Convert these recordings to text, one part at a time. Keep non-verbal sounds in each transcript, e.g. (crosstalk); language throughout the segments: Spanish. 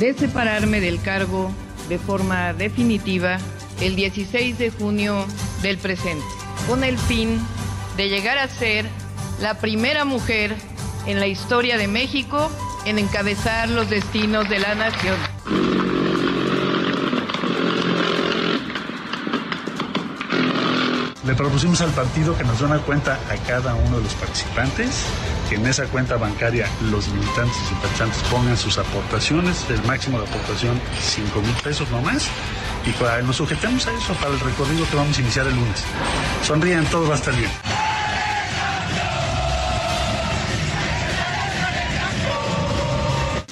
De separarme del cargo de forma definitiva el 16 de junio del presente, con el fin de llegar a ser la primera mujer en la historia de México en encabezar los destinos de la nación. Le propusimos al partido que nos dé una cuenta a cada uno de los participantes, que en esa cuenta bancaria los militantes y simpatizantes pongan sus aportaciones, el máximo de aportación 5 mil pesos no más, y para, nos sujetemos a eso para el recorrido que vamos a iniciar el lunes. Sonríen, todo va a estar bien.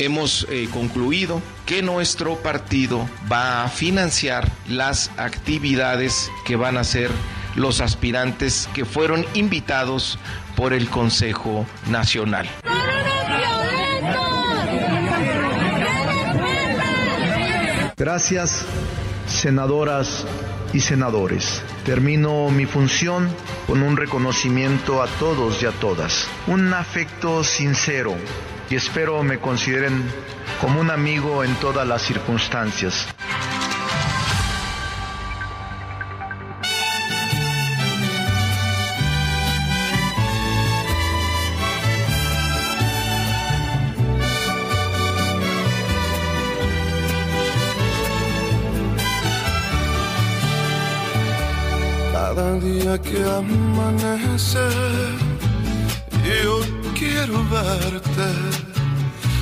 hemos eh, concluido que nuestro partido va a financiar las actividades que van a hacer los aspirantes que fueron invitados por el Consejo Nacional. Gracias, senadoras y senadores. Termino mi función con un reconocimiento a todos y a todas, un afecto sincero y espero me consideren como un amigo en todas las circunstancias. Que amanece, yo quiero verte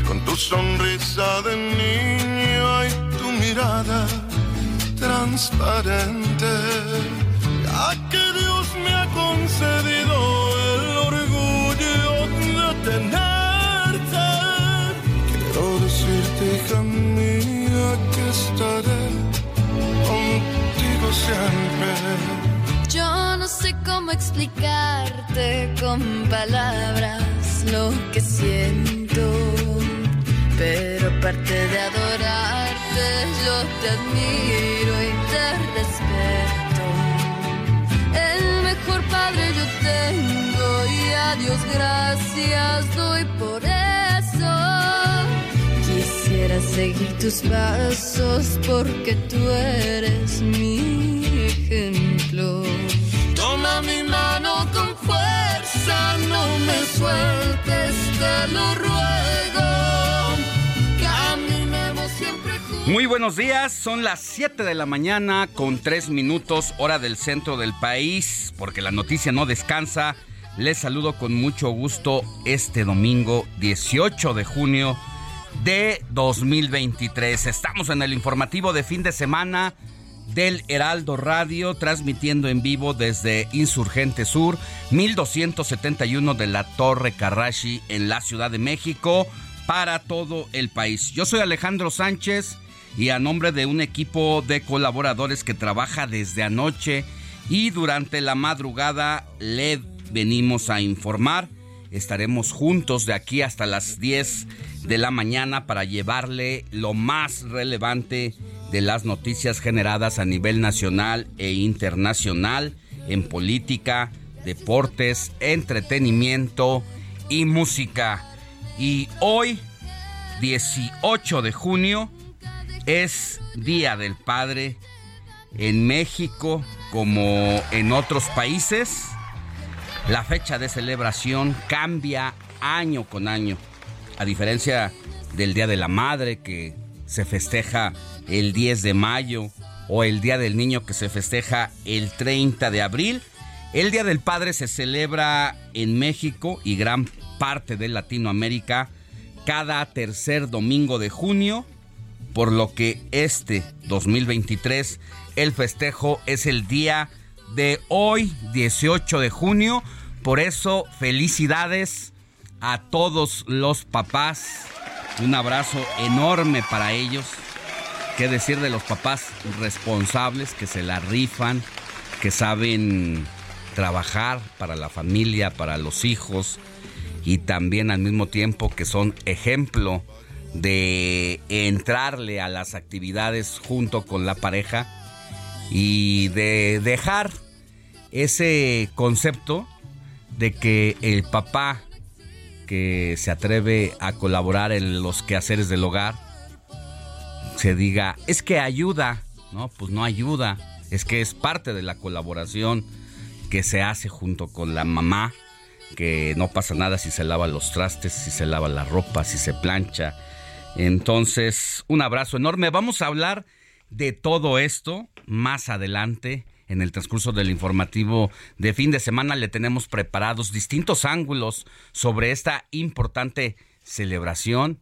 con tu sonrisa de niño y tu mirada transparente. Ya que Dios me ha concedido el orgullo de tenerte, quiero decirte, hija mía, que estaré contigo siempre. Yo no sé cómo explicarte con palabras lo que siento, pero aparte de adorarte, yo te admiro y te respeto. El mejor padre yo tengo y a Dios gracias doy por eso. Quisiera seguir tus pasos porque tú eres mi ejemplo. Toma mi mano con fuerza, no me sueltes, te lo ruego. Caminemos siempre juntos. Muy buenos días, son las 7 de la mañana con 3 minutos hora del centro del país, porque la noticia no descansa. Les saludo con mucho gusto este domingo 18 de junio de 2023. Estamos en el informativo de fin de semana del Heraldo Radio, transmitiendo en vivo desde Insurgente Sur, 1271 de la Torre Carrashi en la Ciudad de México, para todo el país. Yo soy Alejandro Sánchez y a nombre de un equipo de colaboradores que trabaja desde anoche y durante la madrugada le venimos a informar. Estaremos juntos de aquí hasta las 10 de la mañana para llevarle lo más relevante de las noticias generadas a nivel nacional e internacional en política, deportes, entretenimiento y música. Y hoy, 18 de junio, es Día del Padre en México como en otros países. La fecha de celebración cambia año con año. A diferencia del Día de la Madre que se festeja el 10 de mayo o el Día del Niño que se festeja el 30 de abril, el Día del Padre se celebra en México y gran parte de Latinoamérica cada tercer domingo de junio, por lo que este 2023 el festejo es el día de hoy, 18 de junio. Por eso, felicidades a todos los papás. Un abrazo enorme para ellos. ¿Qué decir de los papás responsables que se la rifan, que saben trabajar para la familia, para los hijos y también al mismo tiempo que son ejemplo de entrarle a las actividades junto con la pareja y de dejar ese concepto de que el papá que se atreve a colaborar en los quehaceres del hogar se diga, es que ayuda, no, pues no ayuda, es que es parte de la colaboración que se hace junto con la mamá, que no pasa nada si se lava los trastes, si se lava la ropa, si se plancha. Entonces, un abrazo enorme. Vamos a hablar de todo esto más adelante. En el transcurso del informativo de fin de semana le tenemos preparados distintos ángulos sobre esta importante celebración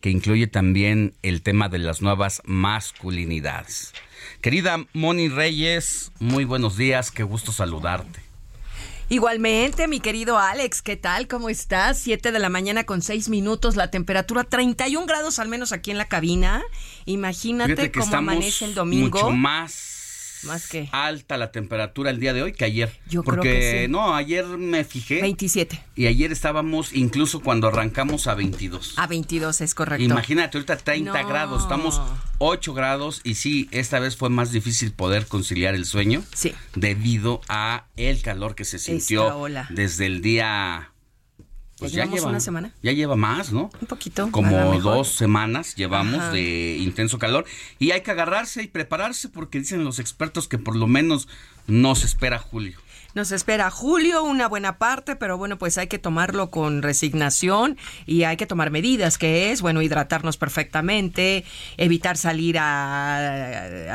que incluye también el tema de las nuevas masculinidades. Querida Moni Reyes, muy buenos días, qué gusto saludarte. Igualmente, mi querido Alex, ¿qué tal? ¿Cómo estás? Siete de la mañana con seis minutos, la temperatura 31 grados al menos aquí en la cabina. Imagínate cómo amanece el domingo. Mucho más más que alta la temperatura el día de hoy que ayer. Yo Porque, creo que sí. no, ayer me fijé. 27. Y ayer estábamos, incluso cuando arrancamos, a 22. A 22 es correcto. Imagínate, ahorita 30 No. grados, estamos 8 grados y sí, esta vez fue más difícil poder conciliar el sueño. Sí. Debido a el calor que se sintió desde el día... pues ¿Ya llevamos una semana? Ya lleva más, ¿no? Un poquito. Como dos semanas llevamos Ajá. de intenso calor y hay que agarrarse y prepararse porque dicen los expertos que por lo menos nos espera julio. Nos espera julio, una buena parte, pero bueno, pues hay que tomarlo con resignación y hay que tomar medidas, que es, bueno, hidratarnos perfectamente, evitar salir a,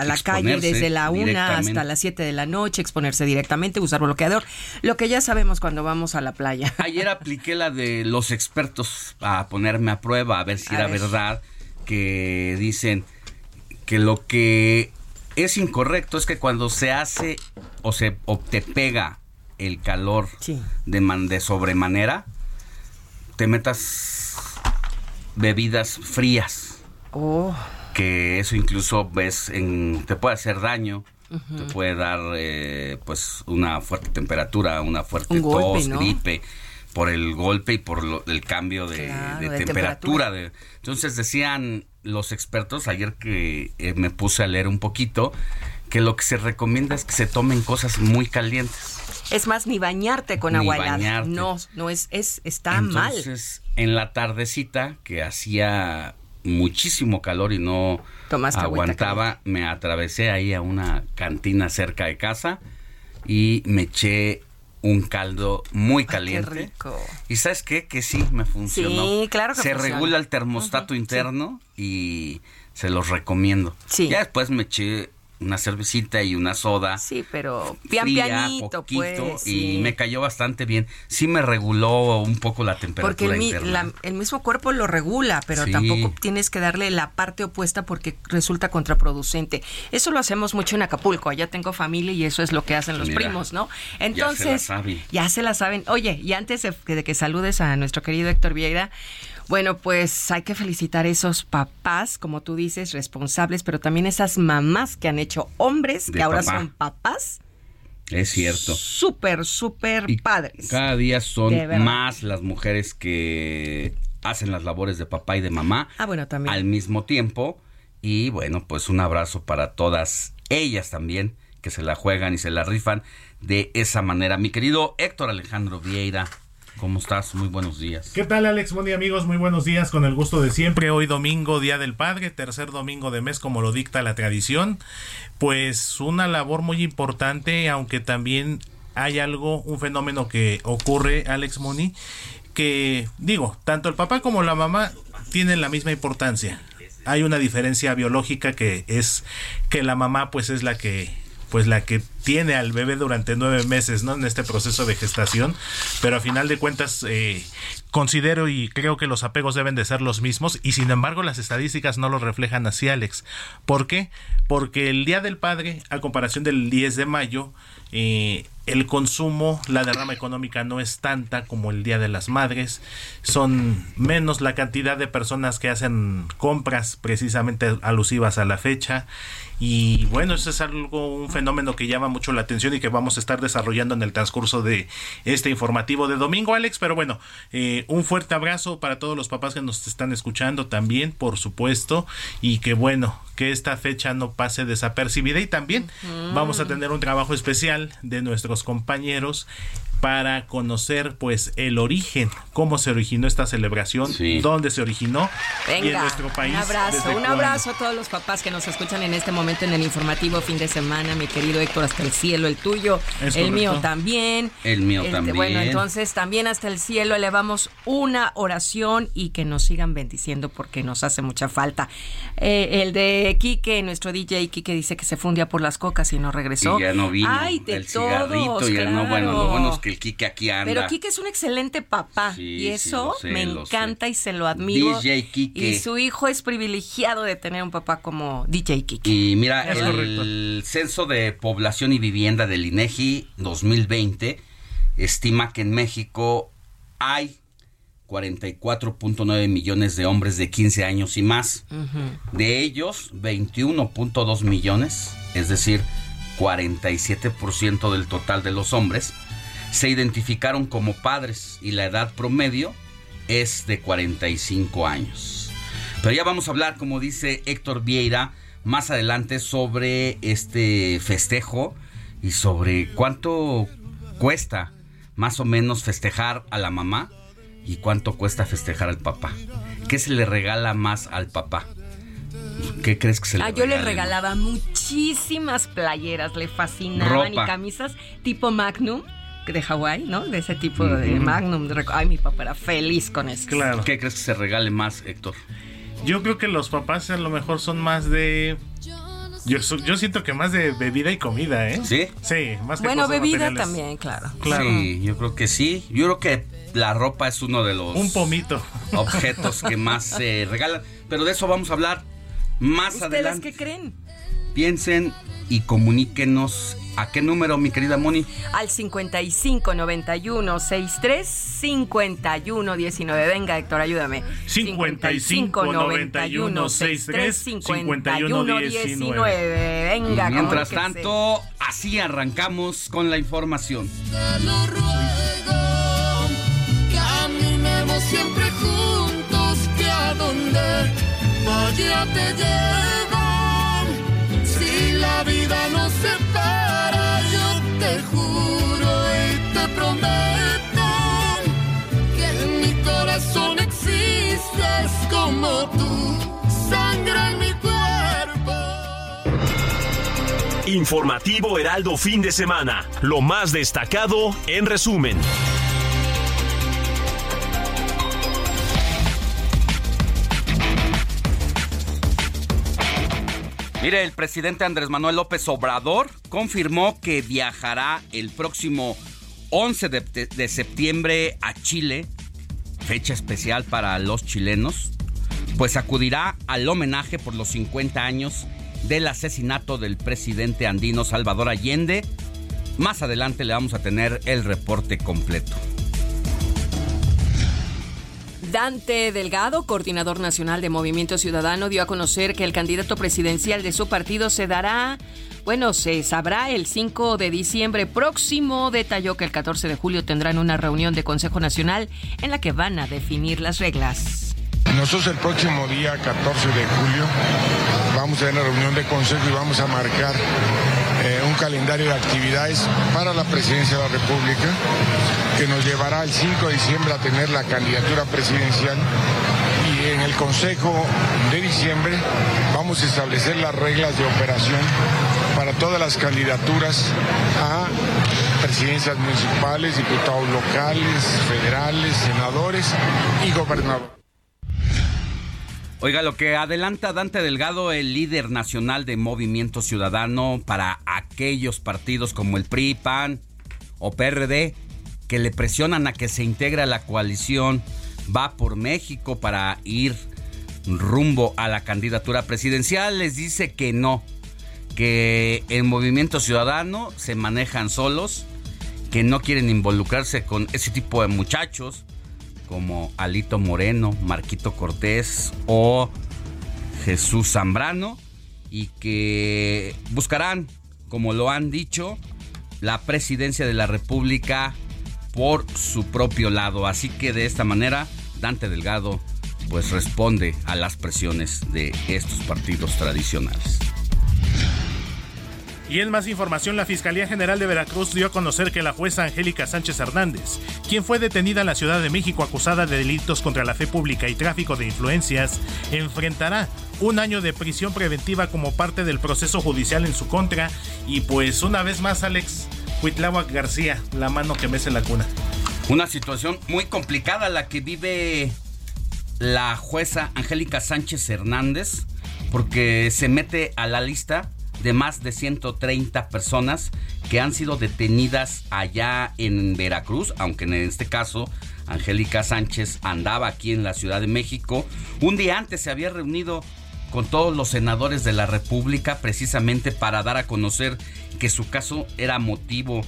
a la calle desde la una hasta las 7 de la noche, exponerse directamente, usar bloqueador, lo que ya sabemos cuando vamos a la playa. (laughs) Ayer apliqué la de los expertos a ponerme a prueba, a ver si A era ver. verdad, que dicen que lo que es incorrecto es que cuando se hace o se o te pega el calor Sí. de, man- de sobremanera, te metas bebidas frías, Oh, que eso incluso ves en, te puede hacer daño. Te puede dar eh, pues una fuerte temperatura, una fuerte Un golpe, tos, ¿no? gripe por el golpe y por lo- el cambio de, Claro, de de temperatura. de- entonces decían los expertos ayer que eh, me puse a leer un poquito que lo que se recomienda es que se tomen cosas muy calientes. es más, ni bañarte con Ni agua helada. No, no es, es, está mal. Entonces, en la tardecita que hacía muchísimo calor y no Tomaste aguantaba, me atravesé ahí a una cantina cerca de casa y me eché un caldo muy Ay, qué caliente. rico. Y sabes qué? Que sí me funcionó. Sí, claro que Se funciona. regula el termostato interno y se los recomiendo. Sí. Ya después me eché una cervecita y una soda. Sí, pero pian fría, pianito, poquito, pues. y sí. me cayó bastante bien. Sí me reguló un poco la temperatura Porque el, mi- interna. la- el mismo cuerpo lo regula, pero Sí. tampoco tienes que darle la parte opuesta porque resulta contraproducente. Eso lo hacemos mucho en Acapulco. Allá tengo familia y eso es lo que hacen los Mira, primos, ¿no? ya se la Entonces, saben. ya se la saben. Oye, y antes de, de que saludes a nuestro querido Héctor Vieira, bueno, pues hay que felicitar a esos papás, como tú dices, responsables, pero también esas mamás que han hecho hombres, De que ahora papá. son papás, Es cierto. súper, súper Y padres. Cada día son más las mujeres que hacen las labores de papá y de mamá Ah, bueno, también. al mismo tiempo. Y bueno, pues un abrazo para todas ellas también, que se la juegan y se la rifan de esa manera. Mi querido Héctor Alejandro Vieira, ¿cómo estás? Muy buenos días. ¿Qué tal, Alex? Buen amigos. Muy buenos días, con el gusto de siempre. Hoy domingo, Día del Padre, tercer domingo de mes, como lo dicta la tradición. Pues una labor muy importante, aunque también hay algo, un fenómeno que ocurre, Alex Moni, que digo, tanto el papá como la mamá tienen la misma importancia. Hay una diferencia biológica que es que la mamá pues es la que pues la que tiene al bebé durante nueve meses, ¿no? En este proceso de gestación, pero a final de cuentas eh, considero y creo que los apegos deben de ser los mismos y sin embargo las estadísticas no lo reflejan así, Alex. ¿Por qué? Porque el Día del Padre, a comparación del 10 de mayo, eh, el consumo, la derrama económica no es tanta como el Día de las Madres, son menos la cantidad de personas que hacen compras precisamente alusivas a la fecha y bueno, eso es algo, un fenómeno que llama mucho la atención y que vamos a estar desarrollando en el transcurso de este informativo de domingo, Alex. Pero bueno, eh, un fuerte abrazo para todos los papás que nos están escuchando también, por supuesto. Y que bueno, que esta fecha no pase desapercibida. Y también vamos a tener un trabajo especial de nuestros compañeros para conocer pues el origen, cómo se originó esta celebración, dónde se originó y en nuestro país. Un abrazo, un abrazo a todos los papás que nos escuchan en este momento en el informativo fin de semana, mi querido Héctor, hasta el cielo, el tuyo, el mío también. El mío Este, también. Bueno, entonces también hasta el cielo elevamos una oración y que nos sigan bendiciendo porque nos hace mucha falta. Eh, el de Quique, nuestro DJ Quique dice que se fundía por las cocas y no regresó. Y ya no vino. Ay, de el cigarrito todos, ya no, bueno, lo claro. bueno es que el Kike aquí anda. Pero Quique es un excelente papá Sí, y eso sé, me encanta y se lo admiro. DJ Quique. Y su hijo es privilegiado de tener un papá como DJ Quique. Y mira, Es el censo de población y vivienda del INEGI 2020 estima que en México hay 44.9 millones de hombres de 15 años y más. De ellos, 21.2 millones, es decir, 47% del total de los hombres, se identificaron como padres y la edad promedio es de 45 años. Pero ya vamos a hablar, como dice Héctor Vieira, más adelante sobre este festejo y sobre cuánto cuesta más o menos festejar a la mamá y cuánto cuesta festejar al papá. ¿Qué se le regala más al papá? ¿Qué crees que se le Ah, yo le regalaba muchísimas playeras, le fascinaban Ropa. y camisas tipo Magnum de Hawái, ¿no? De ese tipo de. Magnum. de Ay, mi papá era feliz con eso. Claro. ¿Qué crees que se regale más, Héctor? Yo creo que los papás a lo mejor son más de... Yo, yo siento que más de bebida y comida, ¿eh? ¿Sí? Sí, más que Bueno, cosas bebida materiales. también, claro. Claro. Sí, yo creo que sí. Yo creo que la ropa es uno de los Un pomito. (laughs) objetos que más se regalan. Pero de eso vamos a hablar más ¿Ustedes adelante. qué creen? Piensen y comuníquenos. ¿A qué número, mi querida Moni? Al 55 91 63 51 19. Venga, Héctor, ayúdame. 55 91 63 51 19. Venga, Y mientras tanto, así arrancamos con la información. Te lo ruego, caminemos siempre juntos, que a donde vaya te llevo. La vida nos separa, yo te juro y te prometo que en mi corazón existes como tú, sangre en mi cuerpo. Informativo Heraldo fin de semana. Lo más destacado en resumen. Mire, el presidente Andrés Manuel López Obrador confirmó que viajará el próximo 11 de, de- septiembre a Chile, fecha especial para los chilenos, pues acudirá al homenaje por los 50 años del asesinato del presidente andino Salvador Allende. Más adelante le vamos a tener el reporte completo. Dante Delgado, coordinador nacional de Movimiento Ciudadano, dio a conocer que el candidato presidencial de su partido se dará, bueno, se sabrá el 5 de diciembre próximo. Detalló que el 14 de julio tendrán una reunión de Consejo Nacional en la que van a definir las reglas. Nosotros el próximo día 14 de julio vamos a tener una reunión de consejo y vamos a marcar calendario de actividades para la presidencia de la República que nos llevará el 5 de diciembre a tener la candidatura presidencial y en el Consejo de diciembre vamos a establecer las reglas de operación para todas las candidaturas a presidencias municipales, diputados locales, federales, senadores y gobernadores. Oiga, lo que adelanta Dante Delgado, el líder nacional de Movimiento Ciudadano para aquellos partidos como el PRI, PAN o PRD que le presionan a que se integre a la coalición Va por México para ir rumbo a la candidatura presidencial, les dice que no, que en Movimiento Ciudadano se manejan solos, que no quieren involucrarse con ese tipo de muchachos como Alito Moreno, Marquito Cortés o Jesús Zambrano y que buscarán, como lo han dicho, la presidencia de la República por su propio lado. Así que de esta manera, Dante Delgado pues responde a las presiones de estos partidos tradicionales. Y en más información, la Fiscalía General de Veracruz dio a conocer que la jueza Angélica Sánchez Hernández, quien fue detenida en la Ciudad de México acusada de delitos contra la fe pública y tráfico de influencias, enfrentará un año de prisión preventiva como parte del proceso judicial en su contra. Y pues una vez más, Alex, Huitláhuac García, la mano que mece la cuna. Una situación muy complicada la que vive la jueza Angélica Sánchez Hernández, porque se mete a la lista de más de 130 personas que han sido detenidas allá en Veracruz, aunque en este caso Angélica Sánchez andaba aquí en la Ciudad de México. Un día antes se había reunido con todos los senadores de la República precisamente para dar a conocer que su caso era motivo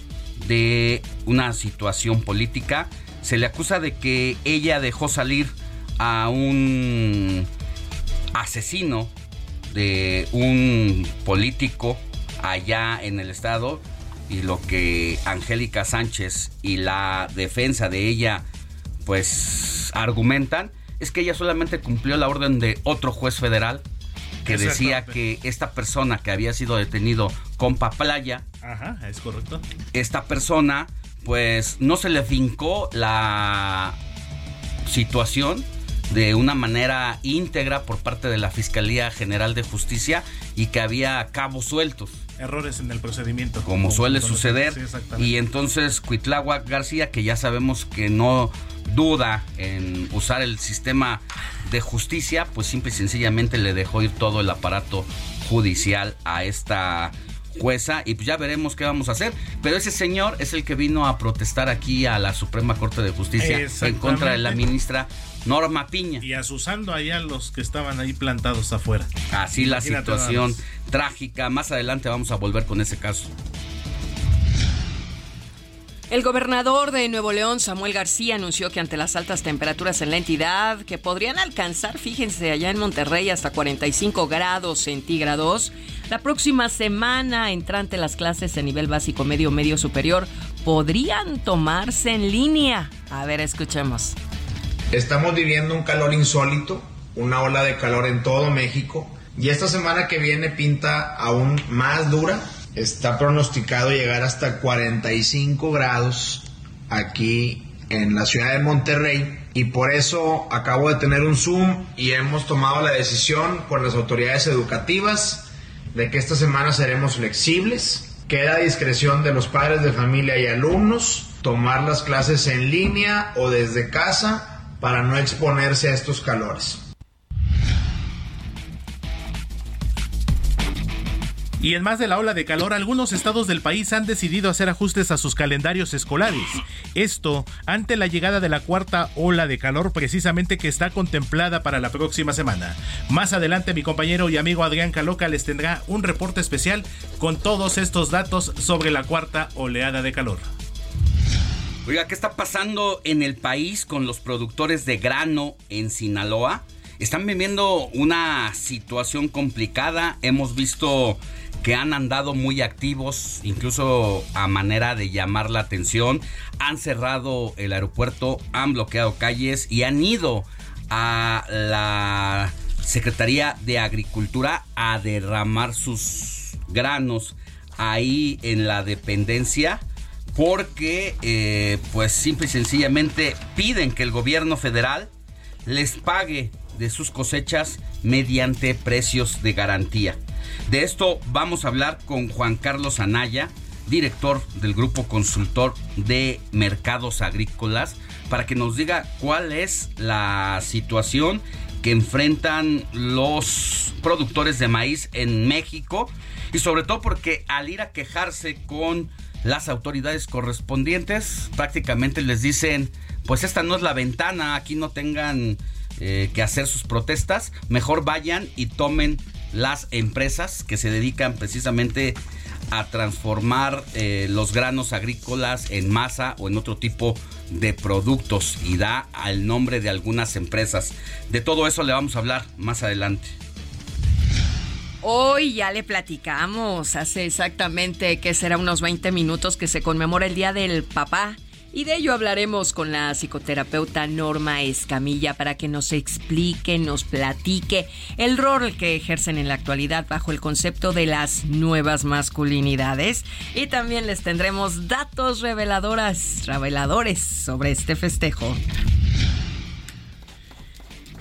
de una situación política. Se le acusa de que ella dejó salir a un asesino de un político allá en el estado y lo que Angélica Sánchez y la defensa de ella pues argumentan es que ella solamente cumplió la orden de otro juez federal que decía que esta persona que había sido detenido con paplaya, Ajá, es correcto. esta persona pues no se le fincó la situación de una manera íntegra por parte de la Fiscalía General de Justicia y que había cabos sueltos. Errores en el procedimiento. Como suele suceder. Sí, exactamente. y entonces Cuitláhuac García, que ya sabemos que no duda en usar el sistema de justicia, pues simple y sencillamente le dejó ir todo el aparato judicial a esta jueza y pues ya veremos qué vamos a hacer. Pero ese señor es el que vino a protestar aquí a la Suprema Corte de Justicia en contra de la ministra Norma Piña. Y asusando allá a los que estaban ahí plantados afuera. Así la situación trágica. Más adelante vamos a volver con ese caso. El gobernador de Nuevo León, Samuel García, anunció que ante las altas temperaturas en la entidad, que podrían alcanzar, fíjense, allá en Monterrey hasta 45 grados centígrados, la próxima semana entrante las clases en nivel básico, medio, medio superior, podrían tomarse en línea. A ver, escuchemos. Estamos viviendo un calor insólito, una ola de calor en todo México y esta semana que viene pinta aún más dura. Está pronosticado llegar hasta 45 grados aquí en la ciudad de Monterrey y por eso acabo de tener un Zoom y hemos tomado la decisión con las autoridades educativas de que esta semana seremos flexibles. Queda a discreción de los padres de familia y alumnos tomar las clases en línea o desde casa para no exponerse a estos calores. Y en más de la ola de calor, algunos estados del país han decidido hacer ajustes a sus calendarios escolares. Esto ante la llegada de la cuarta ola de calor precisamente que está contemplada para la próxima semana. Más adelante mi compañero y amigo Adrián Caloca les tendrá un reporte especial con todos estos datos sobre la cuarta oleada de calor. Oiga, ¿qué está pasando en el país con los productores de grano en Sinaloa? Están viviendo una situación complicada. Hemos visto que han andado muy activos, incluso a manera de llamar la atención. Han cerrado el aeropuerto, han bloqueado calles y han ido a la Secretaría de Agricultura a derramar sus granos ahí en la dependencia porque eh, pues simple y sencillamente piden que el gobierno federal les pague de sus cosechas mediante precios de garantía. De esto vamos a hablar con Juan Carlos Anaya, director del Grupo Consultor de Mercados Agrícolas, para que nos diga cuál es la situación que enfrentan los productores de maíz en México y sobre todo porque al ir a quejarse con las autoridades correspondientes prácticamente les dicen pues esta no es la ventana, aquí no tengan eh, que hacer sus protestas, mejor vayan y tomen las empresas que se dedican precisamente a transformar eh, los granos agrícolas en masa o en otro tipo de productos y da al nombre de algunas empresas. De todo eso le vamos a hablar más adelante. Hoy ya le platicamos, hace exactamente que será unos 20 minutos que se conmemora el Día del Papá y de ello hablaremos con la psicoterapeuta Norma Escamilla para que nos explique, nos platique el rol que ejercen en la actualidad bajo el concepto de las nuevas masculinidades. Y también les tendremos datos reveladores sobre este festejo.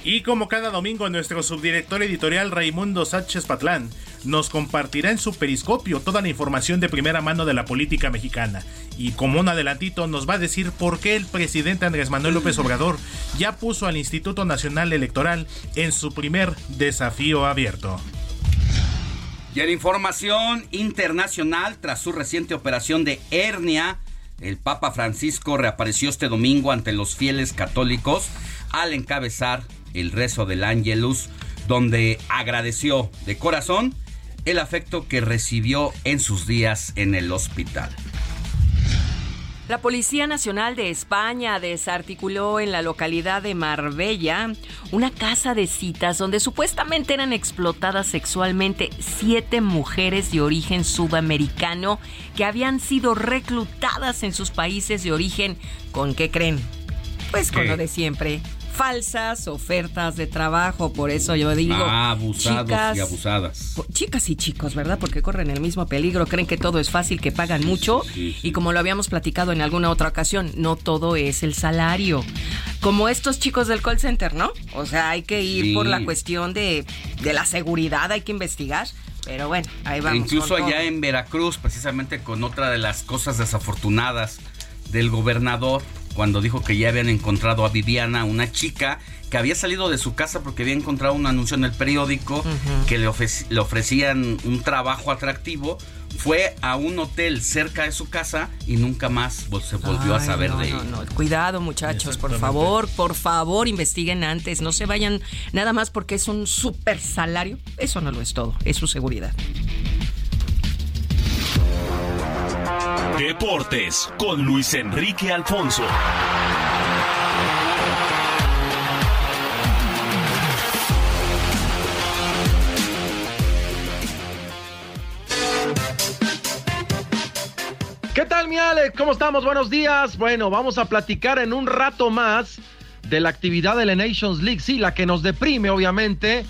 Y como cada domingo, nuestro subdirector editorial Raimundo Sánchez Patlán nos compartirá en su periscopio toda la información de primera mano de la política mexicana. Y como un adelantito nos va a decir por qué el presidente Andrés Manuel López Obrador ya puso al Instituto Nacional Electoral en su primer desafío abierto. Y en información internacional, tras su reciente operación de hernia, el Papa Francisco reapareció este domingo ante los fieles católicos al encabezar el rezo del Ángelus, donde agradeció de corazón el afecto que recibió en sus días en el hospital. La Policía Nacional de España desarticuló en la localidad de Marbella una casa de citas donde supuestamente eran explotadas sexualmente siete mujeres de origen sudamericano que habían sido reclutadas en sus países de origen. ¿Con qué creen? Pues con lo de siempre, falsas ofertas de trabajo. Por eso yo digo. Ah, abusados y abusadas. Chicas y chicos, ¿verdad? Porque corren el mismo peligro. Creen que todo es fácil, que pagan mucho. Y como lo habíamos platicado en alguna otra ocasión, no todo es el salario. Como estos chicos del call center, ¿no? O sea, hay que ir por la cuestión de, de la seguridad, hay que investigar. Pero bueno, ahí vamos. Incluso allá en Veracruz, precisamente con otra de las cosas desafortunadas del gobernador, cuando dijo que ya habían encontrado a Viviana, una chica que había salido de su casa porque había encontrado un anuncio en el periódico que le, le, ofrecían un trabajo atractivo. Fue a un hotel cerca de su casa y nunca más se volvió a saber de ella. Cuidado muchachos, por favor, por favor investiguen antes. No se vayan nada más porque es un super salario. Eso no lo es todo, es su seguridad. Deportes con Luis Enrique Alfonso. ¿Qué tal, mi Alex? ¿Cómo estamos? Buenos días. Bueno, vamos a platicar en un rato más de la actividad de la Nations League. Sí, la que nos deprime, obviamente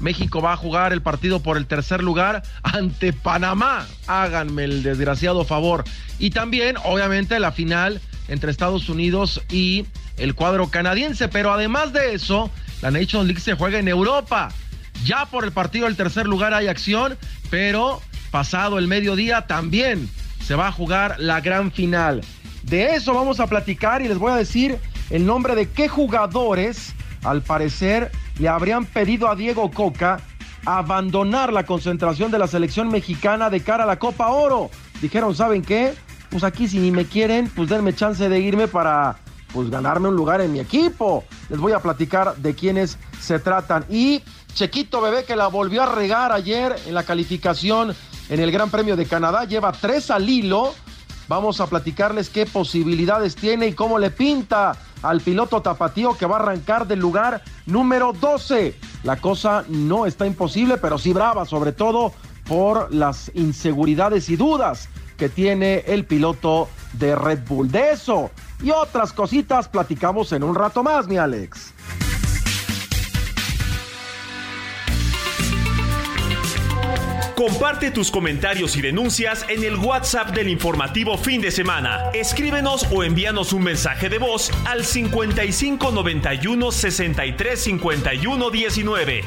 México va a jugar el partido por el tercer lugar ante Panamá. Háganme el desgraciado favor. Y también, obviamente, la final entre Estados Unidos y el cuadro canadiense. Pero además de eso, la Nations League se juega en Europa. Ya por el partido del tercer lugar hay acción, pero pasado el mediodía también se va a jugar la gran final. De eso vamos a platicar y les voy a decir el nombre de qué jugadores, al parecer, le habrían pedido a Diego Coca abandonar la concentración de la selección mexicana de cara a la Copa Oro. Dijeron, ¿saben qué? Pues aquí si ni me quieren, pues denme chance de irme para pues ganarme un lugar en mi equipo. Les voy a platicar de quiénes se tratan. Y Chequito Bebé que la volvió a regar ayer en la calificación en el Gran Premio de Canadá, lleva tres al hilo. Vamos a platicarles qué posibilidades tiene y cómo le pinta al piloto tapatío que va a arrancar del lugar número 12. La cosa no está imposible, pero sí brava, sobre todo por las inseguridades y dudas que tiene el piloto de Red Bull. De eso y otras cositas platicamos en un rato más, mi Alex. Comparte tus comentarios y denuncias en el WhatsApp del informativo fin de semana. Escríbenos o envíanos un mensaje de voz al 55 91 63 51 19.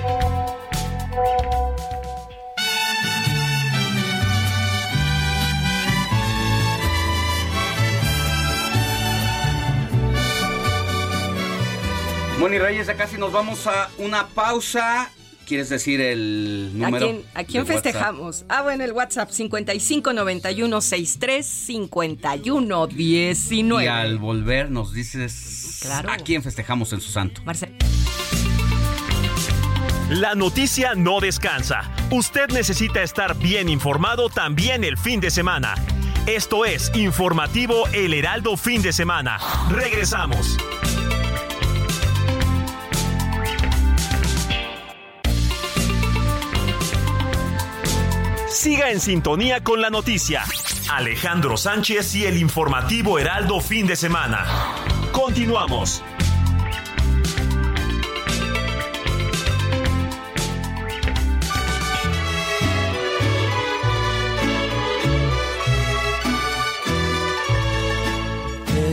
Moni Reyes, ya casi nos vamos a una pausa. ¿Quieres decir el número? ¿A quién, a quién de WhatsApp? festejamos? Ah, bueno, el WhatsApp 5591635119. Y al volver nos dices Claro. a quién festejamos en su santo. Marcel. La noticia no descansa. Usted necesita estar bien informado también el fin de semana. Esto es Informativo El Heraldo Fin de Semana. Regresamos. Siga en sintonía con la noticia. Alejandro Sánchez y el informativo Heraldo Fin de Semana. Continuamos.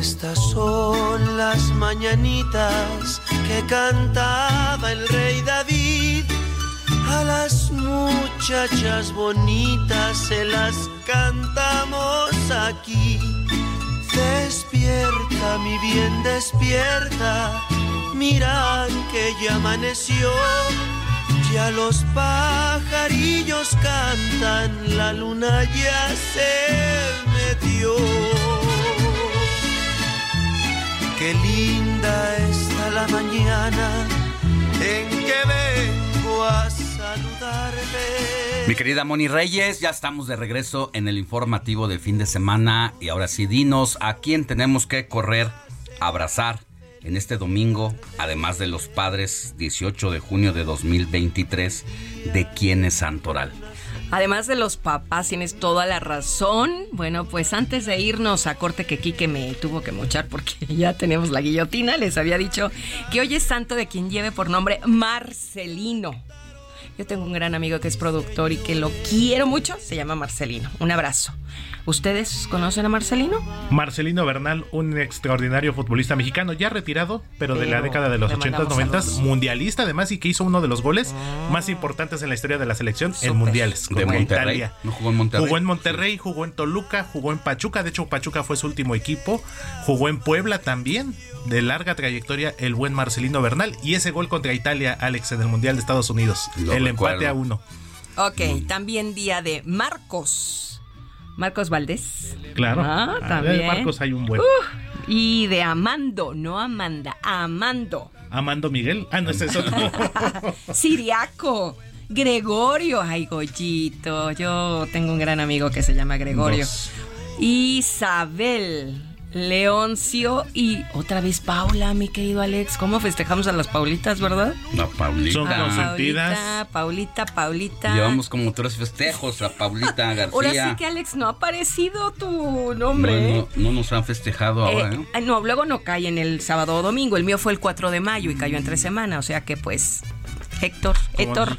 Estas son las mañanitas que cantaba el rey David. A las muchachas bonitas se las cantamos aquí. Despierta, mi bien, despierta. Mira que ya amaneció. Ya los pajarillos cantan, la luna ya se metió. Qué linda está la mañana en que vengo a saludarte. Mi querida Moni Reyes, ya estamos de regreso en el informativo del fin de semana y ahora sí, dinos a quién tenemos que correr, abrazar en este domingo, además de los padres, 18 de junio de 2023, de quién es Santoral. Además de los papás, tienes toda la razón. Bueno, pues antes de irnos a corte que Quique me tuvo que mochar porque (laughs) ya tenemos la guillotina, les había dicho que hoy es santo de quien lleve por nombre Marcelino. Yo tengo un gran amigo que es productor y que lo quiero mucho, se llama Marcelino. Un abrazo. ¿Ustedes conocen a Marcelino? Marcelino Bernal, un extraordinario futbolista mexicano, ya retirado, pero, de la década de los le 80s, mandamos 90 saludos. mundialista además y que hizo uno de los goles más importantes en la historia de la selección en mundiales. De Monterrey. Italia. ¿No jugó en Monterrey? Jugó en Monterrey, jugó en Toluca, jugó en Pachuca. De hecho, Pachuca fue su último equipo. Jugó en Puebla también. De larga trayectoria, el buen Marcelino Bernal. Y ese gol contra Italia, Alex, en el Mundial de Estados Unidos. Lo el recuerdo. empate a uno. Ok, también día de Marcos. Marcos Valdés. Claro. Ah, Ah, también. de Marcos hay un buen. Uh, y de Amando, no Amanda, Amando. Amando Miguel. Ah, no, ese es otro. (laughs) Siriaco. Gregorio, ay Goyito, yo tengo un gran amigo que se llama Gregorio. Dos. Isabel, Leoncio y otra vez Paula, mi querido Alex. ¿Cómo festejamos a las Paulitas, verdad? La Paulita. Son consentidas. Paulita, Paulita, Paulita. Llevamos como tres festejos a Paulita (laughs) García. Ahora sí que Alex no ha aparecido tu nombre. no, ¿eh? no, no nos han festejado ahora, Eh, ah, no, luego no cae en el sábado o domingo. El mío fue el 4 de mayo y cayó entre semana. O sea que, pues, Héctor, ¿Cómo Héctor.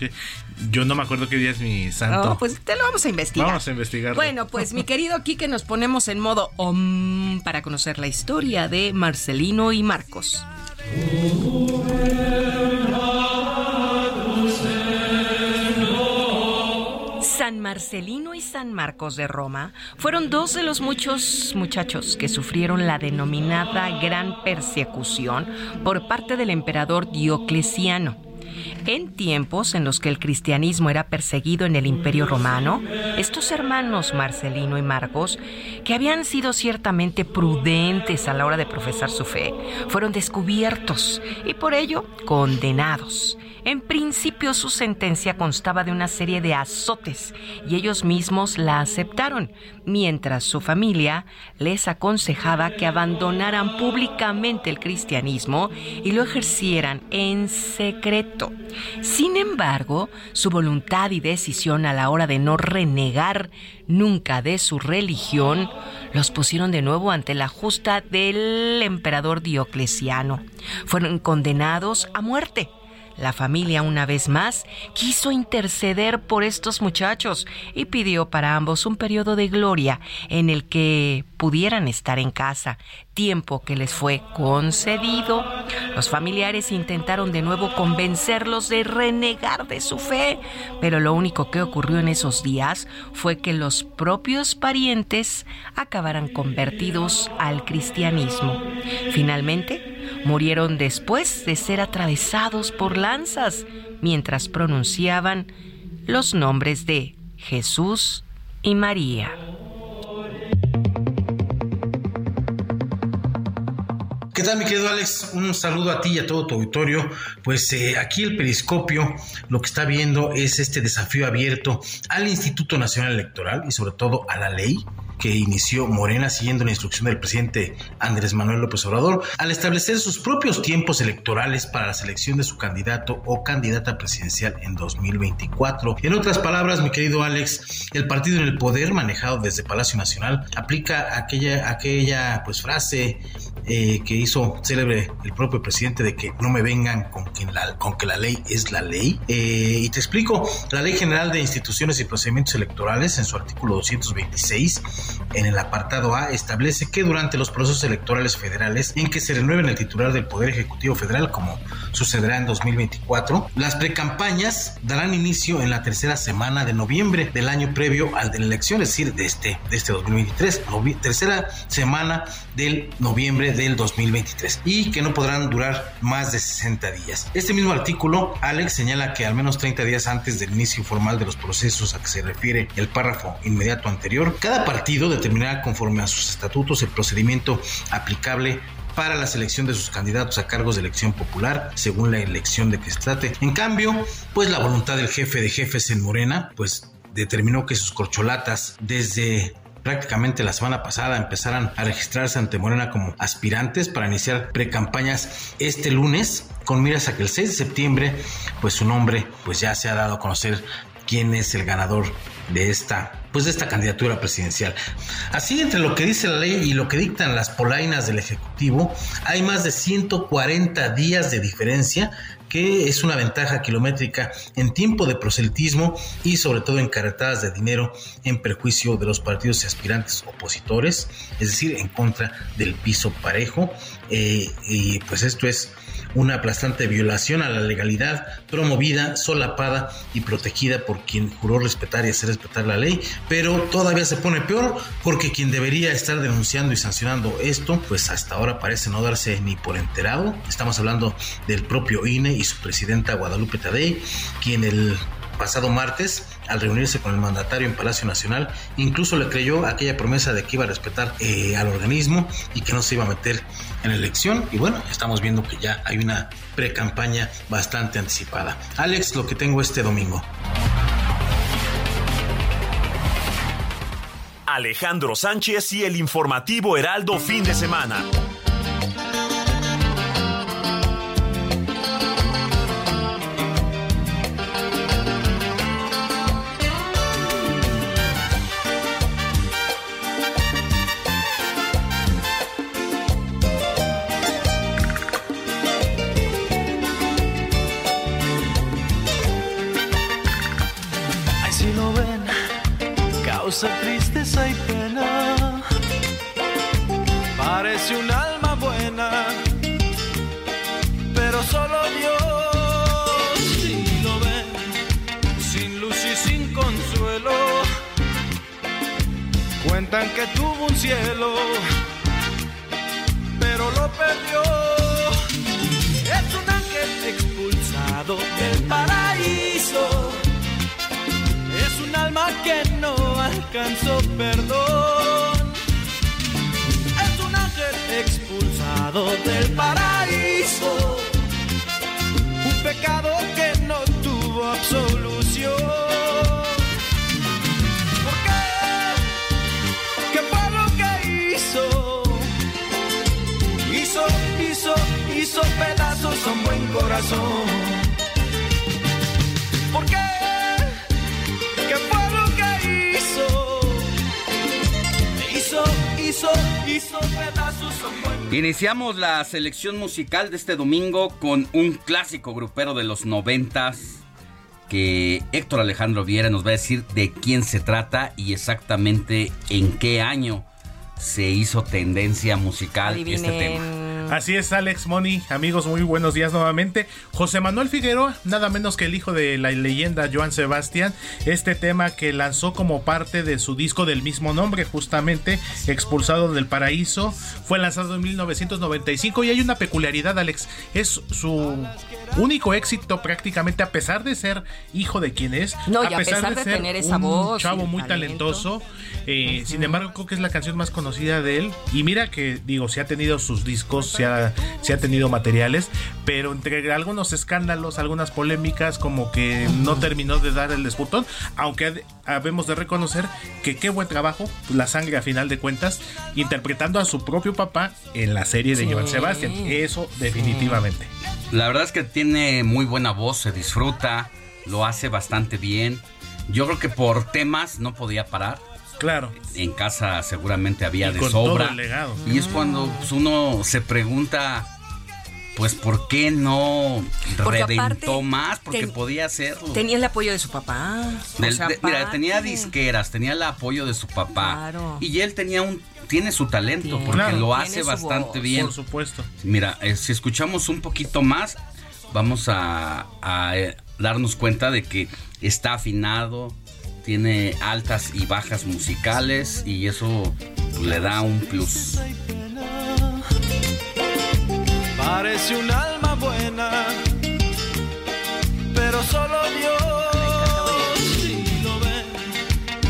Yo no me acuerdo qué día es mi santo. No, pues te lo vamos a investigar. Vamos a investigar. Bueno, pues mi querido Quique, nos ponemos en modo om para conocer la historia de Marcelino y Marcos. San Marcelino y San Marcos de Roma fueron dos de los muchos muchachos que sufrieron la denominada Gran Persecución por parte del emperador Diocleciano. En tiempos en los que el cristianismo era perseguido en el Imperio Romano, estos hermanos Marcelino y Marcos, que habían sido ciertamente prudentes a la hora de profesar su fe, fueron descubiertos y por ello condenados. En principio su sentencia constaba de una serie de azotes y ellos mismos la aceptaron, mientras su familia les aconsejaba que abandonaran públicamente el cristianismo y lo ejercieran en secreto. Sin embargo, su voluntad y decisión a la hora de no renegar nunca de su religión los pusieron de nuevo ante la justa del emperador Diocleciano. Fueron condenados a muerte. La familia una vez más quiso interceder por estos muchachos y pidió para ambos un periodo de gloria en el que pudieran estar en casa, tiempo que les fue concedido. Los familiares intentaron de nuevo convencerlos de renegar de su fe, pero lo único que ocurrió en esos días fue que los propios parientes acabaran convertidos al cristianismo. Finalmente, murieron después de ser atravesados por lanzas mientras pronunciaban los nombres de Jesús y María. ¿Qué tal, mi querido Alex? Un saludo a ti y a todo tu auditorio. Pues eh, aquí el periscopio lo que está viendo es este desafío abierto al Instituto Nacional Electoral y sobre todo a la ley que inició Morena siguiendo la instrucción del presidente Andrés Manuel López Obrador al establecer sus propios tiempos electorales para la selección de su candidato o candidata presidencial en 2024. En otras palabras, mi querido Alex, el partido en el poder manejado desde Palacio Nacional aplica aquella, aquella pues frase eh, que hizo célebre el propio presidente de que no me vengan con que la, con que la ley es la ley. Eh, y te explico, la Ley General de Instituciones y Procedimientos Electorales en su artículo 226 en el apartado A establece que durante los procesos electorales federales en que se renueven el titular del Poder Ejecutivo Federal, como sucederá en 2024, las precampañas darán inicio en la tercera semana de noviembre del año previo al de la elección, es decir, de este, de este 2023, tercera semana del noviembre del 2023 y que no podrán durar más de 60 días. Este mismo artículo, Alex señala que al menos 30 días antes del inicio formal de los procesos a que se refiere el párrafo inmediato anterior, cada partido determinará conforme a sus estatutos el procedimiento aplicable para la selección de sus candidatos a cargos de elección popular, según la elección de que se trate. En cambio, pues la voluntad del jefe de jefes en Morena, pues determinó que sus corcholatas desde prácticamente la semana pasada empezaran a registrarse ante Morena como aspirantes para iniciar precampañas este lunes con miras a que el 6 de septiembre pues su nombre pues ya se ha dado a conocer quién es el ganador de esta pues de esta candidatura presidencial. Así entre lo que dice la ley y lo que dictan las polainas del ejecutivo, hay más de 140 días de diferencia que es una ventaja kilométrica en tiempo de proselitismo y sobre todo en carretadas de dinero en perjuicio de los partidos y aspirantes opositores, es decir, en contra del piso parejo. Eh, y pues esto es una aplastante violación a la legalidad promovida, solapada y protegida por quien juró respetar y hacer respetar la ley, pero todavía se pone peor porque quien debería estar denunciando y sancionando esto, pues hasta ahora parece no darse ni por enterado. Estamos hablando del propio INE y su presidenta Guadalupe Tadei, quien el pasado martes, al reunirse con el mandatario en Palacio Nacional, incluso le creyó aquella promesa de que iba a respetar eh, al organismo y que no se iba a meter en la elección. Y bueno, estamos viendo que ya hay una pre-campaña bastante anticipada. Alex, lo que tengo este domingo. Alejandro Sánchez y el informativo Heraldo fin de semana. Que tuvo un cielo, pero lo perdió. Es un ángel expulsado del paraíso un alma que no alcanzó perdón. Es un ángel expulsado del paraíso. Un pecado que no tuvo absolución. Pedazos un buen corazón. ¿Por qué? hizo, hizo, hizo pedazos un buen Iniciamos la selección musical de este domingo con un clásico grupero de los noventas que Héctor Alejandro Viera nos va a decir de quién se trata y exactamente en qué año se hizo tendencia musical este tema. Así es, Alex Money. Amigos, muy buenos días nuevamente. José Manuel Figueroa, nada menos que el hijo de la leyenda Joan Sebastián. Este tema que lanzó como parte de su disco del mismo nombre, justamente Expulsado del Paraíso, fue lanzado en 1995 y hay una peculiaridad, Alex. Es su único éxito prácticamente, a pesar de ser hijo de quien es. No, a, pesar, de, tener esa un voz. chavo muy talentoso. Eh, sin embargo, creo que es la canción más conocida de él. Y mira que, digo, se ha tenido sus discos se ha, tenido materiales, pero entre algunos escándalos, algunas polémicas, como que no terminó de dar el desputón, aunque habemos de reconocer que qué buen trabajo, la sangre a final de cuentas, interpretando a su propio papá en la serie de Joan Sebastián, eso definitivamente. La verdad es que tiene muy buena voz, se disfruta, lo hace bastante bien. Yo creo que por temas no podía parar Claro. En casa seguramente había de sobra. Y es cuando pues, uno se pregunta, pues, ¿por qué no reventó más? Porque podía hacerlo. Tenía el apoyo de su papá. mira, tenía disqueras, tenía el apoyo de su papá. Y él tenía un tiene su talento porque lo hace bastante bien. Por supuesto. Mira, eh, si escuchamos un poquito más, vamos a, eh, darnos cuenta de que está afinado, tiene altas y bajas musicales y eso le da un plus. Parece un alma buena, pero solo Dios.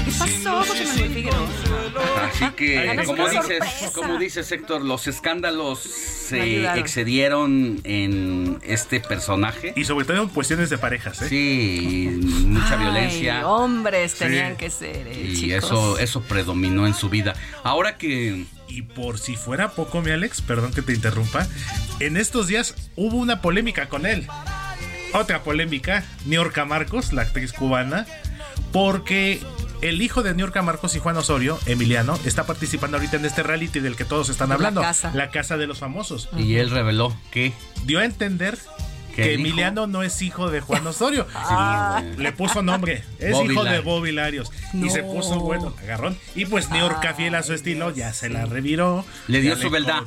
¿Qué pasó, José Manuel Figueroa? Así que, como dices, como dices Héctor, los escándalos se excedieron en este personaje. Y sobre todo en cuestiones de parejas, ¿eh? Sí, mucha violencia. Hombres tenían que ser, eh, Y eso, eso predominó en su vida. Ahora que y por si fuera poco, mi Alex, perdón que te interrumpa, en estos días hubo una polémica con él. Otra polémica, Niorca Marcos, la actriz cubana, porque el hijo de Niorca Marcos y Juan Osorio, Emiliano, está participando ahorita en este reality del que todos están hablando. La casa. de los famosos. Y él reveló que dio a entender que Emiliano no es hijo de Juan Osorio. (laughs) Ah. Le puso nombre. Es hijo de Bobby Larios. Y se puso, bueno, agarrón. Y pues Niorca, fiel a su estilo, ya se la reviró. Le dio su verdad.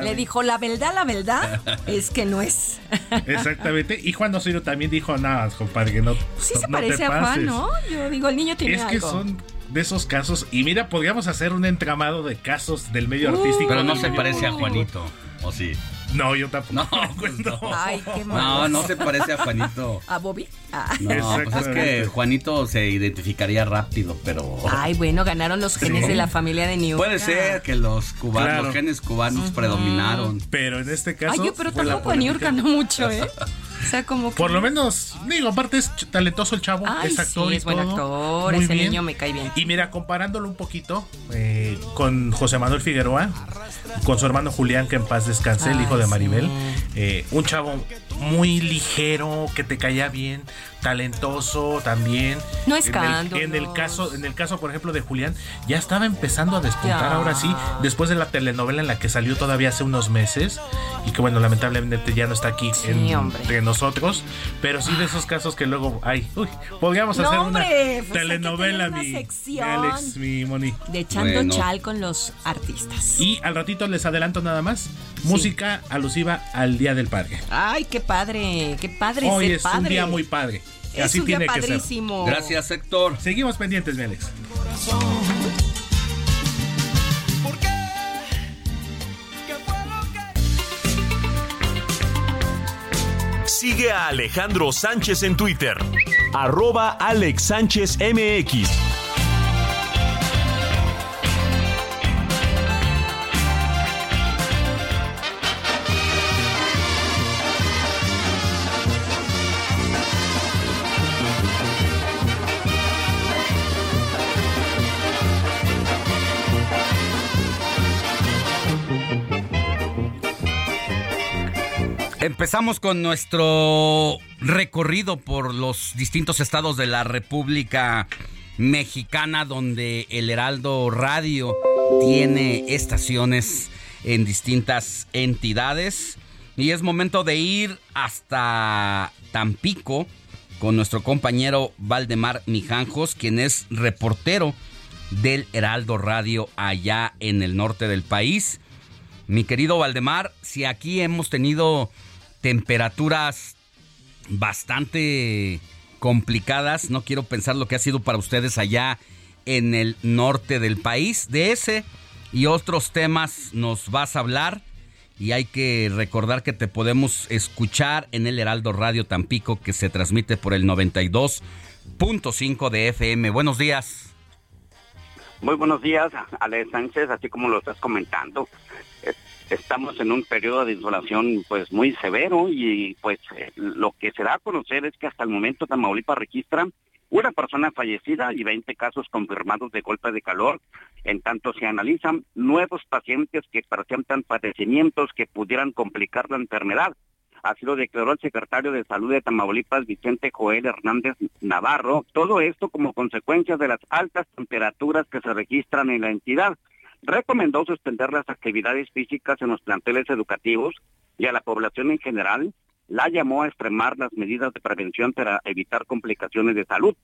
Le dijo, la verdad, la verdad (laughs) es que no es. exactamente. Y Juan Osorio también dijo, nada, compadre, que no. Sí se parece a Juan, ¿no? Yo digo, el niño tiene Es que son de esos casos. Y mira, podríamos hacer un entramado de casos del medio artístico. Pero no se parece a Juanito, ¿o sí? No, yo tampoco. No, (laughs) Ay, qué no, no se parece a Juanito. ¿A Bobby? Ah. No, pues es que Juanito se identificaría rápido, pero. Ay, bueno, ganaron los genes de la familia de New Puede ser que los cubanos, los genes cubanos predominaron. Pero en este caso. Ay, yo, pero tampoco a New York no mucho, ¿eh? (laughs) O sea, como Por lo menos, digo, aparte es talentoso el chavo, es actor sí, es buen actor, ese niño me cae bien. Y mira, comparándolo un poquito eh, con José Manuel Figueroa, con su hermano Julián, que en paz descanse, el hijo de Maribel, eh, un chavo muy ligero, que te caía bien, talentoso también. No escándalo. En, el, caso, en el caso, por ejemplo, de Julián, ya estaba empezando a despuntar ahora sí, después de la telenovela en la que salió todavía hace unos meses y que bueno, lamentablemente ya no está aquí entre nosotros, pero sí de esos casos que luego hay, uy, podríamos hacer una pues telenovela, mi, Alex, mi Moni. De echando chal con los artistas. Y al ratito les adelanto nada más, música alusiva al Día del Padre. Ay, qué padre, qué padre Hoy es un día muy padre. Así tiene que ser. Gracias, Héctor. Seguimos pendientes, mi Alex. Sigue a Alejandro Sánchez en Twitter. Arroba Alex Sánchez MX. Empezamos con nuestro recorrido por los distintos estados de la República Mexicana, donde el Heraldo Radio tiene estaciones en distintas entidades. Y es momento de ir hasta Tampico con nuestro compañero Valdemar Mijanjos, quien es reportero del Heraldo Radio allá en el norte del país. Mi querido Valdemar, si aquí hemos tenido temperaturas bastante complicadas, no quiero pensar lo que ha sido para ustedes allá en el norte del país. De ese y otros temas nos vas a hablar y hay que recordar que te podemos escuchar en el Heraldo Radio Tampico que se transmite por el 92.5 de FM. Buenos días. Muy buenos días, Ale Sánchez, así como lo estás comentando. Estamos en un periodo de insolación pues muy severo y pues eh, lo que se da a conocer es que hasta el momento Tamaulipas registra una persona fallecida y 20 casos confirmados de golpe de calor. En tanto, se analizan nuevos pacientes que presentan padecimientos que pudieran complicar la enfermedad. Así lo declaró el secretario de Salud de Tamaulipas, Vicente Joel Hernández Navarro. Todo esto como consecuencia de las altas temperaturas que se registran en la entidad. Recomendó suspender las actividades físicas en los planteles educativos y a la población en general la llamó a extremar las medidas de prevención para evitar complicaciones de salud.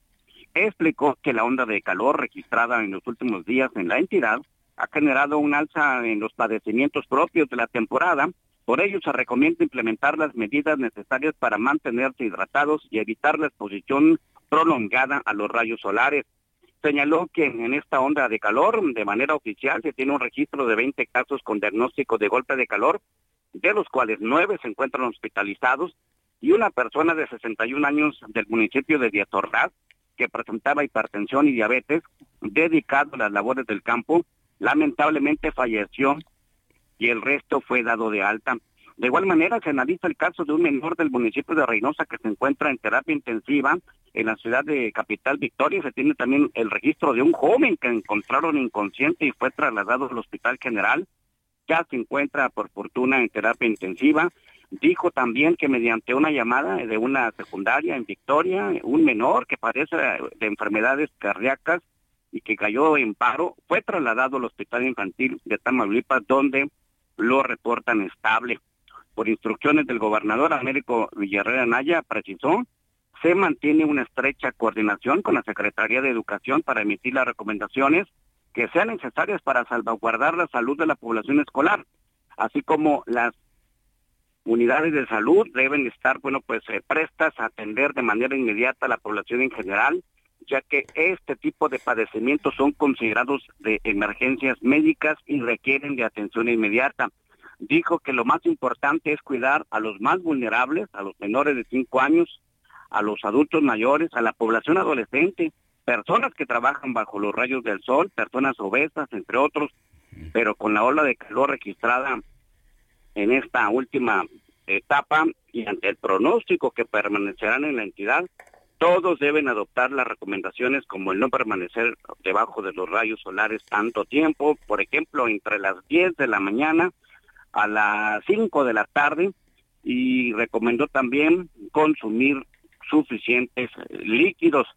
Explicó que la onda de calor registrada en los últimos días en la entidad ha generado un alza en los padecimientos propios de la temporada. Por ello se recomienda implementar las medidas necesarias para mantenerse hidratados y evitar la exposición prolongada a los rayos solares. Señaló que en esta onda de calor, de manera oficial, se tiene un registro de 20 casos con diagnóstico de golpe de calor de los cuales nueve se encuentran hospitalizados y una persona de 61 años del municipio de Diatorraz que presentaba hipertensión y diabetes, dedicado a las labores del campo, lamentablemente falleció y el resto fue dado de alta. De igual manera, se analiza el caso de un menor del municipio de Reynosa que se encuentra en terapia intensiva en la ciudad de Capital Victoria. Se tiene también el registro de un joven que encontraron inconsciente y fue trasladado al Hospital General ya se encuentra por fortuna en terapia intensiva. Dijo también que mediante una llamada de una secundaria en Victoria, un menor que padece de enfermedades cardíacas y que cayó en paro, fue trasladado al Hospital Infantil de Tamaulipas, donde lo reportan estable. Por instrucciones del gobernador Américo Villarreal Anaya, precisó, se mantiene una estrecha coordinación con la Secretaría de Educación para emitir las recomendaciones que sean necesarias para salvaguardar la salud de la población escolar, así como las unidades de salud deben estar, bueno, pues eh, prestas a atender de manera inmediata a la población en general, ya que este tipo de padecimientos son considerados de emergencias médicas y requieren de atención inmediata. Dijo que lo más importante es cuidar a los más vulnerables, a los menores de 5 años, a los adultos mayores, a la población adolescente, personas que trabajan bajo los rayos del sol, personas obesas, entre otros, pero con la ola de calor registrada en esta última etapa y ante el pronóstico que permanecerán en la entidad, todos deben adoptar las recomendaciones como el no permanecer debajo de los rayos solares tanto tiempo, por ejemplo, entre las 10 de la mañana a las 5 de la tarde y recomendó también consumir suficientes líquidos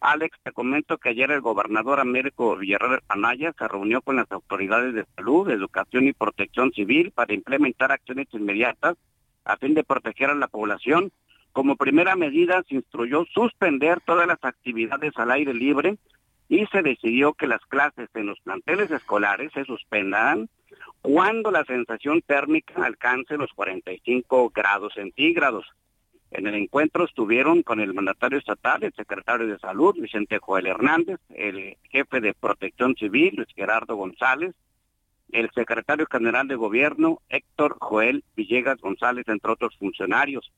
Alex, te comento que ayer el gobernador Américo Villarreal Anaya se reunió con las autoridades de salud, educación y protección civil para implementar acciones inmediatas a fin de proteger a la población. Como primera medida se instruyó suspender todas las actividades al aire libre y se decidió que las clases en los planteles escolares se suspendan cuando la sensación térmica alcance los 45 grados centígrados. En el encuentro estuvieron con el mandatario estatal, el secretario de Salud, Vicente Joel Hernández, el jefe de Protección Civil, Luis Gerardo González, el secretario general de Gobierno, Héctor Joel Villegas González, entre otros funcionarios.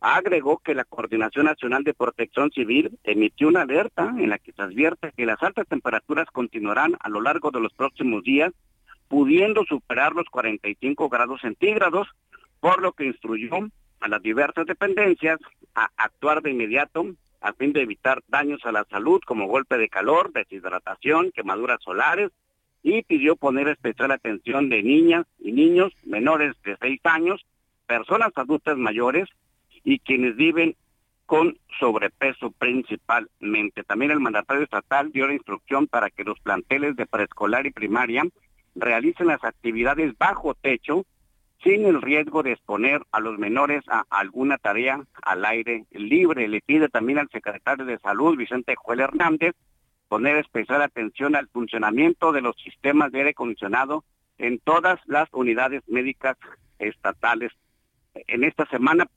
Agregó que la Coordinación Nacional de Protección Civil emitió una alerta en la que se advierte que las altas temperaturas continuarán a lo largo de los próximos días, pudiendo superar los 45 grados centígrados, por lo que instruyó a las diversas dependencias a actuar de inmediato a fin de evitar daños a la salud como golpe de calor, deshidratación, quemaduras solares y pidió poner especial atención de niñas y niños menores de 6 años, personas adultas mayores y quienes viven con sobrepeso principalmente. También el mandatario estatal dio la instrucción para que los planteles de preescolar y primaria realicen las actividades bajo techo sin el riesgo de exponer a los menores a alguna tarea al aire libre. Le pide también al secretario de Salud, Vicente Joel Hernández, poner especial atención al funcionamiento de los sistemas de aire acondicionado en todas las unidades médicas estatales. En esta semana,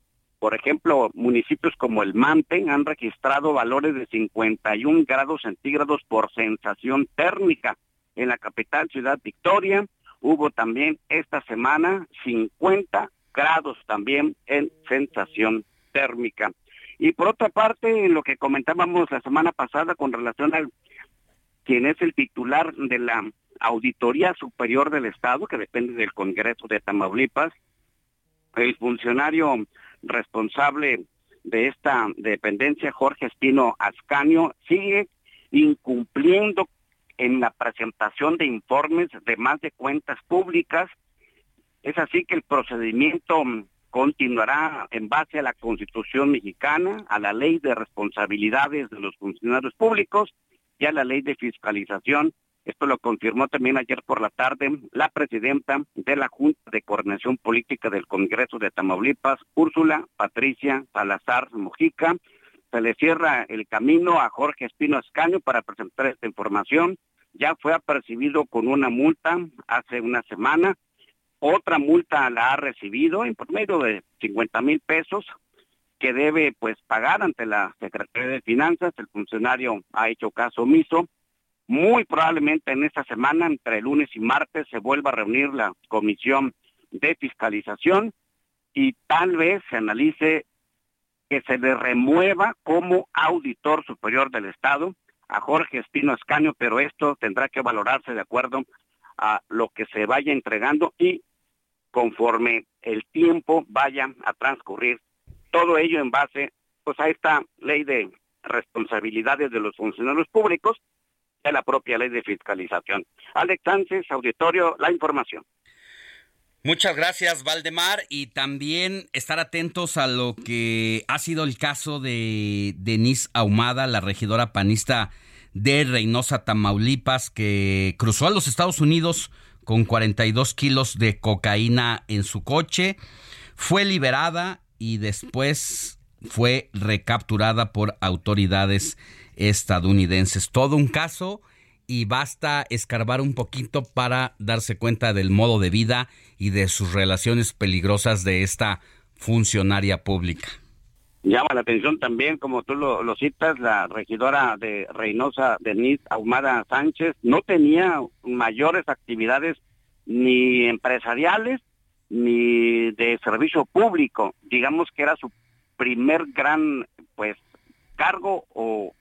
por ejemplo, municipios como el Mante han registrado valores de 51 grados centígrados por sensación térmica. En la capital ciudad Victoria hubo también esta semana 50 grados también en sensación térmica. Y por otra parte, lo que comentábamos la semana pasada con relación al quien es el titular de la Auditoría Superior del Estado, que depende del Congreso de Tamaulipas, el funcionario responsable de esta dependencia, Jorge Espino Ascanio, sigue incumpliendo en la presentación de informes de más de cuentas públicas. Es así que el procedimiento continuará en base a la Constitución mexicana, a la ley de responsabilidades de los funcionarios públicos y a la ley de fiscalización esto lo confirmó también ayer por la tarde la presidenta de la Junta de Coordinación Política del Congreso de Tamaulipas, Úrsula Patricia Salazar Mojica. Se le cierra el camino a Jorge Espino Escaño para presentar esta información. Ya fue apercibido con una multa hace una semana. Otra multa la ha recibido en por medio de 50 mil pesos que debe pues pagar ante la Secretaría de Finanzas. El funcionario ha hecho caso omiso muy probablemente en esta semana, entre lunes y martes, se vuelva a reunir la comisión de fiscalización y tal vez se analice que se le remueva como auditor superior del Estado a Jorge Espino Escaño, pero esto tendrá que valorarse de acuerdo a lo que se vaya entregando y conforme el tiempo vaya a transcurrir. Todo ello en base pues a esta ley de responsabilidades de los funcionarios públicos de la propia ley de fiscalización. Alex Sánchez, auditorio, la información. Muchas gracias, Valdemar, y también estar atentos a lo que ha sido el caso de Denise Ahumada, la regidora panista de Reynosa, Tamaulipas, que cruzó a los Estados Unidos con 42 kilos de cocaína en su coche, fue liberada y después fue recapturada por autoridades estadounidenses. Todo un caso y basta escarbar un poquito para darse cuenta del modo de vida y de sus relaciones peligrosas de esta funcionaria pública. Llama la atención también, como tú lo, citas, la regidora de Reynosa, Denise Ahumada Sánchez, no tenía mayores actividades ni empresariales ni de servicio público. Digamos que era su primer gran, pues, cargo o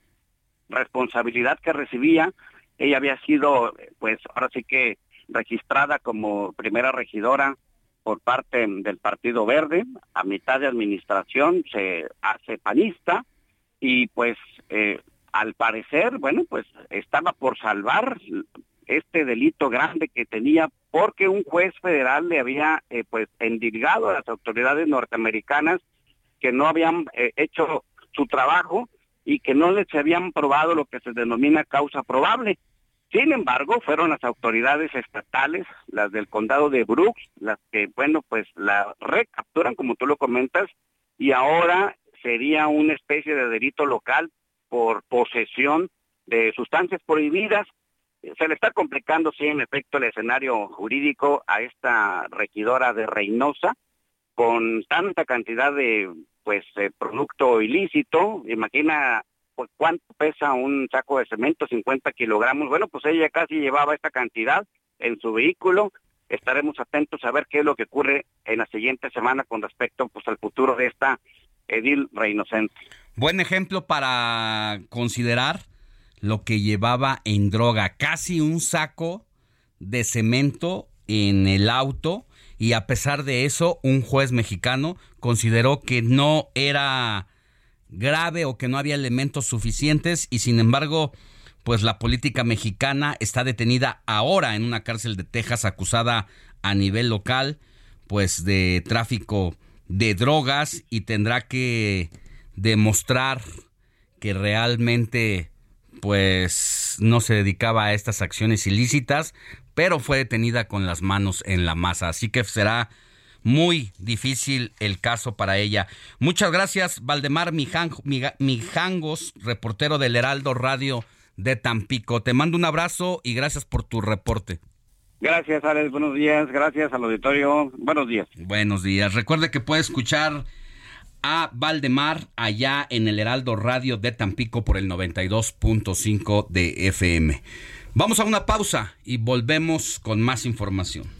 responsabilidad que recibía. Ella había sido, pues ahora sí que registrada como primera regidora por parte del Partido Verde, a mitad de administración se hace panista y pues eh, al parecer, bueno, pues estaba por salvar este delito grande que tenía porque un juez federal le había eh, pues endilgado a las autoridades norteamericanas que no habían eh, hecho su trabajo y que no les habían probado lo que se denomina causa probable. Sin embargo, fueron las autoridades estatales, las del condado de Brooks, las que, bueno, pues la recapturan, como tú lo comentas, y ahora sería una especie de delito local por posesión de sustancias prohibidas. Se le está complicando, sí, en efecto, el escenario jurídico a esta regidora de Reynosa, con tanta cantidad de pues eh, producto ilícito, imagina pues, cuánto pesa un saco de cemento, 50 kilogramos, bueno, pues ella casi llevaba esta cantidad en su vehículo, estaremos atentos a ver qué es lo que ocurre en la siguiente semana con respecto pues al futuro de esta Edil Reinocente. Buen ejemplo para considerar lo que llevaba en droga, casi un saco de cemento en el auto y a pesar de eso un juez mexicano consideró que no era grave o que no había elementos suficientes y sin embargo pues la política mexicana está detenida ahora en una cárcel de Texas acusada a nivel local pues de tráfico de drogas y tendrá que demostrar que realmente pues no se dedicaba a estas acciones ilícitas, pero fue detenida con las manos en la masa. Así que será muy difícil el caso para ella. Muchas gracias, Valdemar Mijangos, reportero del Heraldo Radio de Tampico. Te mando un abrazo y gracias por tu reporte. Gracias, Alex. Buenos días. Gracias al auditorio. Buenos días. Buenos días. Recuerde que puede escuchar a Valdemar allá en el Heraldo Radio de Tampico por el 92.5 de FM. Vamos a una pausa y volvemos con más información.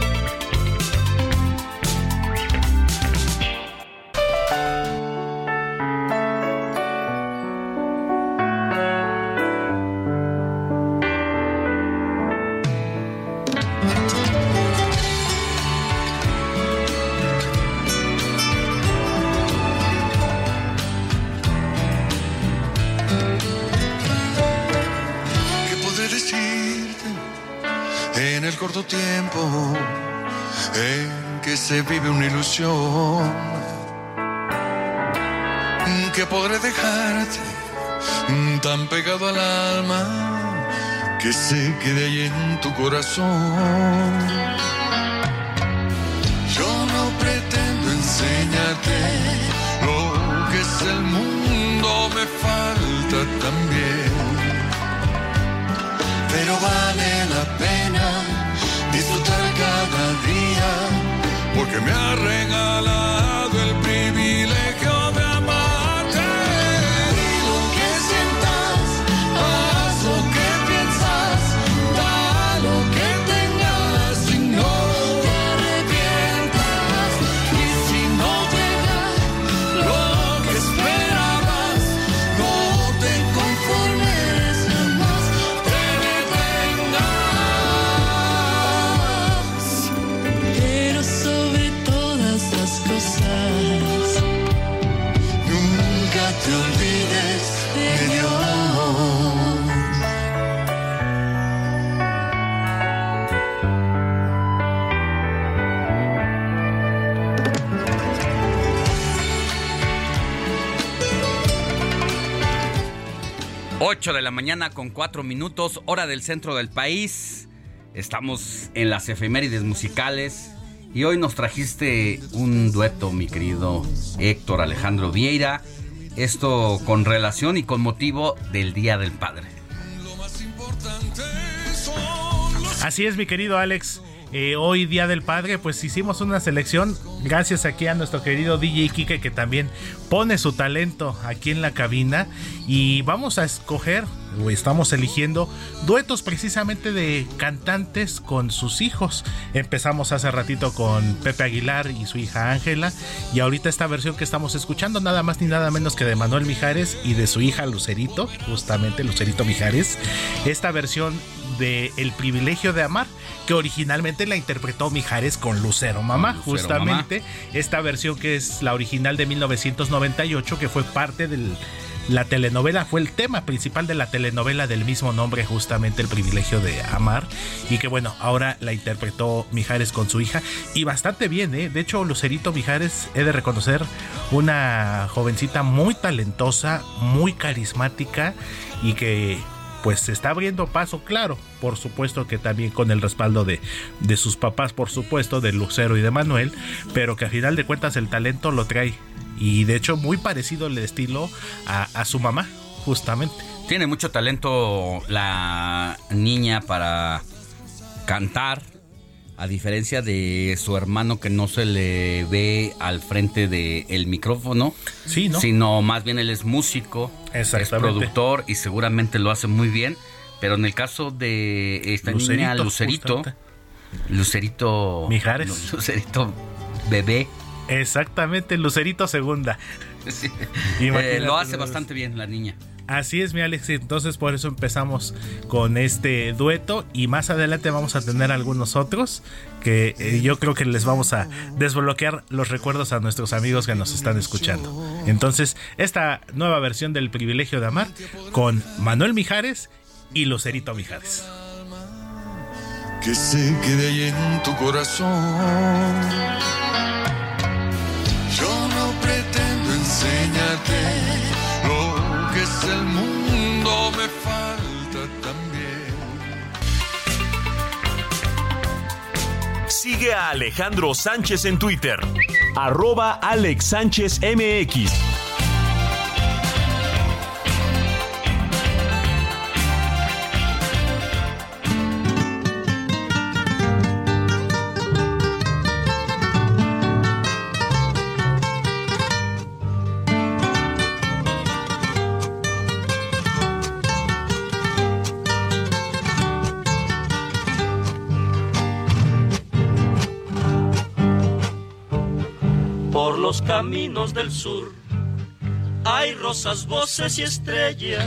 Corto tiempo en que se vive una ilusión. Que podré dejarte tan pegado al alma que se quede ahí en tu corazón. Yo no pretendo enseñarte lo que es el mundo, me falta también. Pero vale la pena disfrutar cada día, porque me ha regalado de la mañana con 4 minutos, hora del centro del país. Estamos en las efemérides musicales y hoy nos trajiste un dueto, mi querido Héctor Alejandro Vieira. Esto con relación y con motivo del Día del Padre. Así es, mi querido Alex. Eh, hoy Día del Padre, pues hicimos una selección gracias aquí a nuestro querido DJ Kike que también pone su talento aquí en la cabina. Y vamos a escoger estamos eligiendo duetos precisamente de cantantes con sus hijos. Empezamos hace ratito con Pepe Aguilar y su hija Ángela y ahorita esta versión que estamos escuchando nada más ni nada menos que de Manuel Mijares y de su hija Lucerito, justamente Lucerito Mijares. Esta versión de El privilegio de amar, que originalmente la interpretó Mijares con Lucero Mamá, Lucero justamente esta versión que es la original de 1998, que fue parte de la telenovela, fue el tema principal de la telenovela del mismo nombre, justamente El privilegio de amar, y que bueno, ahora la interpretó Mijares con su hija, y bastante bien, ¿eh? de hecho Lucerito Mijares, he de reconocer, una jovencita muy talentosa, muy carismática, y que pues se está abriendo paso, claro, por supuesto que también con el respaldo de, de sus papás, por supuesto, de Lucero y de Manuel, pero que a final de cuentas el talento lo trae y de hecho muy parecido el estilo a, a su mamá, justamente. Tiene mucho talento la niña para cantar, a diferencia de su hermano que no se le ve al frente del micrófono, sí, ¿no? sino más bien él es músico, es productor y seguramente lo hace muy bien. Pero en el caso de esta niña Lucerito, justamente. Lucerito Mijares. Lucerito bebé, Exactamente, Lucerito Segunda. (laughs) Eh, lo hace bastante bien la niña. Así es, mi Alex. Entonces, por eso empezamos con este dueto. Y más adelante vamos a tener algunos otros que eh, yo creo que les vamos a desbloquear los recuerdos a nuestros amigos que nos están escuchando. Entonces, esta nueva versión del privilegio de amar con Manuel Mijares y Lucerito Mijares. Que se quede ahí en tu corazón. Lo que es el mundo, me falta también. Sigue a Alejandro Sánchez en Twitter. Arroba Alex Sánchez MX. Los caminos del sur hay rosas, voces y estrellas.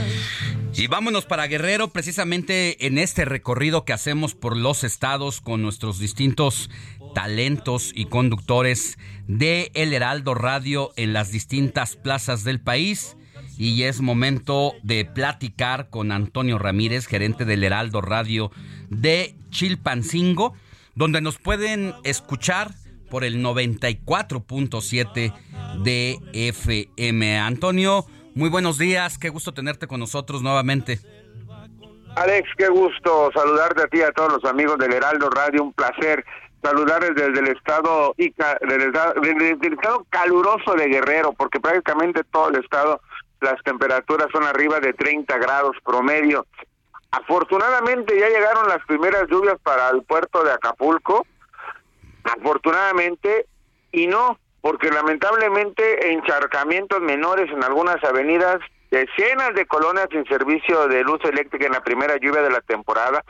Y vámonos para Guerrero, precisamente en este recorrido que hacemos por los estados con nuestros distintos talentos y conductores de El Heraldo Radio en las distintas plazas del país. Y es momento de platicar con Antonio Ramírez, gerente del Heraldo Radio de Chilpancingo, donde nos pueden escuchar por el 94.7 de FM. Antonio, muy buenos días, qué gusto tenerte con nosotros nuevamente. Alex, qué gusto saludarte a ti y a todos los amigos del Heraldo Radio, un placer saludarles desde el estado y del estado, del estado caluroso de Guerrero, porque prácticamente todo el estado las temperaturas son arriba de 30 grados promedio. Afortunadamente ya llegaron las primeras lluvias para el puerto de Acapulco, afortunadamente, y no, porque lamentablemente encharcamientos menores en algunas avenidas, decenas de colonias sin servicio de luz eléctrica en la primera lluvia de la temporada,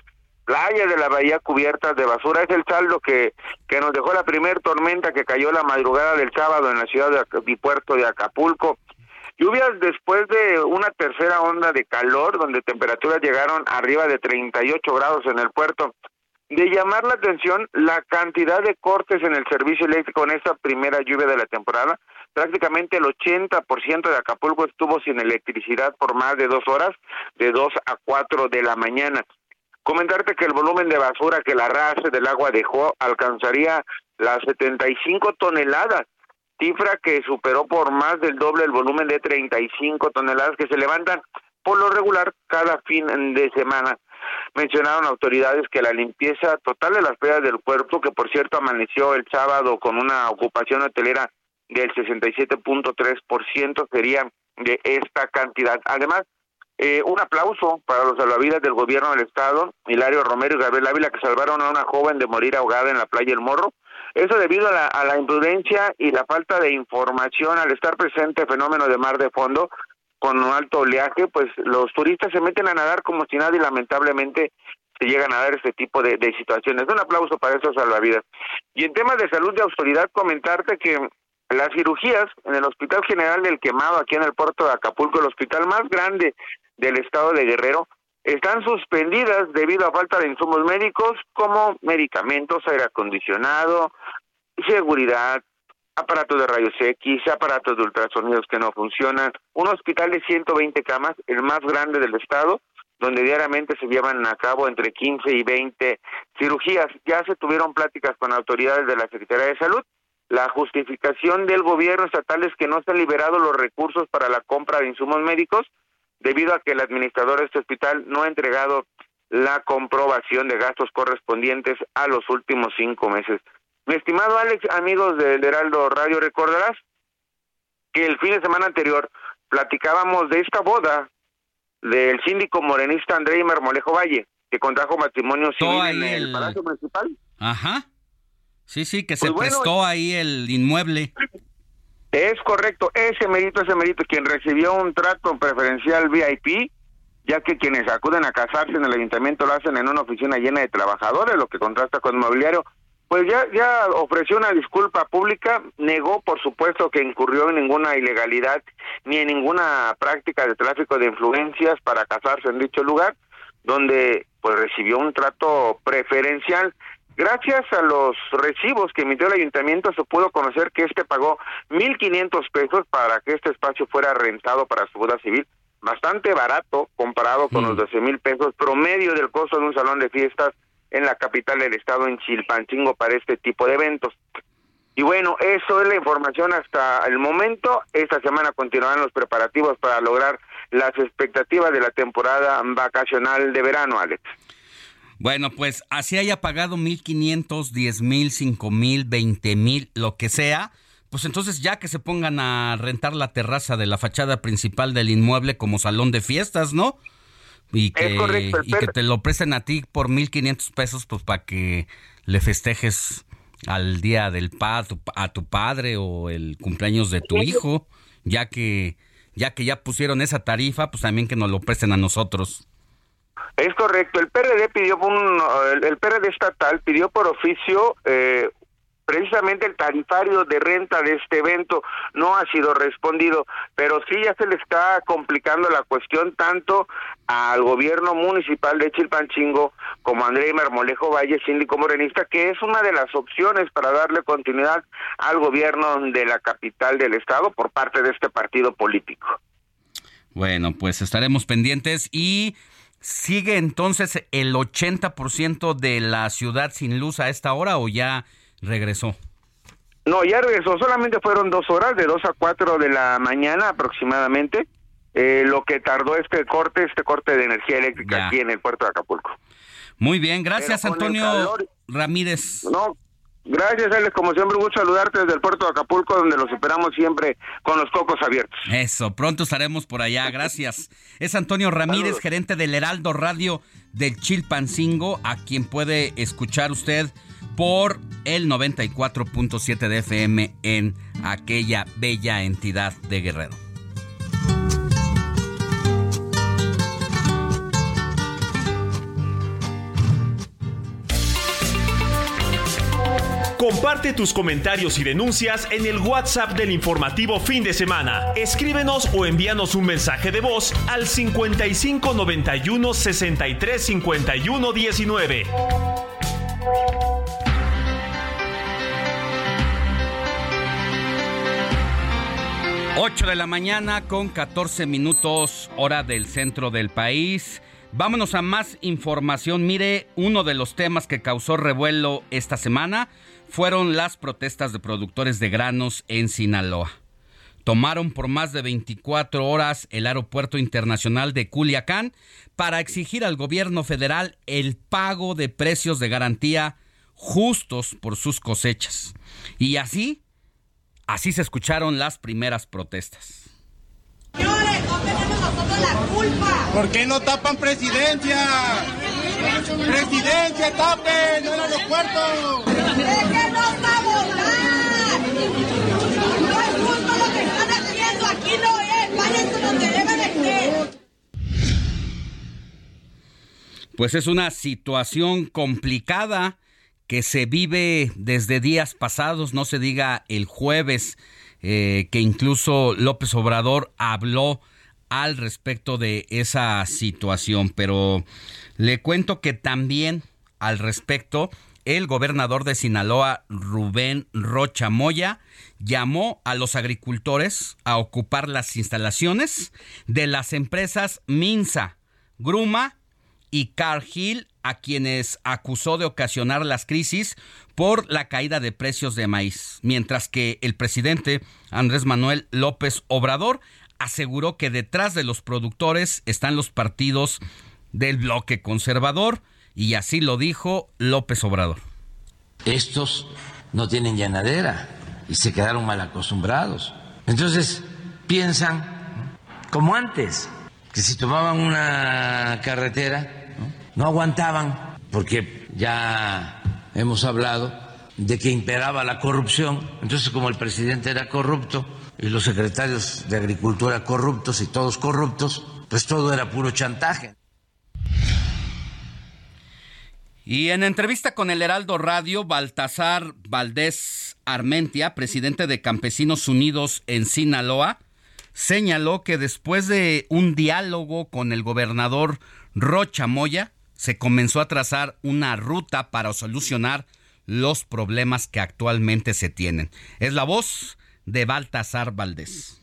playas de la bahía cubiertas de basura, es el saldo que, que nos dejó la primer tormenta que cayó la madrugada del sábado en la ciudad de, y puerto de Acapulco. Lluvias después de una tercera onda de calor, donde temperaturas llegaron arriba de 38 grados en el puerto de llamar la atención la cantidad de cortes en el servicio eléctrico en esta primera lluvia de la temporada. Prácticamente el 80% de Acapulco estuvo sin electricidad por más de dos horas, de 2 a 4 de la mañana. Comentarte que el volumen de basura que la raza del agua dejó alcanzaría las 75 toneladas, cifra que superó por más del doble el volumen de 35 toneladas que se levantan por lo regular cada fin de semana mencionaron autoridades que la limpieza total de las playas del puerto, que por cierto amaneció el sábado con una ocupación hotelera del 67.3%, sería de esta cantidad. Además, eh, un aplauso para los salvavidas del gobierno del estado, Hilario Romero y Gabriel Ávila, que salvaron a una joven de morir ahogada en la playa El Morro. Eso debido a la, a la imprudencia y la falta de información al estar presente el fenómeno de mar de fondo, con un alto oleaje, pues los turistas se meten a nadar como si nada y lamentablemente se llegan a dar este tipo de, situaciones. Un aplauso para esos salvavidas. Y en temas de salud de autoridad, comentarte que las cirugías en el Hospital General del Quemado, aquí en el puerto de Acapulco, el hospital más grande del estado de Guerrero, están suspendidas debido a falta de insumos médicos como medicamentos, aire acondicionado, seguridad, aparatos de rayos X, aparatos de ultrasonidos que no funcionan, un hospital de 120 camas, el más grande del estado, donde diariamente se llevan a cabo entre 15 y 20 cirugías. Ya se tuvieron pláticas con autoridades de la Secretaría de Salud. La justificación del gobierno estatal es que no se han liberado los recursos para la compra de insumos médicos debido a que el administrador de este hospital no ha entregado la comprobación de gastos correspondientes a los últimos cinco meses. Mi estimado Alex, amigos del Heraldo Radio, recordarás que el fin de semana anterior platicábamos de esta boda del síndico morenista André Mermolejo Valle, que contrajo matrimonio civil en el, Palacio Municipal. Ajá. Sí, sí, que se pues prestó ahí el inmueble. Es correcto, ese mérito, ese mérito, quien recibió un trato preferencial VIP, ya que quienes acuden a casarse en el ayuntamiento lo hacen en una oficina llena de trabajadores, lo que contrasta con el mobiliario pues ya, ya ofreció una disculpa pública, negó por supuesto que incurrió en ninguna ilegalidad ni en ninguna práctica de tráfico de influencias para casarse en dicho lugar, donde pues recibió un trato preferencial. Gracias a los recibos que emitió el ayuntamiento se pudo conocer que este pagó 1.500 pesos para que este espacio fuera rentado para su boda civil, bastante barato comparado con los 12 mil pesos promedio del costo de un salón de fiestas en la capital del estado, en Chilpancingo, para este tipo de eventos. Y bueno, eso es la información hasta el momento. Esta semana continuarán los preparativos para lograr las expectativas de la temporada vacacional de verano, Alex. Bueno, pues así haya pagado 1.500, 10.000, 5.000, 20.000, lo que sea, pues entonces ya que se pongan a rentar la terraza de la fachada principal del inmueble como salón de fiestas, ¿no? Y que, y que te lo presten a ti por 1.500 pesos, pues para que le festejes al día del pa, a tu padre o el cumpleaños de tu hijo, ya que ya que ya pusieron esa tarifa, pues también que nos lo presten a nosotros. Es correcto, el PRD pidió un, el PRD estatal pidió por oficio eh, precisamente el tarifario de renta de este evento no ha sido respondido, pero sí ya se le está complicando la cuestión tanto al gobierno municipal de Chilpanchingo como a André Marmolejo Valle, síndico morenista, que es una de las opciones para darle continuidad al gobierno de la capital del estado por parte de este partido político. Bueno, pues estaremos pendientes y sigue entonces el 80% de la ciudad sin luz a esta hora o ya regresó? No, ya regresó. Solamente fueron dos horas, de dos a cuatro de la mañana aproximadamente. Eh, lo que tardó este corte, este corte de energía eléctrica aquí en el puerto de Acapulco. Muy bien, gracias Antonio Ramírez. No, gracias Alex, como siempre un gusto saludarte desde el puerto de Acapulco donde los esperamos siempre con los cocos abiertos. Eso, pronto estaremos por allá, gracias. Es Antonio Ramírez, gerente del Heraldo Radio del Chilpancingo, a quien puede escuchar usted por el 94.7 de FM en aquella bella entidad de Guerrero. Comparte tus comentarios y denuncias en el WhatsApp del informativo fin de semana. Escríbenos o envíanos un mensaje de voz al 55 91 63 51 19. 8 de la mañana con 14 minutos hora del centro del país. Vámonos a más información. Mire, uno de los temas que causó revuelo esta semana fueron las protestas de productores de granos en Sinaloa. Tomaron por más de 24 horas el aeropuerto internacional de Culiacán para exigir al gobierno federal el pago de precios de garantía justos por sus cosechas. Y así Así se escucharon las primeras protestas. Señores, no tenemos nosotros la culpa. ¿Por qué no tapan presidencia? Presidencia, tapen, no el aeropuerto. Déjenos a votar. No es justo lo que están haciendo. Aquí no es. Váyanse donde debe de ser. Pues es una situación complicada que se vive desde días pasados, no se diga el jueves, eh, que incluso López Obrador habló al respecto de esa situación, pero le cuento que también al respecto el gobernador de Sinaloa, Rubén Rocha Moya, llamó a los agricultores a ocupar las instalaciones de las empresas Minsa, Gruma y Cargill a quienes acusó de ocasionar las crisis por la caída de precios de maíz, mientras que el presidente Andrés Manuel López Obrador aseguró que detrás de los productores están los partidos del bloque conservador y así lo dijo López Obrador. Estos no tienen llanadera y se quedaron mal acostumbrados. Entonces piensan como antes, que si tomaban una carretera no aguantaban porque ya hemos hablado de que imperaba la corrupción. Entonces, como el presidente era corrupto y los secretarios de Agricultura corruptos y todos corruptos, pues todo era puro chantaje. Y en entrevista con el Heraldo Radio, Baltasar Valdés Armentia, presidente de Campesinos Unidos en Sinaloa, señaló que después de un diálogo con el gobernador Rocha Moya, se comenzó a trazar una ruta para solucionar los problemas que actualmente se tienen. Es la voz de Baltasar Valdés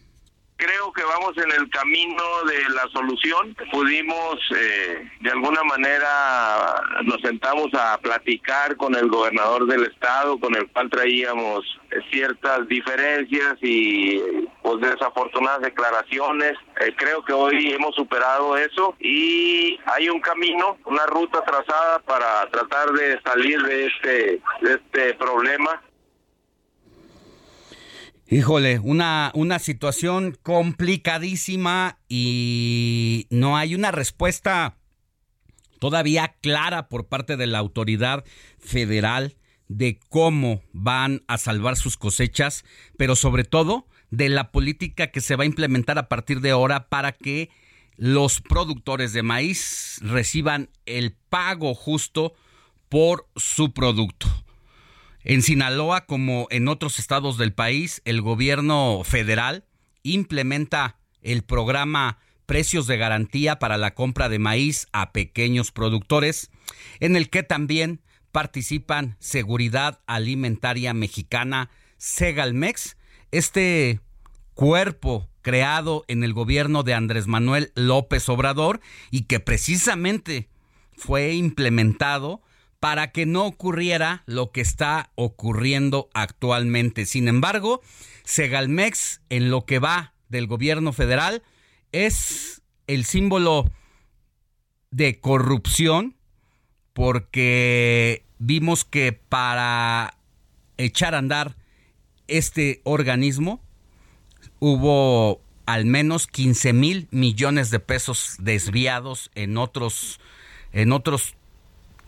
creo que vamos en el camino de la solución. Pudimos, eh, de alguna manera, nos sentamos a platicar con el gobernador del estado, con el cual traíamos ciertas diferencias y pues desafortunadas declaraciones. Eh, creo que hoy hemos superado eso y hay un camino, una ruta trazada para tratar de salir de este, de este problema Híjole, una, una situación complicadísima y no hay una respuesta todavía clara por parte de la autoridad federal de cómo van a salvar sus cosechas, pero sobre todo de la política que se va a implementar a partir de ahora para que los productores de maíz reciban el pago justo por su producto. En Sinaloa, como en otros estados del país, el gobierno federal implementa el programa Precios de Garantía para la compra de maíz a pequeños productores, en el que también participan Seguridad Alimentaria Mexicana, Segalmex, este cuerpo creado en el gobierno de Andrés Manuel López Obrador y que precisamente fue implementado para que no ocurriera lo que está ocurriendo actualmente. Sin embargo, Segalmex, en lo que va del gobierno federal, es el símbolo de corrupción porque vimos que para echar a andar este organismo hubo al menos 15 mil millones de pesos desviados en otros en otros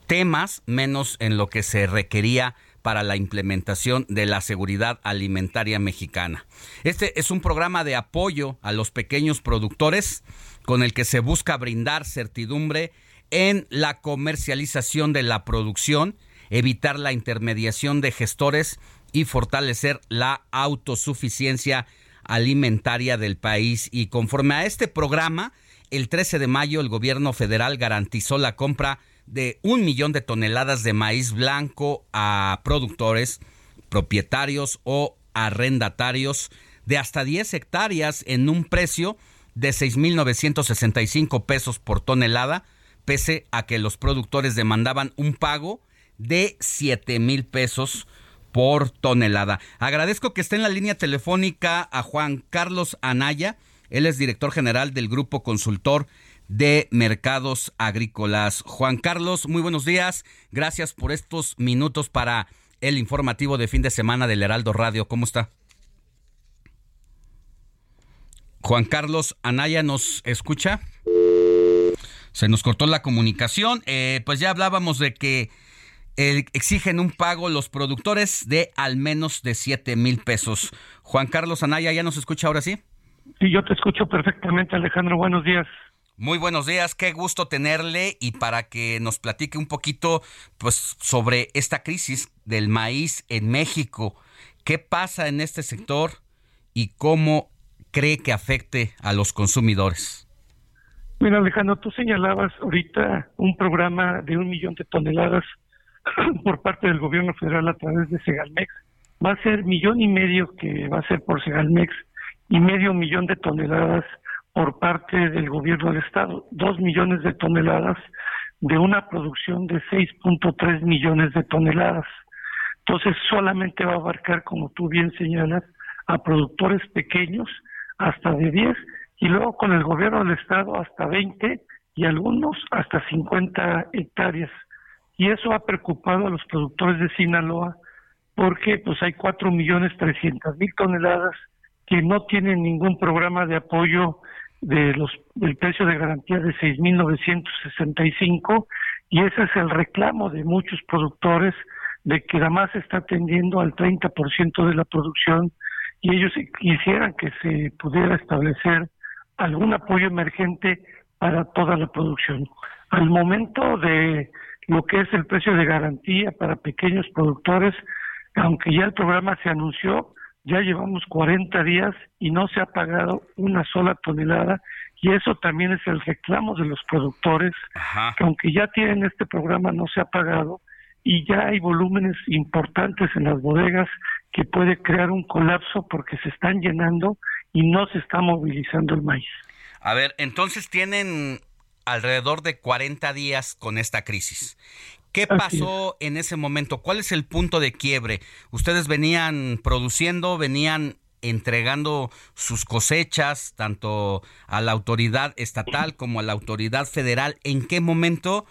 temas, menos en lo que se requería para la implementación de la seguridad alimentaria mexicana. Este es un programa de apoyo a los pequeños productores con el que se busca brindar certidumbre en la comercialización de la producción, evitar la intermediación de gestores y fortalecer la autosuficiencia alimentaria del país. Y conforme a este programa, el 13 de mayo el gobierno federal garantizó la compra de un millón de toneladas de maíz blanco a productores, propietarios o arrendatarios de hasta 10 hectáreas en un precio de 6.965 pesos por tonelada, pese a que los productores demandaban un pago de 7 mil pesos por tonelada. Agradezco que esté en la línea telefónica a Juan Carlos Anaya. Él es director general del Grupo Consultor de Mercados Agrícolas. Juan Carlos, muy buenos días. Gracias por estos minutos para el informativo de fin de semana del Heraldo Radio. ¿Cómo está? Juan Carlos Anaya nos escucha. Se nos cortó la comunicación. Eh, pues ya hablábamos de que eh, exigen un pago los productores de al menos de 7 mil pesos. Juan Carlos Anaya, ¿ya nos escucha ahora sí? Sí, yo te escucho perfectamente, Alejandro. Buenos días. Muy buenos días, qué gusto tenerle y para que nos platique un poquito pues sobre esta crisis del maíz en México. ¿Qué pasa en este sector y cómo cree que afecte a los consumidores? Mira, Alejandro, tú señalabas ahorita un programa de un millón de toneladas (clears throat) por parte del gobierno federal a través de Segalmex. Va a ser millón y medio que va a ser por Segalmex y medio millón de toneladas por parte del gobierno del estado, dos millones de toneladas de una producción de 6.3 millones de toneladas. Entonces solamente va a abarcar, como tú bien señalas, a productores pequeños hasta de 10 y luego con el gobierno del estado hasta 20 y algunos hasta 50 hectáreas. Y eso ha preocupado a los productores de Sinaloa porque pues hay 4 millones 300 mil toneladas que no tienen ningún programa de apoyo de los del precio de garantía de 6.965 y ese es el reclamo de muchos productores de que nada más está atendiendo al 30% de la producción y ellos quisieran que se pudiera establecer algún apoyo emergente para toda la producción. Al momento de lo que es el precio de garantía para pequeños productores, aunque ya el programa se anunció, ya llevamos 40 días y no se ha pagado una sola tonelada y eso también es el reclamo de los productores, que aunque ya tienen este programa no se ha pagado y ya hay volúmenes importantes en las bodegas que puede crear un colapso porque se están llenando y no se está movilizando el maíz. A ver, entonces tienen alrededor de 40 días con esta crisis. ¿Qué pasó en ese momento? ¿Cuál es el punto de quiebre? Ustedes venían produciendo, venían entregando sus cosechas tanto a la autoridad estatal como a la autoridad federal. ¿En qué momento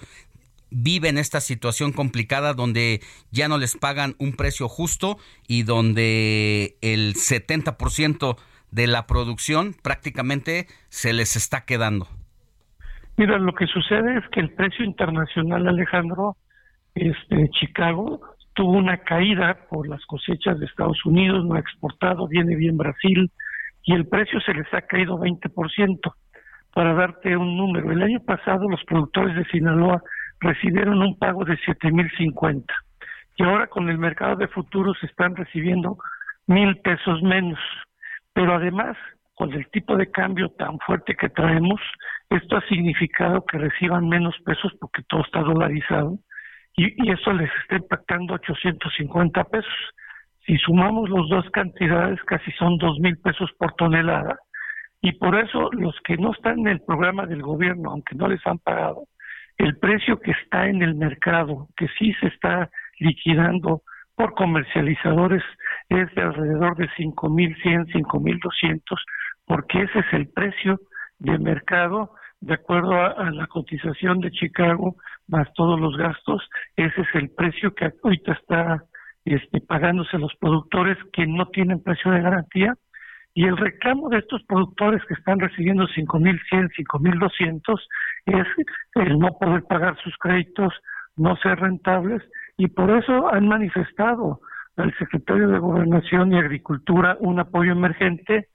viven esta situación complicada donde ya no les pagan un precio justo y donde el 70% de la producción prácticamente se les está quedando? Mira, lo que sucede es que el precio internacional, Alejandro, este Chicago tuvo una caída por las cosechas de Estados Unidos, no ha exportado, viene bien Brasil, y el precio se les ha caído 20%. Para darte un número, el año pasado los productores de Sinaloa recibieron un pago de 7.050 y ahora con el mercado de futuros están recibiendo mil pesos menos. Pero además, con el tipo de cambio tan fuerte que traemos, esto ha significado que reciban menos pesos porque todo está dolarizado y, eso les está impactando 850 pesos. Si sumamos las dos cantidades, casi son dos mil pesos por tonelada. Y por eso los que no están en el programa del gobierno, aunque no les han pagado, el precio que está en el mercado, que sí se está liquidando por comercializadores, es de alrededor de 5.100, 5.200, porque ese es el precio de mercado de acuerdo a, la cotización de Chicago más todos los gastos, ese es el precio que ahorita está este, pagándose los productores que no tienen precio de garantía. Y el reclamo de estos productores que están recibiendo 5.100, 5.200 es el no poder pagar sus créditos, no ser rentables y por eso han manifestado al secretario de Gobernación y Agricultura un apoyo emergente,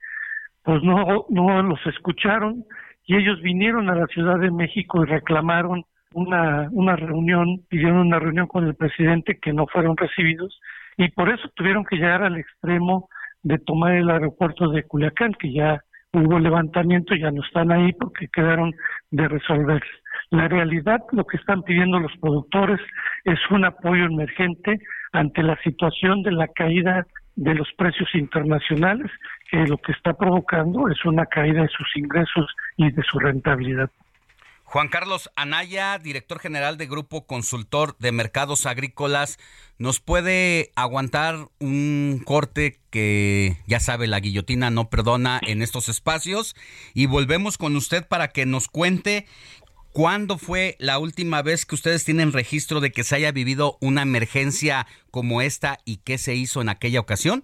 pues no, no los escucharon y ellos vinieron a la Ciudad de México y reclamaron una, una reunión, pidieron una reunión con el presidente que no fueron recibidos y por eso tuvieron que llegar al extremo de tomar el aeropuerto de Culiacán, que ya hubo levantamiento, ya no están ahí porque quedaron de resolver. La realidad, lo que están pidiendo los productores es un apoyo emergente ante la situación de la caída de los precios internacionales, que lo que está provocando es una caída de sus ingresos y de su rentabilidad. Juan Carlos Anaya, director general de Grupo Consultor de Mercados Agrícolas, ¿nos puede aguantar un corte que ya sabe la guillotina no perdona en estos espacios? Y volvemos con usted para que nos cuente ¿Cuándo fue la última vez que ustedes tienen registro de que se haya vivido una emergencia como esta y qué se hizo en aquella ocasión?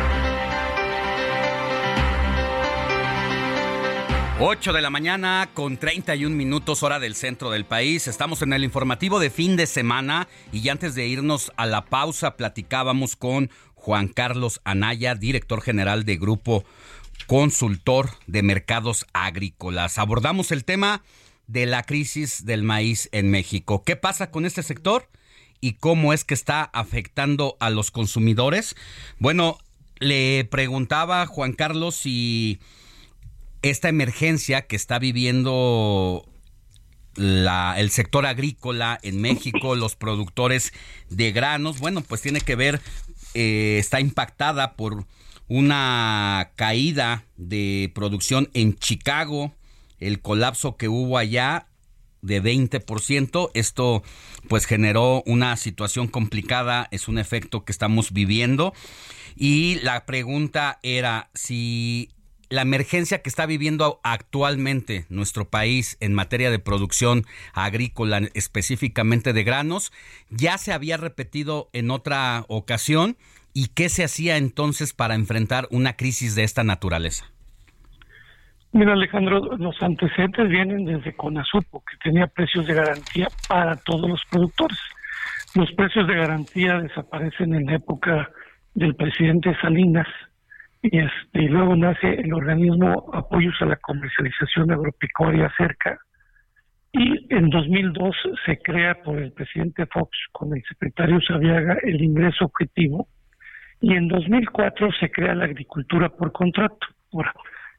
8 de la mañana con 31 minutos hora del centro del país. Estamos en el informativo de fin de semana y antes de irnos a la pausa platicábamos con Juan Carlos Anaya, director general de Grupo Consultor de Mercados Agrícolas. Abordamos el tema de la crisis del maíz en México. ¿Qué pasa con este sector y cómo es que está afectando a los consumidores? Bueno, le preguntaba Juan Carlos si esta emergencia que está viviendo el sector agrícola en México, (laughs) los productores de granos, bueno, pues tiene que ver eh, está impactada por una caída de producción en Chicago, el colapso que hubo allá de 20%. Esto pues generó una situación complicada, es un efecto que estamos viviendo. Y la pregunta era si la emergencia que está viviendo actualmente nuestro país en materia de producción agrícola, específicamente de granos, ya se había repetido en otra ocasión y qué se hacía entonces para enfrentar una crisis de esta naturaleza. Mira, Alejandro, los antecedentes vienen desde Conasupo, que tenía precios de garantía para todos los productores. Los precios de garantía desaparecen en la época del presidente Salinas y, este, luego nace el organismo Apoyos a la Comercialización Agropecuaria Cerca y en 2002 se crea por el presidente Fox con el secretario Sabiaga el ingreso objetivo y en 2004 se crea la agricultura por contrato. Ahora,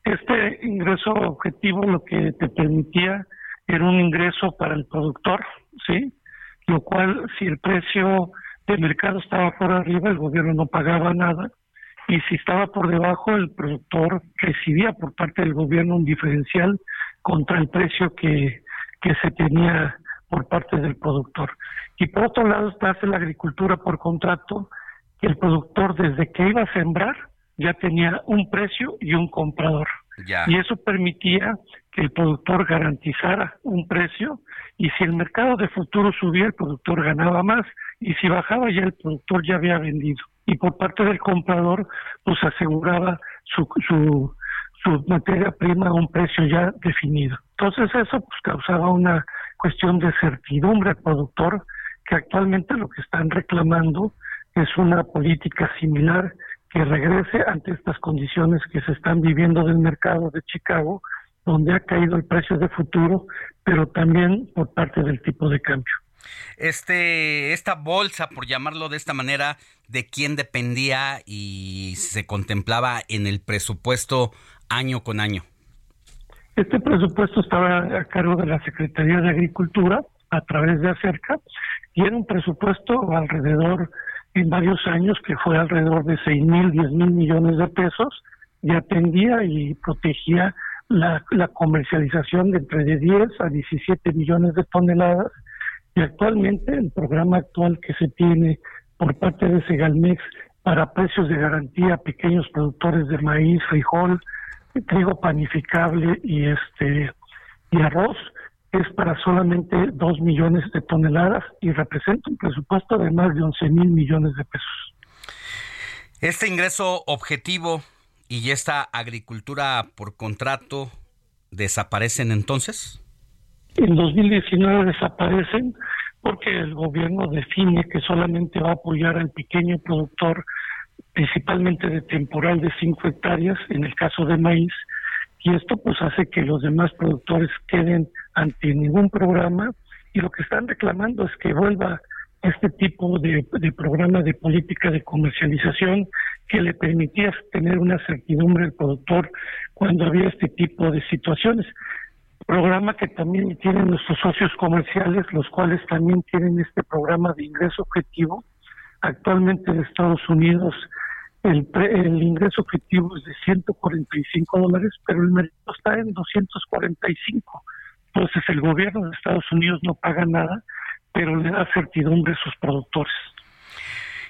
este ingreso objetivo lo que te permitía era un ingreso para el productor, ¿sí? Lo cual, si el precio de mercado estaba por arriba, el gobierno no pagaba nada y si estaba por debajo el productor recibía por parte del gobierno un diferencial contra el precio que, que se tenía por parte del productor. Y por otro lado está la agricultura por contrato, que el productor desde que iba a sembrar ya tenía un precio y un comprador. Y eso permitía que el productor garantizara un precio y si el mercado de futuro subía, el productor ganaba más y si bajaba ya el productor ya había vendido y por parte del comprador pues aseguraba su, su, su materia prima a un precio ya definido. Entonces eso pues causaba una cuestión de certidumbre al productor que actualmente lo que están reclamando es una política similar que regrese ante estas condiciones que se están viviendo del mercado de Chicago, donde ha caído el precio de futuro, pero también por parte del tipo de cambio. Este, esta bolsa, por llamarlo de esta manera, de quién dependía y se contemplaba en el presupuesto año con año. Este presupuesto estaba a cargo de la Secretaría de Agricultura a través de Acerca y era un presupuesto alrededor en varios años que fue alrededor de seis mil, diez mil millones de pesos y atendía y protegía la, la comercialización de entre de 10 a 17 millones de toneladas y actualmente el programa actual que se tiene por parte de Segalmex para precios de garantía a pequeños productores de maíz, frijol, trigo panificable y este y arroz es para solamente dos millones de toneladas y representa un presupuesto de más de 11 mil millones de pesos. Este ingreso objetivo y esta agricultura por contrato desaparecen entonces? En 2019 desaparecen porque el gobierno define que solamente va a apoyar al pequeño productor, principalmente de temporal de 5 hectáreas, en el caso de maíz, y esto pues hace que los demás productores queden ante ningún programa y lo que están reclamando es que vuelva este tipo de, de programa de política de comercialización que le permitía tener una certidumbre al productor cuando había este tipo de situaciones. Programa que también tienen nuestros socios comerciales, los cuales también tienen este programa de ingreso objetivo. Actualmente en Estados Unidos el, el ingreso objetivo es de 145 dólares, pero el mercado está en 245. Entonces el gobierno de Estados Unidos no paga nada, pero le da certidumbre a sus productores.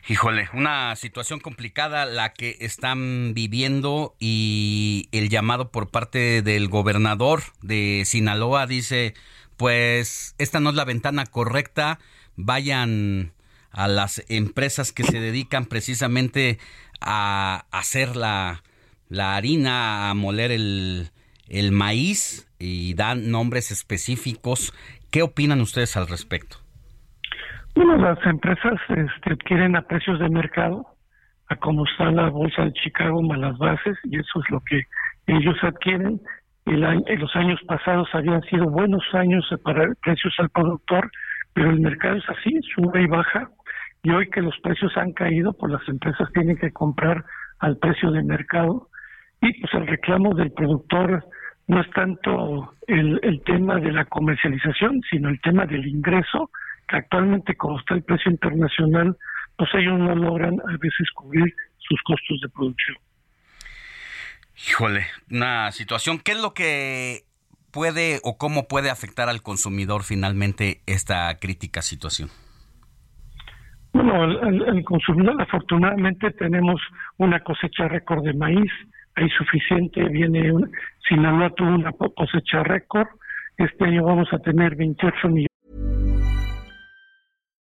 Híjole, una situación complicada la que están viviendo y el llamado por parte del gobernador de Sinaloa dice, pues esta no es la ventana correcta, vayan a las empresas que se dedican precisamente a hacer la, la harina, a moler el, el maíz y dan nombres específicos. ¿Qué opinan ustedes al respecto? Bueno, las empresas este, adquieren a precios de mercado, a como está la bolsa de Chicago más las bases, y eso es lo que ellos adquieren. El en los años pasados habían sido buenos años para precios al productor, pero el mercado es así, sube y baja, y hoy que los precios han caído, pues las empresas tienen que comprar al precio de mercado, y pues el reclamo del productor no es tanto el tema de la comercialización, sino el tema del ingreso actualmente como está el precio internacional, pues ellos no logran a veces cubrir sus costos de producción. Híjole, una situación. ¿Qué es lo que puede o cómo puede afectar al consumidor finalmente esta crítica situación? Bueno, el, consumidor afortunadamente tenemos una cosecha récord de maíz, hay suficiente, viene, Sinaloa tuvo una cosecha récord, este año vamos a tener 28 millones.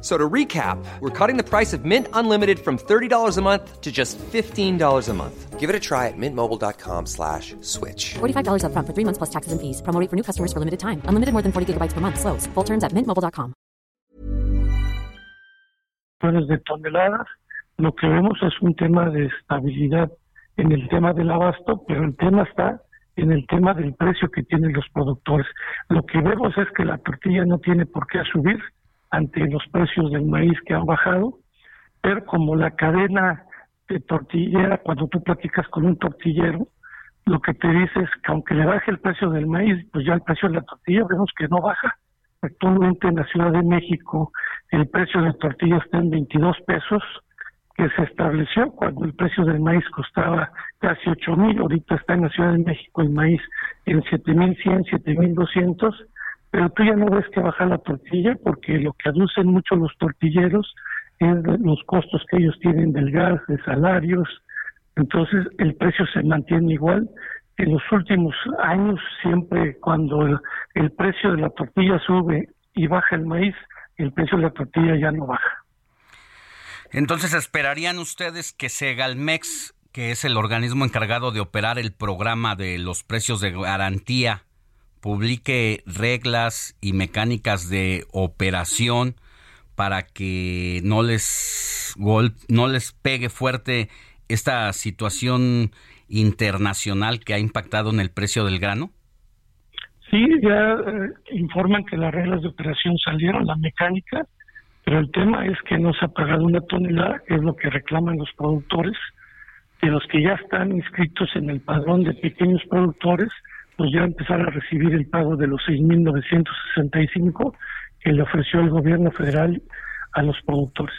So to recap, we're cutting the price of Mint Unlimited from $30 a month to just $15 a month. Give it a try at mintmobile.com slash switch. $45 up front for three months plus taxes and fees. Promo for new customers for limited time. Unlimited more than 40 gigabytes per month. Slows. Full terms at mintmobile.com. de toneladas, lo que vemos es un tema de estabilidad en el tema del abasto, pero el tema está en el tema del precio que tienen los productores. Lo que vemos es que la tortilla no tiene por qué subir, ante los precios del maíz que han bajado, pero como la cadena de tortillera, cuando tú platicas con un tortillero, lo que te dice es que aunque le baje el precio del maíz, pues ya el precio de la tortilla vemos que no baja. Actualmente en la Ciudad de México el precio de la tortilla está en 22 pesos, que se estableció cuando el precio del maíz costaba casi 8 mil, ahorita está en la Ciudad de México el maíz en 7.100, 7.200, pero tú ya no ves que baja la tortilla porque lo que aducen mucho los tortilleros es los costos que ellos tienen del gas, de salarios, entonces el precio se mantiene igual. En los últimos años, siempre cuando el, precio de la tortilla sube y baja el maíz, el precio de la tortilla ya no baja. Entonces, ¿esperarían ustedes que Segalmex, que es el organismo encargado de operar el programa de los precios de garantía, publique reglas y mecánicas de operación para que no les no les pegue fuerte esta situación internacional que ha impactado en el precio del grano? Sí, ya eh, informan que las reglas de operación salieron, la mecánica, pero el tema es que no se ha pagado una tonelada, que es lo que reclaman los productores, de los que ya están inscritos en el padrón de pequeños productores, pues ya empezar a recibir el pago de los 6.965 que le ofreció el gobierno federal a los productores.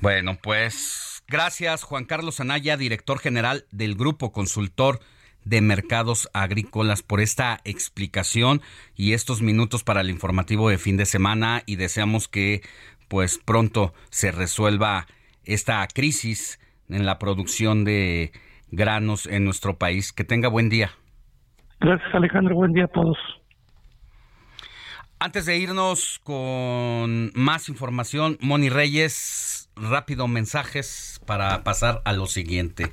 Bueno, pues gracias Juan Carlos Anaya, director general del Grupo Consultor de Mercados Agrícolas por esta explicación y estos minutos para el informativo de fin de semana y deseamos que pues pronto se resuelva esta crisis en la producción de granos en nuestro país. Que tenga buen día. Gracias Alejandro, buen día a todos. Antes de irnos con más información, Moni Reyes, rápido mensajes para pasar a lo siguiente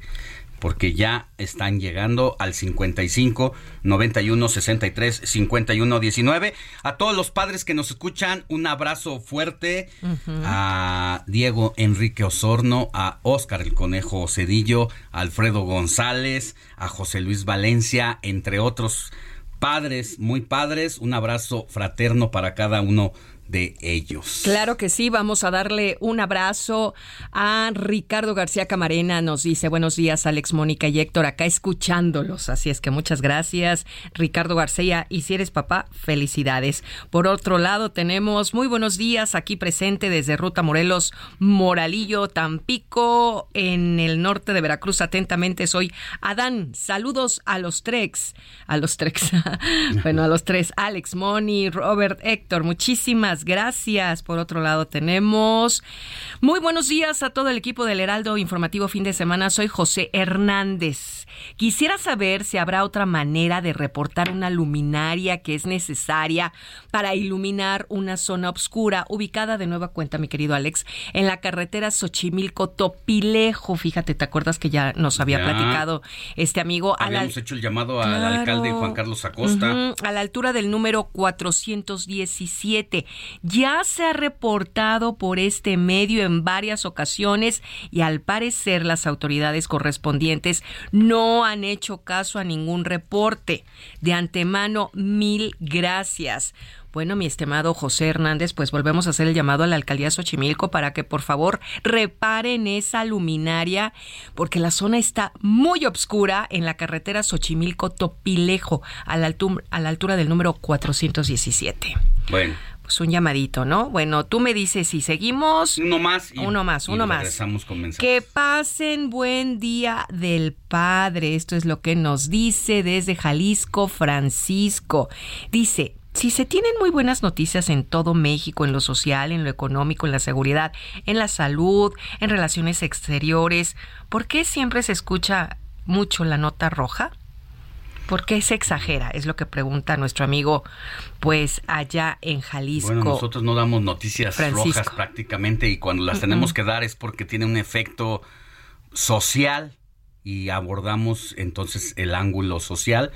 porque ya están llegando al 55 91 63 51 19. A todos los padres que nos escuchan, un abrazo fuerte a Diego Enrique Osorno, a Óscar el Conejo Cedillo, a Alfredo González, a José Luis Valencia, entre otros padres, muy padres. Un abrazo fraterno para cada uno de ellos. Claro que sí, vamos a darle un abrazo a Ricardo García Camarena, nos dice buenos días Alex, Mónica y Héctor, acá escuchándolos, así es que muchas gracias Ricardo García y si eres papá, felicidades. Por otro lado tenemos muy buenos días aquí presente desde Ruta Morelos, Moralillo, Tampico, en el norte de Veracruz, atentamente soy Adán, saludos a los Trex, a los Trex, (laughs) bueno a los tres, Alex, Moni, Robert, Héctor, muchísimas gracias. Por otro lado, tenemos muy buenos días a todo el equipo del Heraldo Informativo Fin de Semana. Soy José Hernández. Quisiera saber si habrá otra manera de reportar una luminaria que es necesaria para iluminar una zona oscura ubicada de nueva cuenta, mi querido Alex, en la carretera Xochimilco-Topilejo. Fíjate, ¿te acuerdas que ya nos había platicado este amigo? Habíamos hecho el llamado al alcalde Juan Carlos Acosta. a la altura del número 417. Ya se ha reportado por este medio en varias ocasiones y al parecer las autoridades correspondientes no han hecho caso a ningún reporte. De antemano, mil gracias. Bueno, mi estimado José Hernández, pues volvemos a hacer el llamado a la alcaldía Xochimilco para que por favor reparen esa luminaria, porque la zona está muy oscura en la carretera Xochimilco-Topilejo, a la, altura, a la altura del número 417. Bueno. Pues un llamadito, ¿no? Bueno, tú me dices si seguimos. Uno más. Y, uno más, uno más. Con mensajes. Que pasen buen día del Padre. Esto es lo que nos dice desde Jalisco, Francisco. Dice, si se tienen muy buenas noticias en todo México, en lo social, en lo económico, en la seguridad, en la salud, en relaciones exteriores, ¿por qué siempre se escucha mucho la nota roja? ¿Por qué se exagera? Es lo que pregunta nuestro amigo, pues allá en Jalisco. Bueno, nosotros no damos noticias rojas prácticamente y cuando las tenemos que dar es porque tiene un efecto social y abordamos entonces el ángulo social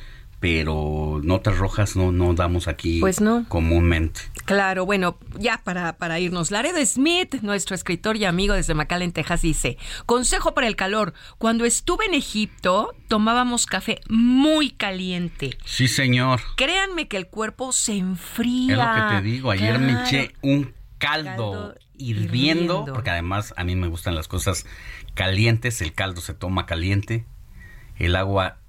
pero notas rojas no, no damos aquí pues no. comúnmente. Claro, bueno, ya para, para irnos. Laredo Smith, nuestro escritor y amigo desde McAllen, Texas, dice, consejo para el calor, cuando estuve en Egipto tomábamos café muy caliente. Sí, señor. Créanme que el cuerpo se enfría. Es lo que te digo, ayer me eché un caldo, hirviendo, hirviendo, porque además a mí me gustan las cosas calientes, el caldo se toma caliente, el agua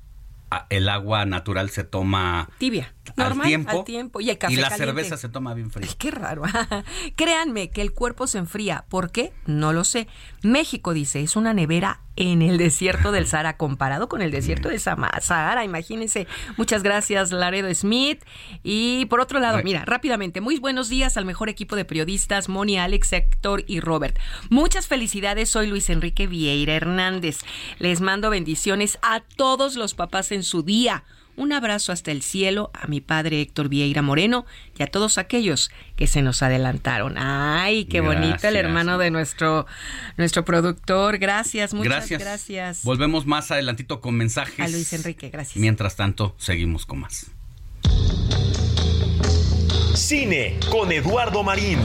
el agua natural se toma tibia, normal, al tiempo, al tiempo. y el café y la caliente. cerveza se toma bien fría. Qué raro. (laughs) Créanme que el cuerpo se enfría. ¿Por qué? No lo sé. México dice, es una nevera en el desierto del Sahara comparado con el desierto de Sahara. Imagínense. Muchas gracias, Laredo Smith. Y por otro lado, mira, rápidamente, muy buenos días al mejor equipo de periodistas, Moni, Alex, Héctor y Robert. Muchas felicidades, soy Luis Enrique Vieira Hernández. Les mando bendiciones a todos los papás en su día. Un abrazo hasta el cielo a mi padre Héctor Vieira Moreno y a todos aquellos que se nos adelantaron. Ay, qué gracias. bonito el hermano de nuestro nuestro productor. Gracias, muchas gracias. gracias. Volvemos más adelantito con mensajes. A Luis Enrique, gracias. Mientras tanto, seguimos con más. Cine con Eduardo Marín.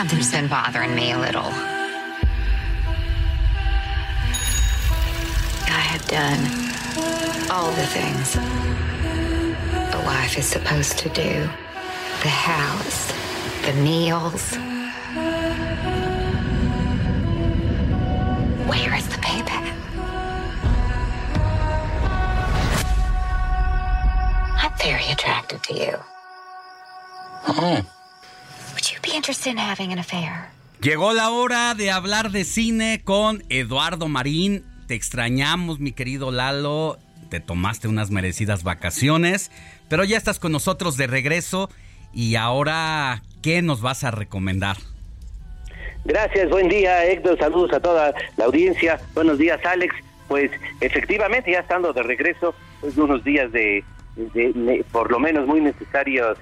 Something's been bothering me a little. I have done all the things a wife is supposed to do the house, the meals. Where is the payback? I'm very attracted to you. Oh. Would you be interested in having an affair? Llegó la hora de hablar de cine con Eduardo Marín. Te extrañamos, mi querido Lalo. Te tomaste unas merecidas vacaciones, pero ya estás con nosotros de regreso. Y ahora, ¿qué nos vas a recomendar? Gracias, buen día Héctor, saludos a toda la audiencia. Buenos días Alex. Pues efectivamente, ya estando de regreso, pues unos días de, de, de por lo menos muy necesarias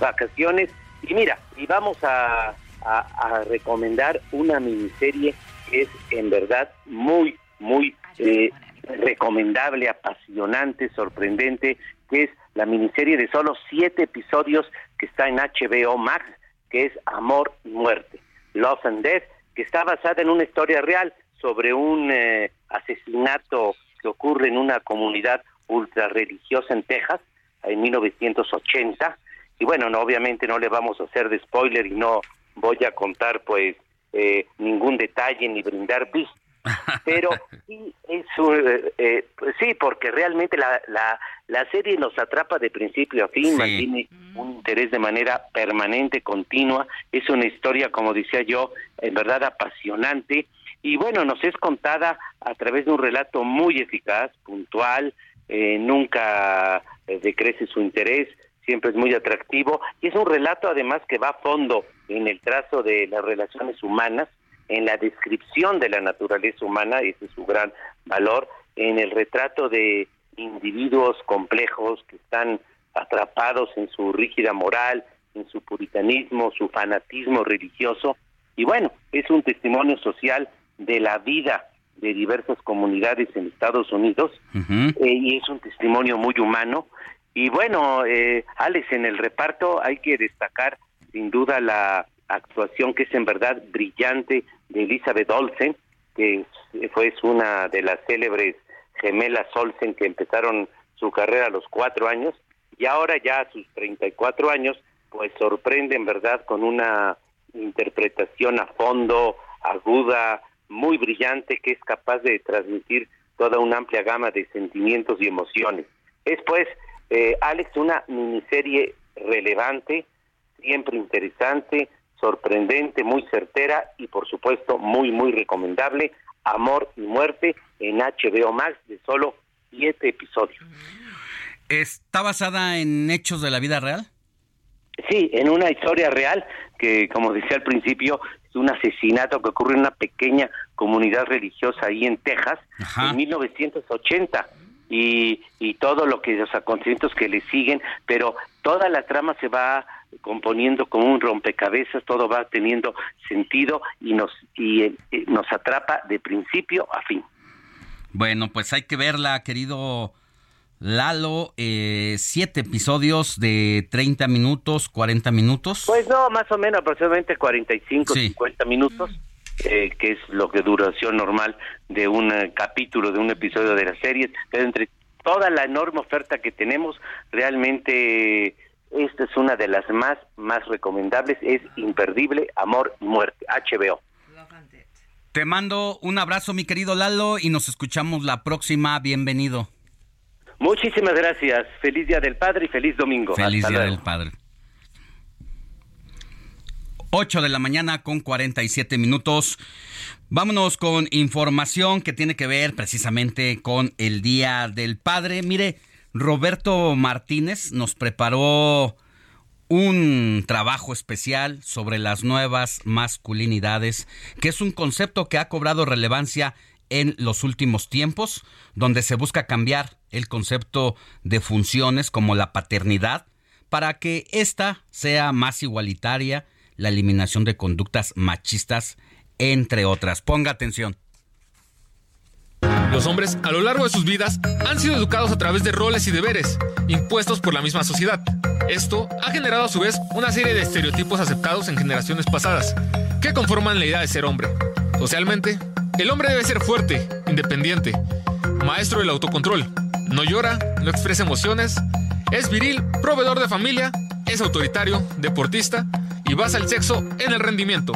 vacaciones. Y mira, y vamos a, a, a, recomendar una miniserie que es en verdad muy, muy eh, recomendable, apasionante, sorprendente, que es la miniserie de solo siete episodios que está en HBO Max, que es Amor y Muerte, Love and Death, que está basada en una historia real sobre un eh, asesinato que ocurre en una comunidad ultra religiosa en Texas en 1980 y bueno, no, obviamente no le vamos a hacer de spoiler y no voy a contar pues eh, ningún detalle ni brindar pistas, (laughs) pero sí, es, eh, pues sí, porque realmente la, la, la serie nos atrapa de principio a fin, sí. mantiene un interés de manera permanente, continua, es una historia, como decía yo, en verdad apasionante, y bueno, nos es contada a través de un relato muy eficaz, puntual, eh, nunca decrece su interés, siempre es muy atractivo y es un relato además que va a fondo en el trazo de las relaciones humanas, en la descripción de la naturaleza humana, y ese es su gran valor, en el retrato de individuos complejos que están atrapados en su rígida moral, en su puritanismo, su fanatismo religioso, y bueno, es un testimonio social de la vida de diversas comunidades en Estados Unidos, uh -huh. eh, y es un testimonio muy humano, y bueno, eh, Alex, en el reparto hay que destacar sin duda la actuación que es en verdad brillante de Elizabeth Olsen, que fue una de las célebres gemelas Olsen que empezaron su carrera a los cuatro años y ahora ya a sus 34 años, pues sorprende en verdad con una interpretación a fondo, aguda, muy brillante, que es capaz de transmitir toda una amplia gama de sentimientos y emociones. Es pues, eh, Alex, una miniserie relevante, siempre interesante, sorprendente, muy certera y por supuesto muy, muy recomendable, Amor y Muerte en HBO Max de solo siete episodios. ¿Está basada en hechos de la vida real? Sí, en una historia real que, como decía al principio, es un asesinato que ocurre en una pequeña comunidad religiosa ahí en Texas en 1980 y, y todo lo que los acontecimientos que le siguen, pero toda la trama se va componiendo como un rompecabezas, todo va teniendo sentido y nos y, eh, nos atrapa de principio a fin. Bueno, pues hay que verla, querido Lalo, eh, siete episodios de 30 minutos, 40 minutos. Pues no, más o menos aproximadamente 45, 50 minutos, eh, que es lo que duración normal de un eh, capítulo, de un episodio de la serie. Pero entre toda la enorme oferta que tenemos, realmente esta es una de las más, más recomendables, es imperdible, Amor Muerte, HBO. Te mando un abrazo, mi querido Lalo, y nos escuchamos la próxima. Bienvenido. Muchísimas gracias. Feliz Día del Padre y feliz domingo. Feliz Día del Padre. 8 de la mañana con 47 minutos. Vámonos con información que tiene que ver precisamente con el Día del Padre. Mire, Roberto Martínez nos preparó un trabajo especial sobre las nuevas masculinidades, que es un concepto que ha cobrado relevancia en los últimos tiempos, donde se busca cambiar el concepto de funciones como la paternidad para que ésta sea más igualitaria, la eliminación de conductas machistas, entre otras. Ponga atención. Los hombres, a lo largo de sus vidas, han sido educados a través de roles y deberes, impuestos por la misma sociedad. Esto ha generado a su vez una serie de estereotipos aceptados en generaciones pasadas, que conforman la idea de ser hombre. Socialmente, el hombre debe ser fuerte, independiente, maestro del autocontrol, no llora, no expresa emociones, es viril, proveedor de familia, es autoritario, deportista y basa el sexo en el rendimiento.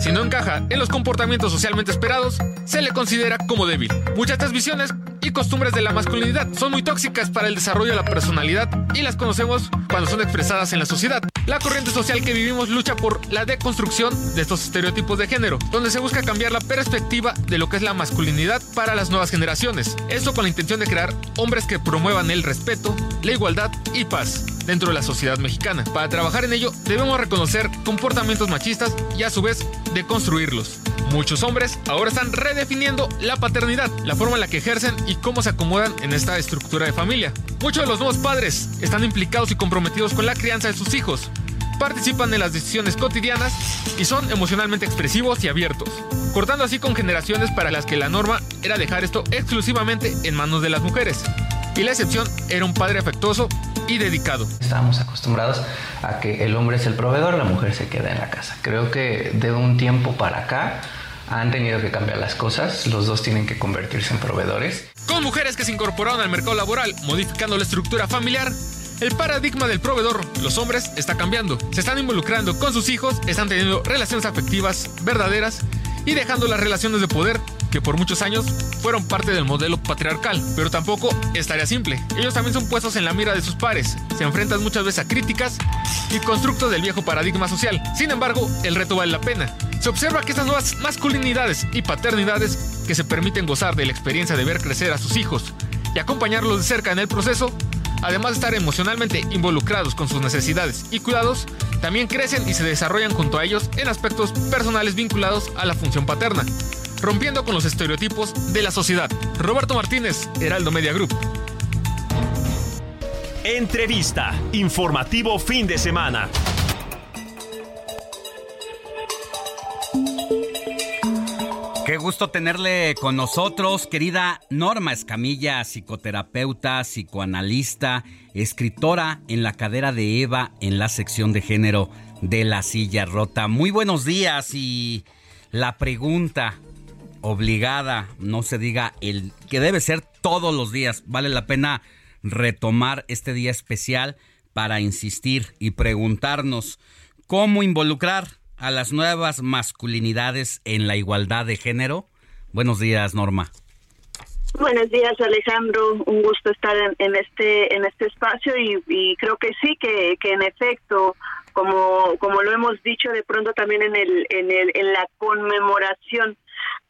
Si no encaja en los comportamientos socialmente esperados, se le considera como débil. Muchas de estas visiones y costumbres de la masculinidad son muy tóxicas para el desarrollo de la personalidad y las conocemos cuando son expresadas en la sociedad. La corriente social que vivimos lucha por la deconstrucción de estos estereotipos de género, donde se busca cambiar la perspectiva de lo que es la masculinidad para las nuevas generaciones. Esto con la intención de crear hombres que promuevan el respeto, la igualdad y paz dentro de la sociedad mexicana. Para trabajar en ello debemos reconocer comportamientos machistas y a su vez deconstruirlos. Muchos hombres ahora están redefiniendo la paternidad, la forma en la que ejercen y cómo se acomodan en esta estructura de familia. Muchos de los nuevos padres están implicados y comprometidos con la crianza de sus hijos, participan en las decisiones cotidianas y son emocionalmente expresivos y abiertos, cortando así con generaciones para las que la norma era dejar esto exclusivamente en manos de las mujeres. Y la excepción era un padre afectuoso y dedicado. Estábamos acostumbrados a que el hombre es el proveedor, la mujer se queda en la casa. Creo que de un tiempo para acá han tenido que cambiar las cosas, los dos tienen que convertirse en proveedores. Con mujeres que se incorporaron al mercado laboral, modificando la estructura familiar, el paradigma del proveedor, los hombres, está cambiando. Se están involucrando con sus hijos, están teniendo relaciones afectivas verdaderas y dejando las relaciones de poder que por muchos años fueron parte del modelo patriarcal, pero tampoco es tarea simple. Ellos también son puestos en la mira de sus pares, se enfrentan muchas veces a críticas y constructos del viejo paradigma social. Sin embargo, el reto vale la pena. Se observa que estas nuevas masculinidades y paternidades que se permiten gozar de la experiencia de ver crecer a sus hijos y acompañarlos de cerca en el proceso, además de estar emocionalmente involucrados con sus necesidades y cuidados, también crecen y se desarrollan junto a ellos en aspectos personales vinculados a la función paterna rompiendo con los estereotipos de la sociedad. Roberto Martínez, Heraldo Media Group. Entrevista. Informativo fin de semana. Qué gusto tenerle con nosotros, querida Norma Escamilla, psicoterapeuta, psicoanalista, escritora en la cadera de Eva en la sección de género de la silla rota. Muy buenos días y la pregunta, obligada, no se diga el que debe ser todos los días. Vale la pena retomar este día especial para insistir y preguntarnos cómo involucrar a las nuevas masculinidades en la igualdad de género. Buenos días, Norma. Buenos días, Alejandro. Un gusto estar en, este en este espacio y, creo que sí que, que en efecto, como como lo hemos dicho, de pronto también en el en el en la conmemoración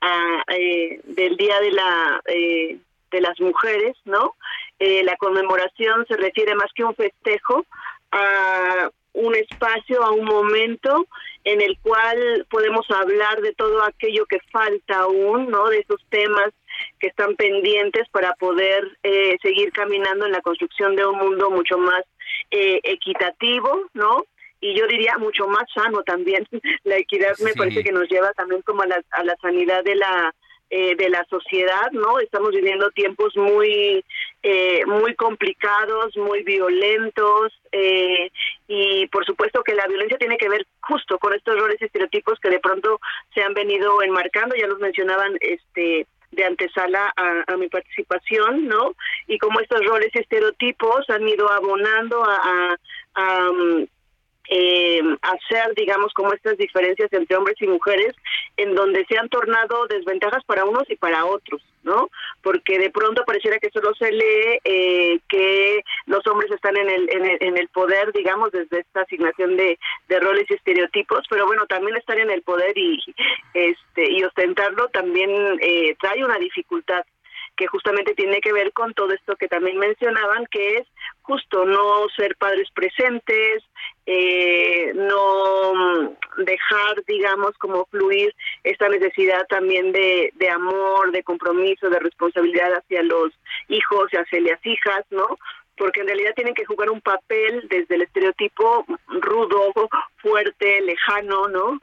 ah, eh, del día de la eh, de las mujeres, ¿no? Eh, la conmemoración se refiere más que un festejo a un espacio, a un momento en el cual podemos hablar de todo aquello que falta aún, ¿no? De esos temas que están pendientes para poder eh, seguir caminando en la construcción de un mundo mucho más eh, equitativo, ¿no? Y yo diría mucho más sano también. (laughs) La equidad me parece que nos lleva también como a la, a la sanidad de la eh, de la sociedad, ¿no? Estamos viviendo tiempos muy, eh, muy complicados, muy violentos, eh, y por supuesto que la violencia tiene que ver justo con estos roles estereotipos que de pronto se han venido enmarcando, ya los mencionaban, este de antesala a, mi participación, ¿no? Y como estos roles estereotipos han ido abonando a, a eh, hacer, digamos, como estas diferencias entre hombres y mujeres, en donde se han tornado desventajas para unos y para otros, ¿no? Porque de pronto pareciera que solo se lee eh, que los hombres están en el, en el, poder, digamos, desde esta asignación de, de roles y estereotipos, pero bueno, también estar en el poder y, este, y ostentarlo también eh, trae una dificultad que justamente tiene que ver con todo esto que también mencionaban, que es justo no ser padres presentes, eh, no mm, dejar, digamos, como fluir esta necesidad también de, de amor, de compromiso, de responsabilidad hacia los hijos y hacia las hijas, ¿no? Porque en realidad tienen que jugar un papel desde el estereotipo rudo, fuerte, lejano, ¿no?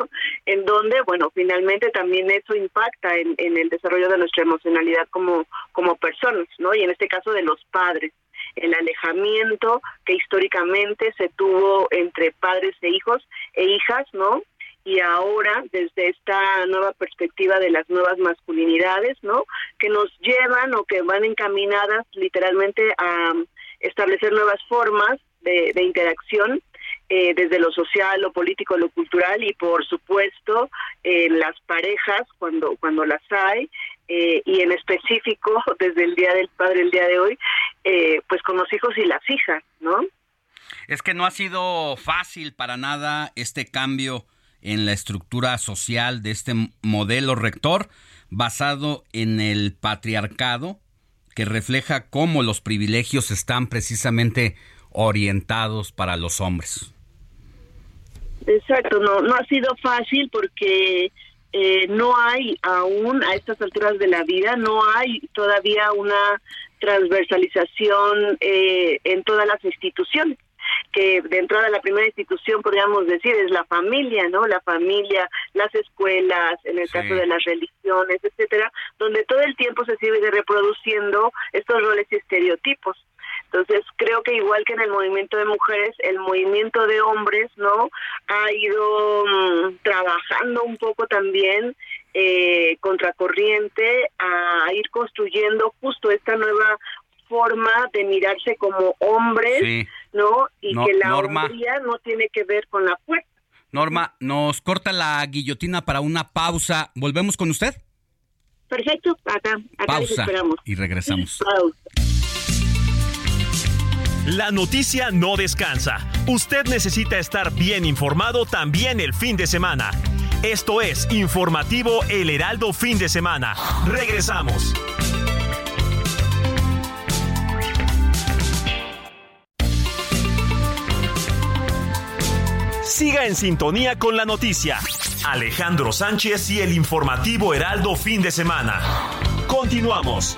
En donde, bueno, finalmente también eso impacta en, el desarrollo de nuestra emocionalidad como, como personas, ¿no? Y en este caso de los padres el alejamiento que históricamente se tuvo entre padres e hijos e hijas, ¿no? Y ahora, desde esta nueva perspectiva de las nuevas masculinidades, ¿no? Que nos llevan o que van encaminadas literalmente a establecer nuevas formas de, interacción eh, desde lo social, lo político, lo cultural y por supuesto en las parejas cuando cuando las hay eh, y en específico (laughs) desde el día del padre el día de hoy eh, pues con los hijos y las hijas, ¿no? Es que no ha sido fácil para nada este cambio en la estructura social de este modelo rector basado en el patriarcado que refleja cómo los privilegios están precisamente orientados para los hombres. Exacto, no, no ha sido fácil porque eh, no hay aún a estas alturas de la vida, no hay todavía una transversalización eh, en todas las instituciones que de entrada la primera institución podríamos decir es la familia, ¿no? La familia, las escuelas, en el caso de las religiones, etcétera, donde todo el tiempo se sigue reproduciendo estos roles y estereotipos. Entonces, creo que igual que en el movimiento de mujeres, el movimiento de hombres, ¿no? Ha ido mm, trabajando un poco también eh, contracorriente a ir construyendo justo esta nueva forma de mirarse como hombres, ¿no? Y que la Norma, hombría no tiene que ver con la fuerza. Norma, nos corta la guillotina para una pausa. ¿Volvemos con usted? Perfecto, acá, acá pausa esperamos. Y regresamos. Pausa. La noticia no descansa. Usted necesita estar bien informado también el fin de semana. Esto es Informativo El Heraldo Fin de Semana. Regresamos. Siga en sintonía con la noticia. Alejandro Sánchez y el informativo Heraldo fin de semana. Continuamos.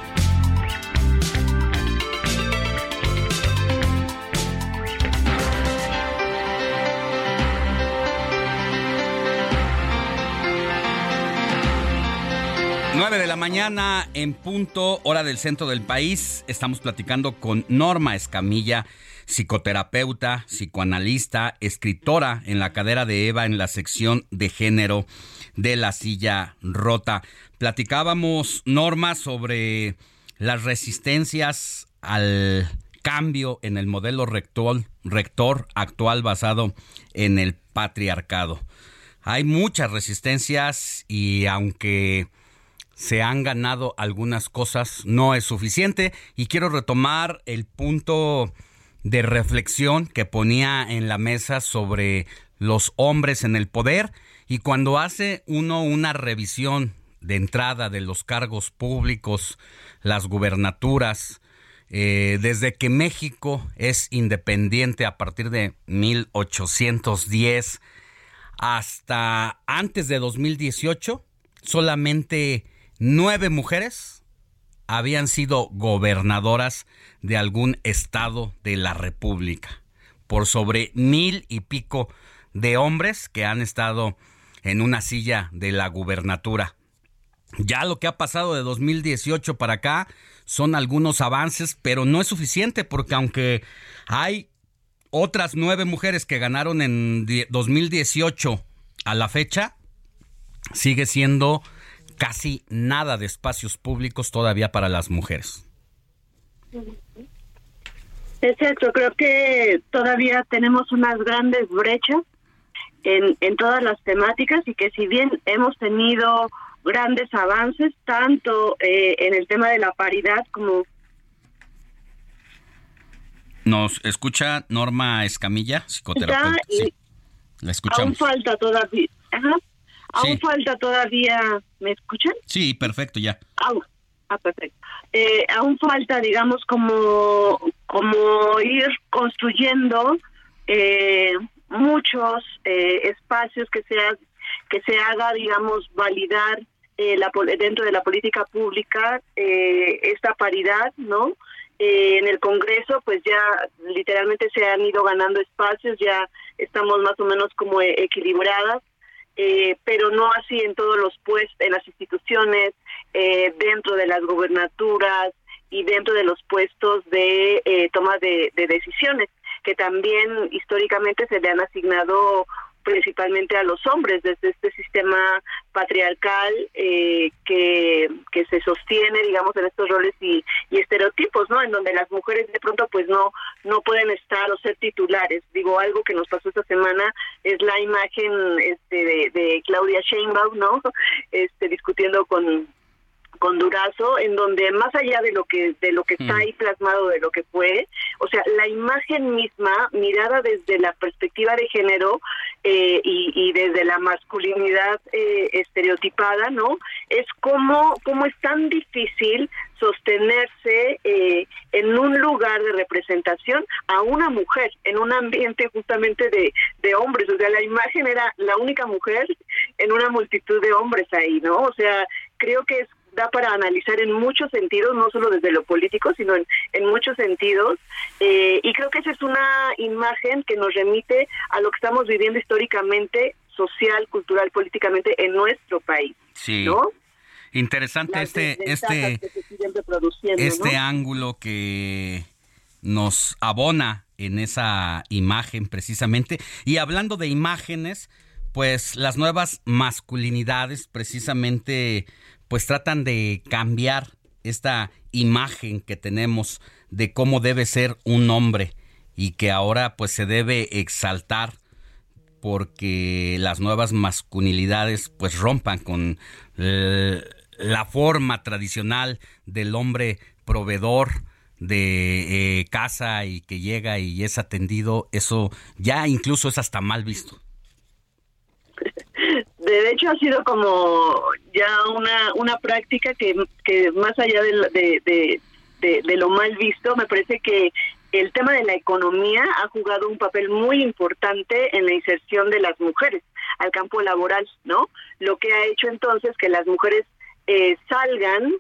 De la mañana en punto, hora del centro del país. Estamos platicando con Norma Escamilla psicoterapeuta, psicoanalista, escritora en la cadera de Eva en la sección de género de la silla rota. Platicábamos, Norma, sobre las resistencias al cambio en el modelo rector, rector actual basado en el patriarcado. Hay muchas resistencias y aunque se han ganado algunas cosas, no es suficiente. Y quiero retomar el punto de reflexión que ponía en la mesa sobre los hombres en el poder. Y cuando hace uno una revisión de entrada de los cargos públicos, las gubernaturas, eh, desde que México es independiente a partir de 1810 hasta antes de 2018, solamente nueve mujeres habían sido gobernadoras de algún estado de la República, por sobre mil y pico de hombres que han estado en una silla de la gubernatura. Ya lo que ha pasado de 2018 para acá son algunos avances, pero no es suficiente porque aunque hay otras nueve mujeres que ganaron en 2018 a la fecha, sigue siendo casi nada de espacios públicos todavía para las mujeres. Es cierto, creo que todavía tenemos unas grandes brechas en, en todas las temáticas y que si bien hemos tenido grandes avances, tanto eh, en el tema de la paridad como... Nos escucha Norma Escamilla, psicoterapeuta. Sí, la escuchamos. Aún falta todavía. Aún falta todavía. ¿Me escuchan? Sí, perfecto, ya. ah, perfecto. Eh, aún falta, digamos, como, como ir construyendo eh, muchos espacios que sean que se haga, digamos, validar eh, la, dentro de la política pública eh, esta paridad, ¿no? Eh, en el Congreso, pues ya literalmente se han ido ganando espacios, ya estamos más o menos como e-, equilibradas, pero no así en todos los puestos, en las instituciones, dentro de las gobernaturas y dentro de los puestos de toma de, de decisiones, que también históricamente se le han asignado principalmente a los hombres desde este sistema patriarcal eh, que, que se sostiene digamos en estos roles y, estereotipos no en donde las mujeres de pronto pues no no pueden estar o ser titulares. Digo algo que nos pasó esta semana es la imagen este de, de Claudia Sheinbaum no (laughs) este discutiendo con con Durazo, en donde más allá de lo que de lo que está mm. ahí plasmado de lo que fue, o sea, la imagen misma mirada desde la perspectiva de género eh, y, desde la masculinidad eh, estereotipada, ¿no? Es como como es tan difícil sostenerse eh, en un lugar de representación a una mujer, en un ambiente justamente de, de hombres. O sea, la imagen era la única mujer en una multitud de hombres ahí, ¿no? O sea, creo que es da para analizar en muchos sentidos, no solo desde lo político, sino en, en muchos sentidos. Eh, y creo que esa es una imagen que nos remite a lo que estamos viviendo históricamente, social, cultural, políticamente en nuestro país. Sí. Interesante este este este ángulo que nos abona en esa imagen precisamente. Y hablando de imágenes, pues las nuevas masculinidades precisamente pues tratan de cambiar esta imagen que tenemos de cómo debe ser un hombre y que ahora pues se debe exaltar porque las nuevas masculinidades pues rompan con eh, la forma tradicional del hombre proveedor de eh, casa y que llega y es atendido, eso ya incluso es hasta mal visto de hecho ha sido como ya una, una práctica que, que más allá de, de, de, lo mal visto, me parece que el tema de la economía ha jugado un papel muy importante en la inserción de las mujeres al campo laboral, ¿no? Lo que ha hecho entonces que las mujeres eh, salgan,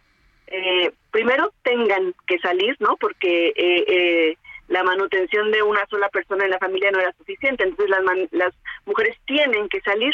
eh, primero tengan que salir, ¿no? Porque eh, eh, la manutención de una sola persona en la familia no era suficiente, entonces las, las mujeres tienen que salir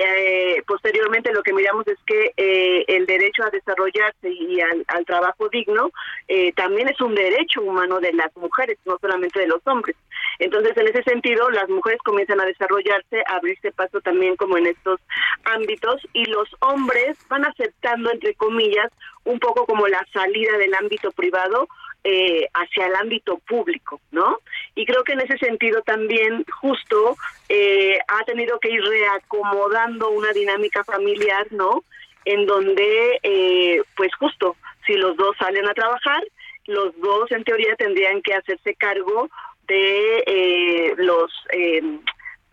eh, posteriormente lo que miramos es que eh, el derecho a desarrollarse y al, trabajo digno eh, también es un derecho humano de las mujeres, no solamente de los hombres. Entonces, en ese sentido, las mujeres comienzan a desarrollarse, a abrirse paso también como en estos ámbitos y los hombres van aceptando, entre comillas, un poco como la salida del ámbito privado eh, hacia el ámbito público, ¿no? Y creo que en ese sentido también justo eh, ha tenido que ir reacomodando una dinámica familiar, ¿no? En donde, eh, pues justo, si los dos salen a trabajar, los dos en teoría tendrían que hacerse cargo de eh, los eh,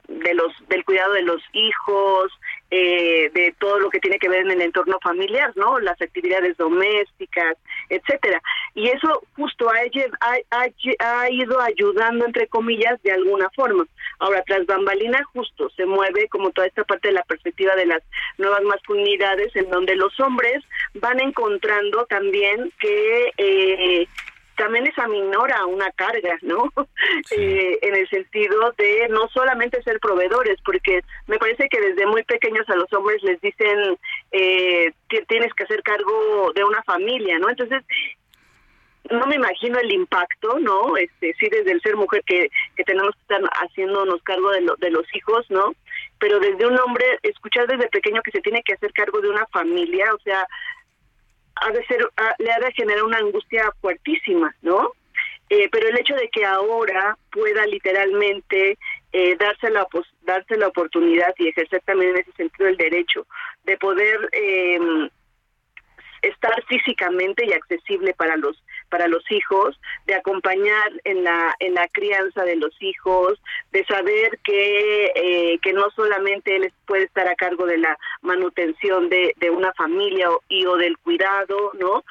de los del cuidado de los hijos eh, de todo lo que tiene que ver en el entorno familiar no las actividades domésticas etcétera. Y eso justo ha, ha- ha ido ayudando entre comillas de alguna forma. Ahora tras bambalina justo se mueve como toda esta parte de la perspectiva de las nuevas masculinidades en donde los hombres van encontrando también que eh, también les aminora una carga, ¿no? (laughs) Eh, en el sentido de no solamente ser proveedores, porque me parece que desde muy pequeños a los hombres les dicen eh, "Ti- tienes que hacer cargo de una familia, ¿no? Entonces no me imagino el impacto, ¿no? Este, sí, desde el ser mujer que, que tenemos que estar haciéndonos cargo de, lo- de los hijos, ¿no? Pero desde un hombre, escuchar desde pequeño que se tiene que hacer cargo de una familia, o sea, ha de ser, le ha de generar una angustia fuertísima, ¿no? Eh, pero el hecho de que ahora pueda literalmente eh, darse la darse la oportunidad y ejercer también en ese sentido el derecho de poder eh, estar físicamente y accesible para los para los hijos, de acompañar en la en la crianza de los hijos, de saber que eh, que no solamente él puede estar a cargo de la manutención de, de una familia y o del cuidado, ¿no?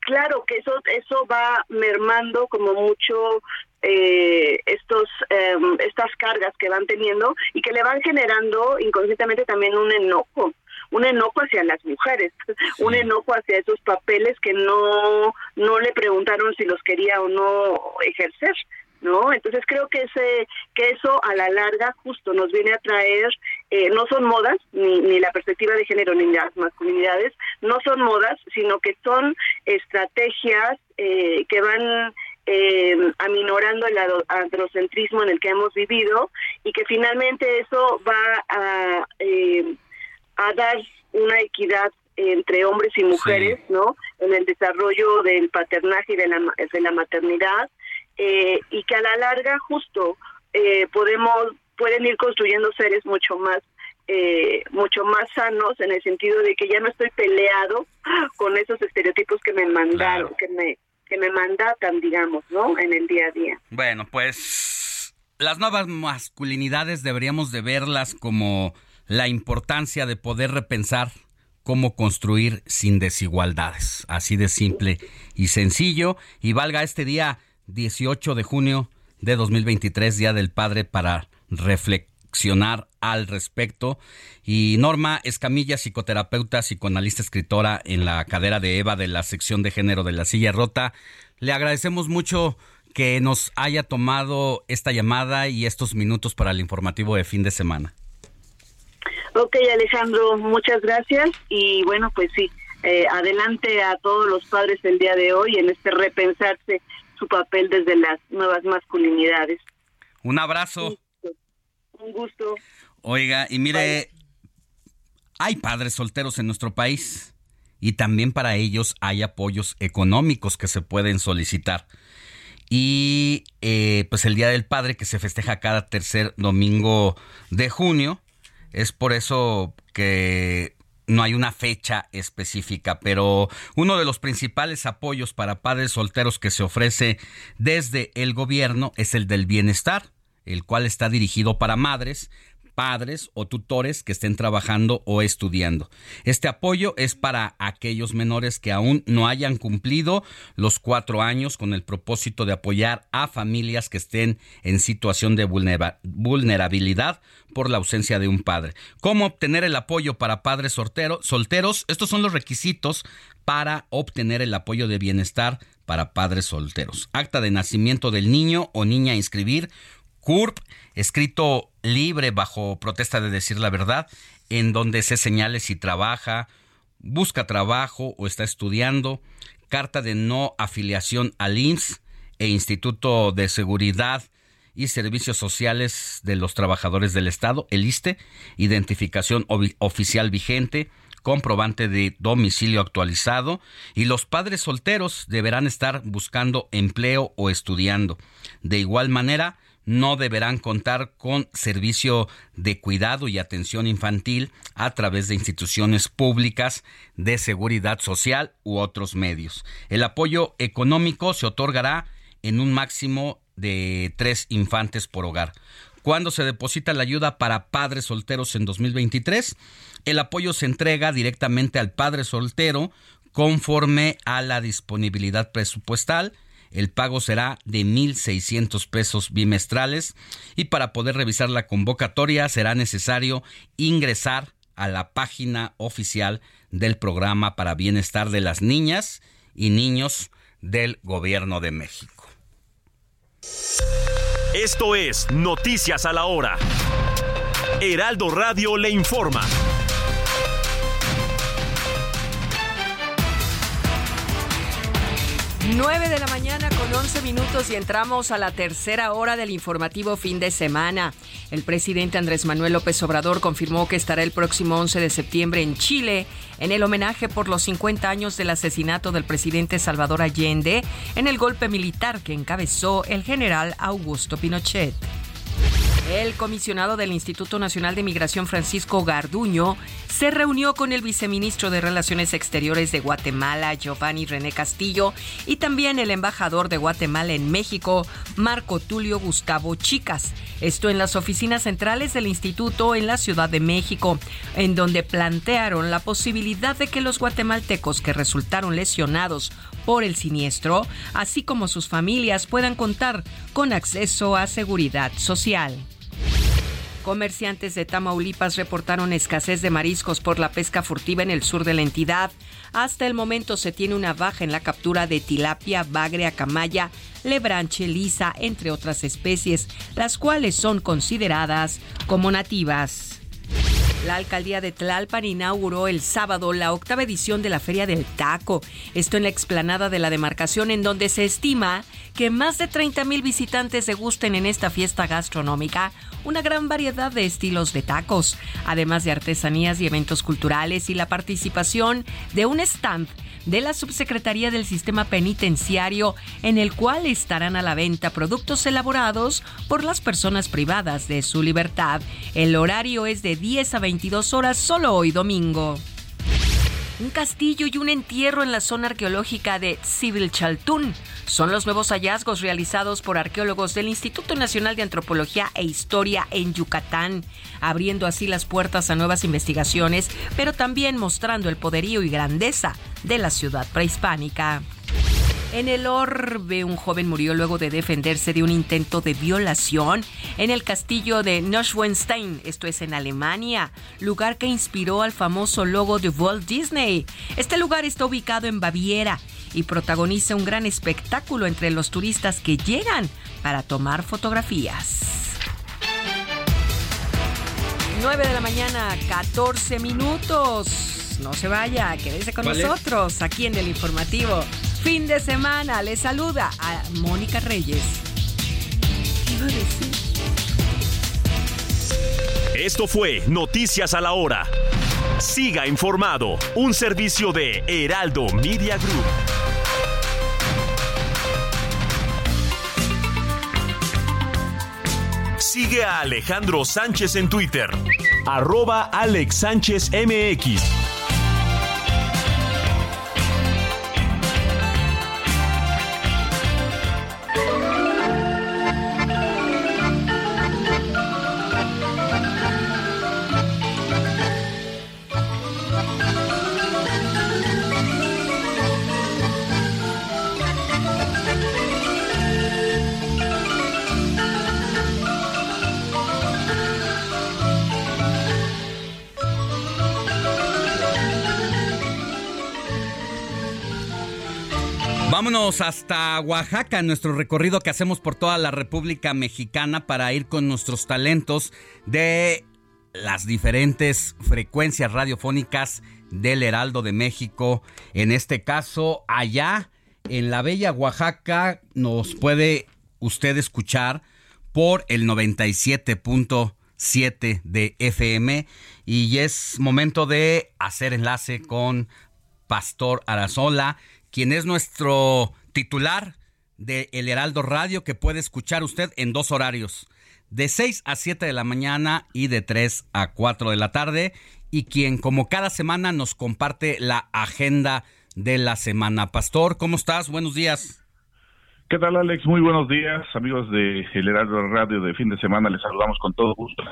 Claro que eso eso va mermando como mucho eh, estos em, estas cargas que van teniendo y que le van generando inconscientemente también un enojo un enojo hacia las mujeres, un enojo hacia esos papeles que no no le preguntaron si los quería o no ejercer, ¿no? Entonces creo que ese que eso a la larga justo nos viene a traer eh, no son modas ni, ni la perspectiva de género ni las masculinidades no son modas sino que son estrategias eh, que van eh, aminorando el androcentrismo en el que hemos vivido y que finalmente eso va a eh, a dar una equidad entre hombres y mujeres, ¿no? En el desarrollo del paternaje y de la, de la maternidad, eh, y que a la larga justo eh, podemos pueden ir construyendo seres mucho más eh, mucho más sanos en el sentido de que ya no estoy peleado con esos estereotipos que me mandaron, que me que me mandatan, digamos, ¿no? En el día a día. Bueno, pues las nuevas masculinidades deberíamos de verlas como la importancia de poder repensar cómo construir sin desigualdades. Así de simple y sencillo. Y valga este día 18 de junio de 2023, Día del Padre, para reflexionar al respecto. Y Norma Escamilla, psicoterapeuta, psicoanalista, escritora en la cadera de Eva de la sección de género de la silla rota, le agradecemos mucho que nos haya tomado esta llamada y estos minutos para el informativo de fin de semana. Ok, Alejandro, muchas gracias y bueno, pues sí, eh, adelante a todos los padres el día de hoy en este repensarse su papel desde las nuevas masculinidades. Un abrazo. Un gusto. Oiga, y mire, hay padres solteros en nuestro país y también para ellos hay apoyos económicos que se pueden solicitar. Y eh, pues el Día del Padre que se festeja cada tercer domingo de junio, es por eso que no hay una fecha específica, pero uno de los principales apoyos para padres solteros que se ofrece desde el gobierno es el del bienestar, el cual está dirigido para madres, padres o tutores que estén trabajando o estudiando. Este apoyo es para aquellos menores que aún no hayan cumplido los cuatro años con el propósito de apoyar a familias que estén en situación de vulnera- vulnerabilidad por la ausencia de un padre. ¿Cómo obtener el apoyo para padres soltero- solteros? Estos son los requisitos para obtener el apoyo de bienestar para padres solteros. Acta de nacimiento del niño o niña a inscribir, CURP, escrito libre bajo protesta de decir la verdad, en donde se señale si trabaja, busca trabajo o está estudiando, carta de no afiliación al IMSS e Instituto de Seguridad y Servicios Sociales de los Trabajadores del Estado, el ISTE, identificación oficial vigente, comprobante de domicilio actualizado y los padres solteros deberán estar buscando empleo o estudiando. De igual manera, no deberán contar con servicio de cuidado y atención infantil a través de instituciones públicas de seguridad social u otros medios. El apoyo económico se otorgará en un máximo de tres infantes por hogar. Cuando se deposita la ayuda para padres solteros en 2023, el apoyo se entrega directamente al padre soltero conforme a la disponibilidad presupuestal el pago será de 1.600 pesos bimestrales y para poder revisar la convocatoria será necesario ingresar a la página oficial del programa para bienestar de las niñas y niños del Gobierno de México. Esto es Noticias a la Hora. Heraldo Radio le informa. 9 de la mañana con 11 minutos y entramos a la tercera hora del informativo fin de semana. El presidente Andrés Manuel López Obrador confirmó que estará el próximo 11 de septiembre en Chile en el homenaje por los 50 años del asesinato del presidente Salvador Allende en el golpe militar que encabezó el general Augusto Pinochet. El comisionado del Instituto Nacional de Migración Francisco Garduño se reunió con el viceministro de Relaciones Exteriores de Guatemala, Giovanni René Castillo, y también el embajador de Guatemala en México, Marco Tulio Gustavo Chicas. Esto en las oficinas centrales del instituto en la Ciudad de México, en donde plantearon la posibilidad de que los guatemaltecos que resultaron lesionados por el siniestro, así como sus familias, puedan contar con acceso a seguridad social. Comerciantes de Tamaulipas reportaron escasez de mariscos por la pesca furtiva en el sur de la entidad. Hasta el momento se tiene una baja en la captura de tilapia, bagre, camaya, lebranche, lisa, entre otras especies, las cuales son consideradas como nativas. La alcaldía de Tlalpan inauguró el sábado la octava edición de la Feria del Taco. Esto en la explanada de la demarcación, en donde se estima que más de 30 mil visitantes se gusten en esta fiesta gastronómica una gran variedad de estilos de tacos, además de artesanías y eventos culturales y la participación de un stand de la Subsecretaría del Sistema Penitenciario en el cual estarán a la venta productos elaborados por las personas privadas de su libertad. El horario es de 10 a 22 horas solo hoy domingo. Un castillo y un entierro en la zona arqueológica de Chaltún son los nuevos hallazgos realizados por arqueólogos del Instituto Nacional de Antropología e Historia en Yucatán, abriendo así las puertas a nuevas investigaciones, pero también mostrando el poderío y grandeza de la ciudad prehispánica. En el orbe, un joven murió luego de defenderse de un intento de violación en el castillo de Neuschwanstein, esto es en Alemania, lugar que inspiró al famoso logo de Walt Disney. Este lugar está ubicado en Baviera y protagoniza un gran espectáculo entre los turistas que llegan para tomar fotografías. 9 de la mañana, 14 minutos. No se vaya, quédese con nosotros aquí en el informativo fin de semana. Le saluda a Mónica Reyes. Esto fue Noticias a la Hora. Siga informado, un servicio de Heraldo Media Group. Sigue a Alejandro Sánchez en Twitter, arroba Alex Sánchez MX. Hasta Oaxaca, nuestro recorrido que hacemos por toda la República Mexicana para ir con nuestros talentos de las diferentes frecuencias radiofónicas del Heraldo de México. En este caso, allá en la bella Oaxaca nos puede usted escuchar por el 97.7 de FM y es momento de hacer enlace con Pastor Arazola, quien es nuestro titular de El Heraldo Radio que puede escuchar usted en dos horarios, de 6 a 7 de la mañana y de 3 a 4 de la tarde, y quien como cada semana nos comparte la agenda de la semana. Pastor, ¿cómo estás? Buenos días. ¿Qué tal, Alex? Muy buenos días, amigos de El Heraldo Radio de fin de semana. Les saludamos con todo gusto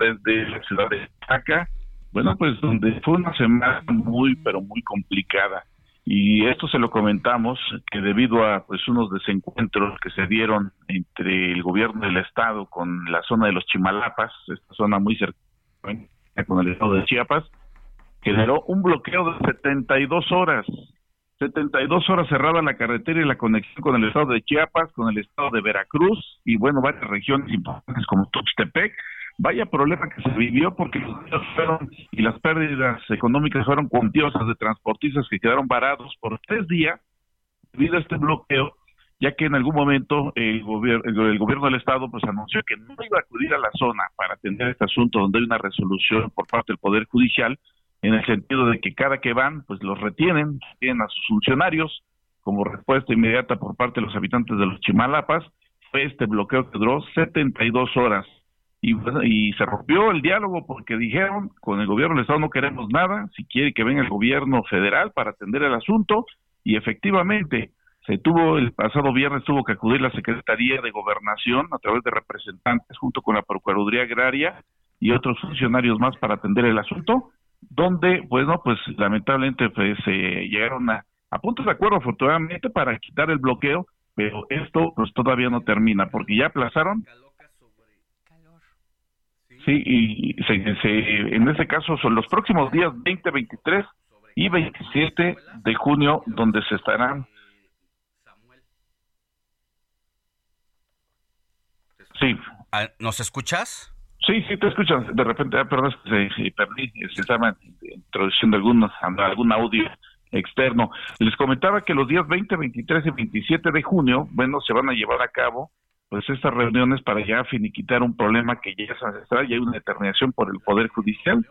desde la ciudad de Chaca. Bueno, pues donde fue una semana muy, pero muy complicada y esto se lo comentamos que debido a pues unos desencuentros que se dieron entre el gobierno del estado con la zona de los Chimalapas, esta zona muy cercana con el estado de Chiapas, generó un bloqueo de 72 horas. 72 horas cerrada la carretera y la conexión con el estado de Chiapas, con el estado de Veracruz y bueno, varias regiones importantes como Tuxtepec vaya problema que se vivió porque los fueron y las pérdidas económicas fueron cuantiosas de transportistas que quedaron varados por tres días debido a este bloqueo, ya que en algún momento el, gobierno el, gobierno del estado pues anunció que no iba a acudir a la zona para atender este asunto donde hay una resolución por parte del poder judicial en el sentido de que cada que van pues los retienen, tienen a sus funcionarios como respuesta inmediata por parte de los habitantes de los Chimalapas. Fue este bloqueo que duró 72 horas y, y se rompió el diálogo porque dijeron con el gobierno del estado no queremos nada, si quiere que venga el gobierno federal para atender el asunto y efectivamente se tuvo el pasado viernes tuvo que acudir la Secretaría de Gobernación a través de representantes junto con la Procuraduría Agraria y otros funcionarios más para atender el asunto, donde bueno pues lamentablemente pues llegaron a, a puntos de acuerdo afortunadamente para quitar el bloqueo, pero esto pues todavía no termina porque ya aplazaron Sí, y se, en ese caso son los próximos días 20, 23 y 27 de junio donde se estarán. Sí. Ah, ¿Nos escuchas? Sí, sí, te escuchan. De repente, ah, perdón, se, se perdí, se estaba introduciendo algunos, algún audio externo. Les comentaba que los días 20, 23 y 27 de junio, bueno, se van a llevar a cabo pues estas reuniones para ya finiquitar un problema que ya es ancestral y hay una determinación por el Poder Judicial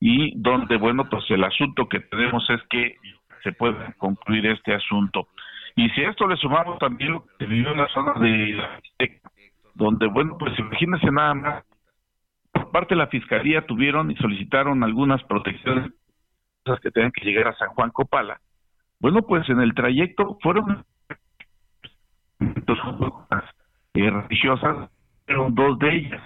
y donde, bueno, pues el asunto que tenemos es que se pueda concluir este asunto. Y si a esto le sumamos también lo que se vivió en la zona de la donde, bueno, pues imagínense nada más, por parte de la Fiscalía tuvieron y solicitaron algunas protecciones que tenían que llegar a San Juan Copala. Bueno, pues en el trayecto fueron eh, religiosas, pero dos de ellas.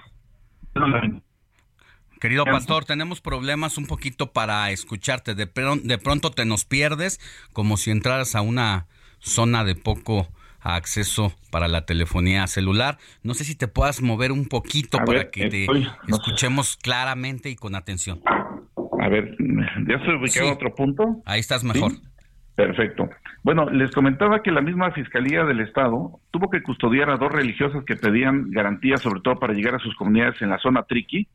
Querido pastor, tenemos problemas un poquito para escucharte. De, de pronto te nos pierdes como si entraras a una zona de poco acceso para la telefonía celular. No sé si te puedas mover un poquito para que te escuchemos claramente y con atención. A ver, ¿ya se ubicado otro punto? Ahí estás mejor. Perfecto. Bueno, les comentaba que la misma Fiscalía del Estado tuvo que custodiar a dos religiosas que pedían garantías, sobre todo para llegar a sus comunidades en la zona Triqui,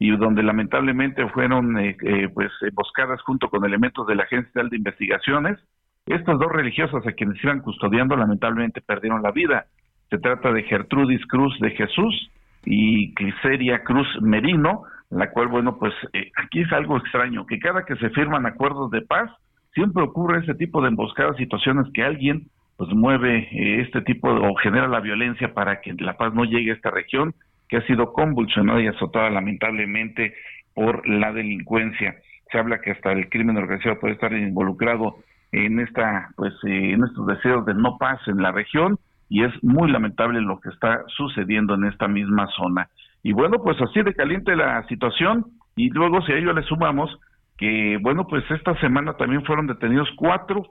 y donde lamentablemente fueron eh, eh, pues emboscadas junto con elementos de la Agencia de Investigaciones. Estas dos religiosas a quienes iban custodiando lamentablemente perdieron la vida. Se trata de Gertrudis Cruz de Jesús y Cliseria Cruz Merino, la cual, bueno, pues eh, aquí es algo extraño, que cada que se firman acuerdos de paz, siempre ocurre ese tipo de emboscadas, situaciones que alguien pues mueve eh, este tipo o genera la violencia para que la paz no llegue a esta región que ha sido convulsionada y azotada lamentablemente por la delincuencia. Se habla que hasta el crimen organizado puede estar involucrado en esta pues eh, en estos deseos de no paz en la región y es muy lamentable lo que está sucediendo en esta misma zona. Y bueno, pues así de caliente la situación y luego si a ello le sumamos que bueno, pues esta semana también fueron detenidos cuatro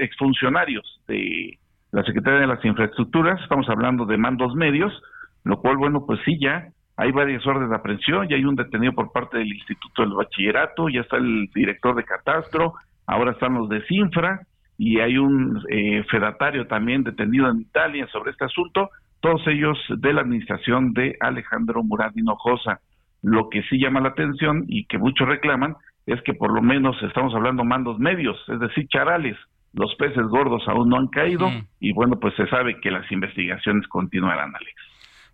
exfuncionarios de la Secretaría de las Infraestructuras, estamos hablando de mandos medios, lo cual, bueno, pues sí, ya hay varias órdenes de aprehensión, ya hay un detenido por parte del Instituto del Bachillerato, ya está el director de Catastro, ahora están los de Cinfra, y hay un eh, fedatario también detenido en Italia sobre este asunto, todos ellos de la administración de Alejandro Murat Hinojosa. Lo que sí llama la atención y que muchos reclaman es que por lo menos estamos hablando mandos medios, es decir, charales. Los peces gordos aún no han caído y bueno, pues se sabe que las investigaciones continuarán, Alex.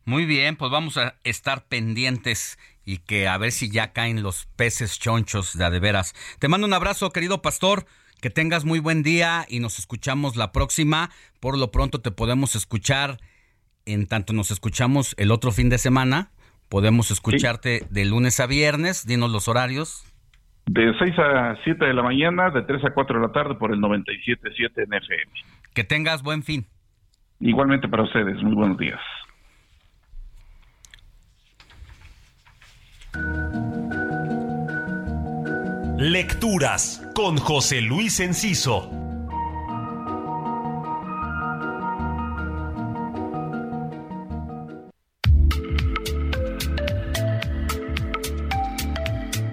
Muy bien, pues vamos a estar pendientes y que a ver si ya caen los peces chonchos de adeveras. Te mando un abrazo, querido pastor. Que tengas muy buen día y nos escuchamos la próxima. Por lo pronto te podemos escuchar en tanto nos escuchamos el otro fin de semana. Podemos escucharte de lunes a viernes. Dinos los horarios. De 6 a 7 de la mañana, de 3 a 4 de la tarde por el 97.7 en FM. Que tengas buen fin. Igualmente para ustedes. Muy buenos días. Lecturas con José Luis Enciso.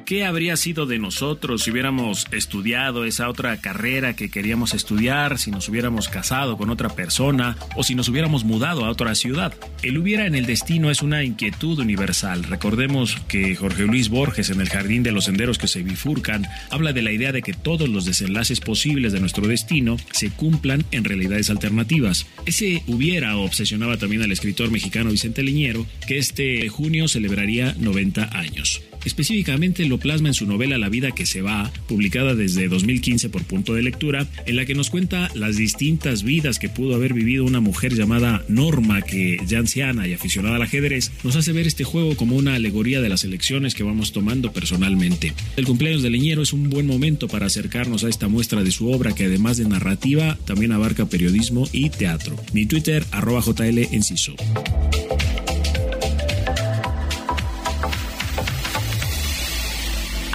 ¿Qué habría sido de nosotros si hubiéramos estudiado esa otra carrera que queríamos estudiar, si nos hubiéramos casado con otra persona o si nos hubiéramos mudado a otra ciudad? El hubiera en el destino es una inquietud universal. Recordemos que Jorge Luis Borges en El Jardín de los Senderos que se bifurcan habla de la idea de que todos los desenlaces posibles de nuestro destino se cumplan en realidades alternativas. Ese hubiera obsesionaba también al escritor mexicano Vicente Leñero, que este junio celebraría 90 años. Específicamente lo plasma en su novela La vida que se va, publicada desde 2015 por Punto de Lectura, en la que nos cuenta las distintas vidas que pudo haber vivido una mujer llamada Norma, que ya anciana y aficionada al ajedrez, nos hace ver este juego como una alegoría de las elecciones que vamos tomando personalmente. El cumpleaños de Leñero es un buen momento para acercarnos a esta muestra de su obra que además de narrativa también abarca periodismo y teatro. Mi Twitter arroba JL.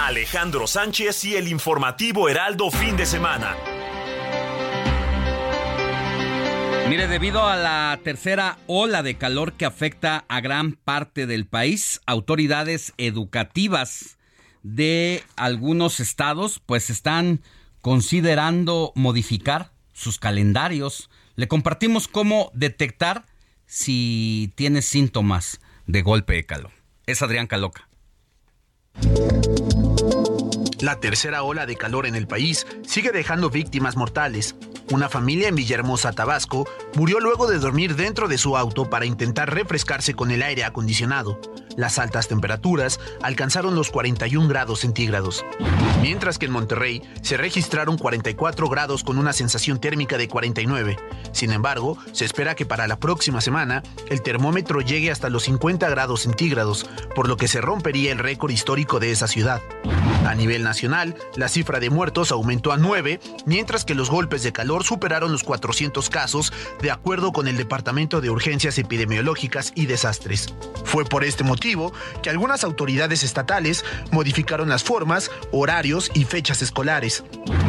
Alejandro Sánchez y el informativo Heraldo fin de semana. Mire, debido a la tercera ola de calor que afecta a gran parte del país, autoridades educativas de algunos estados pues están considerando modificar sus calendarios. Le compartimos cómo detectar si tienes síntomas de golpe de calor. Es Adrián Caloca. La tercera ola de calor en el país sigue dejando víctimas mortales. Una familia en Villahermosa, Tabasco, murió luego de dormir dentro de su auto para intentar refrescarse con el aire acondicionado. Las altas temperaturas alcanzaron los 41 grados centígrados. Mientras que en Monterrey se registraron 44 grados con una sensación térmica de 49. Sin embargo, se espera que para la próxima semana el termómetro llegue hasta los 50 grados centígrados, por lo que se rompería el récord histórico de esa ciudad. A nivel nacional, la cifra de muertos aumentó a 9, mientras que los golpes de calor superaron los 400 casos, de acuerdo con el Departamento de Urgencias Epidemiológicas y Desastres. Fue por este motivo que algunas autoridades estatales modificaron las formas, horarios y fechas escolares.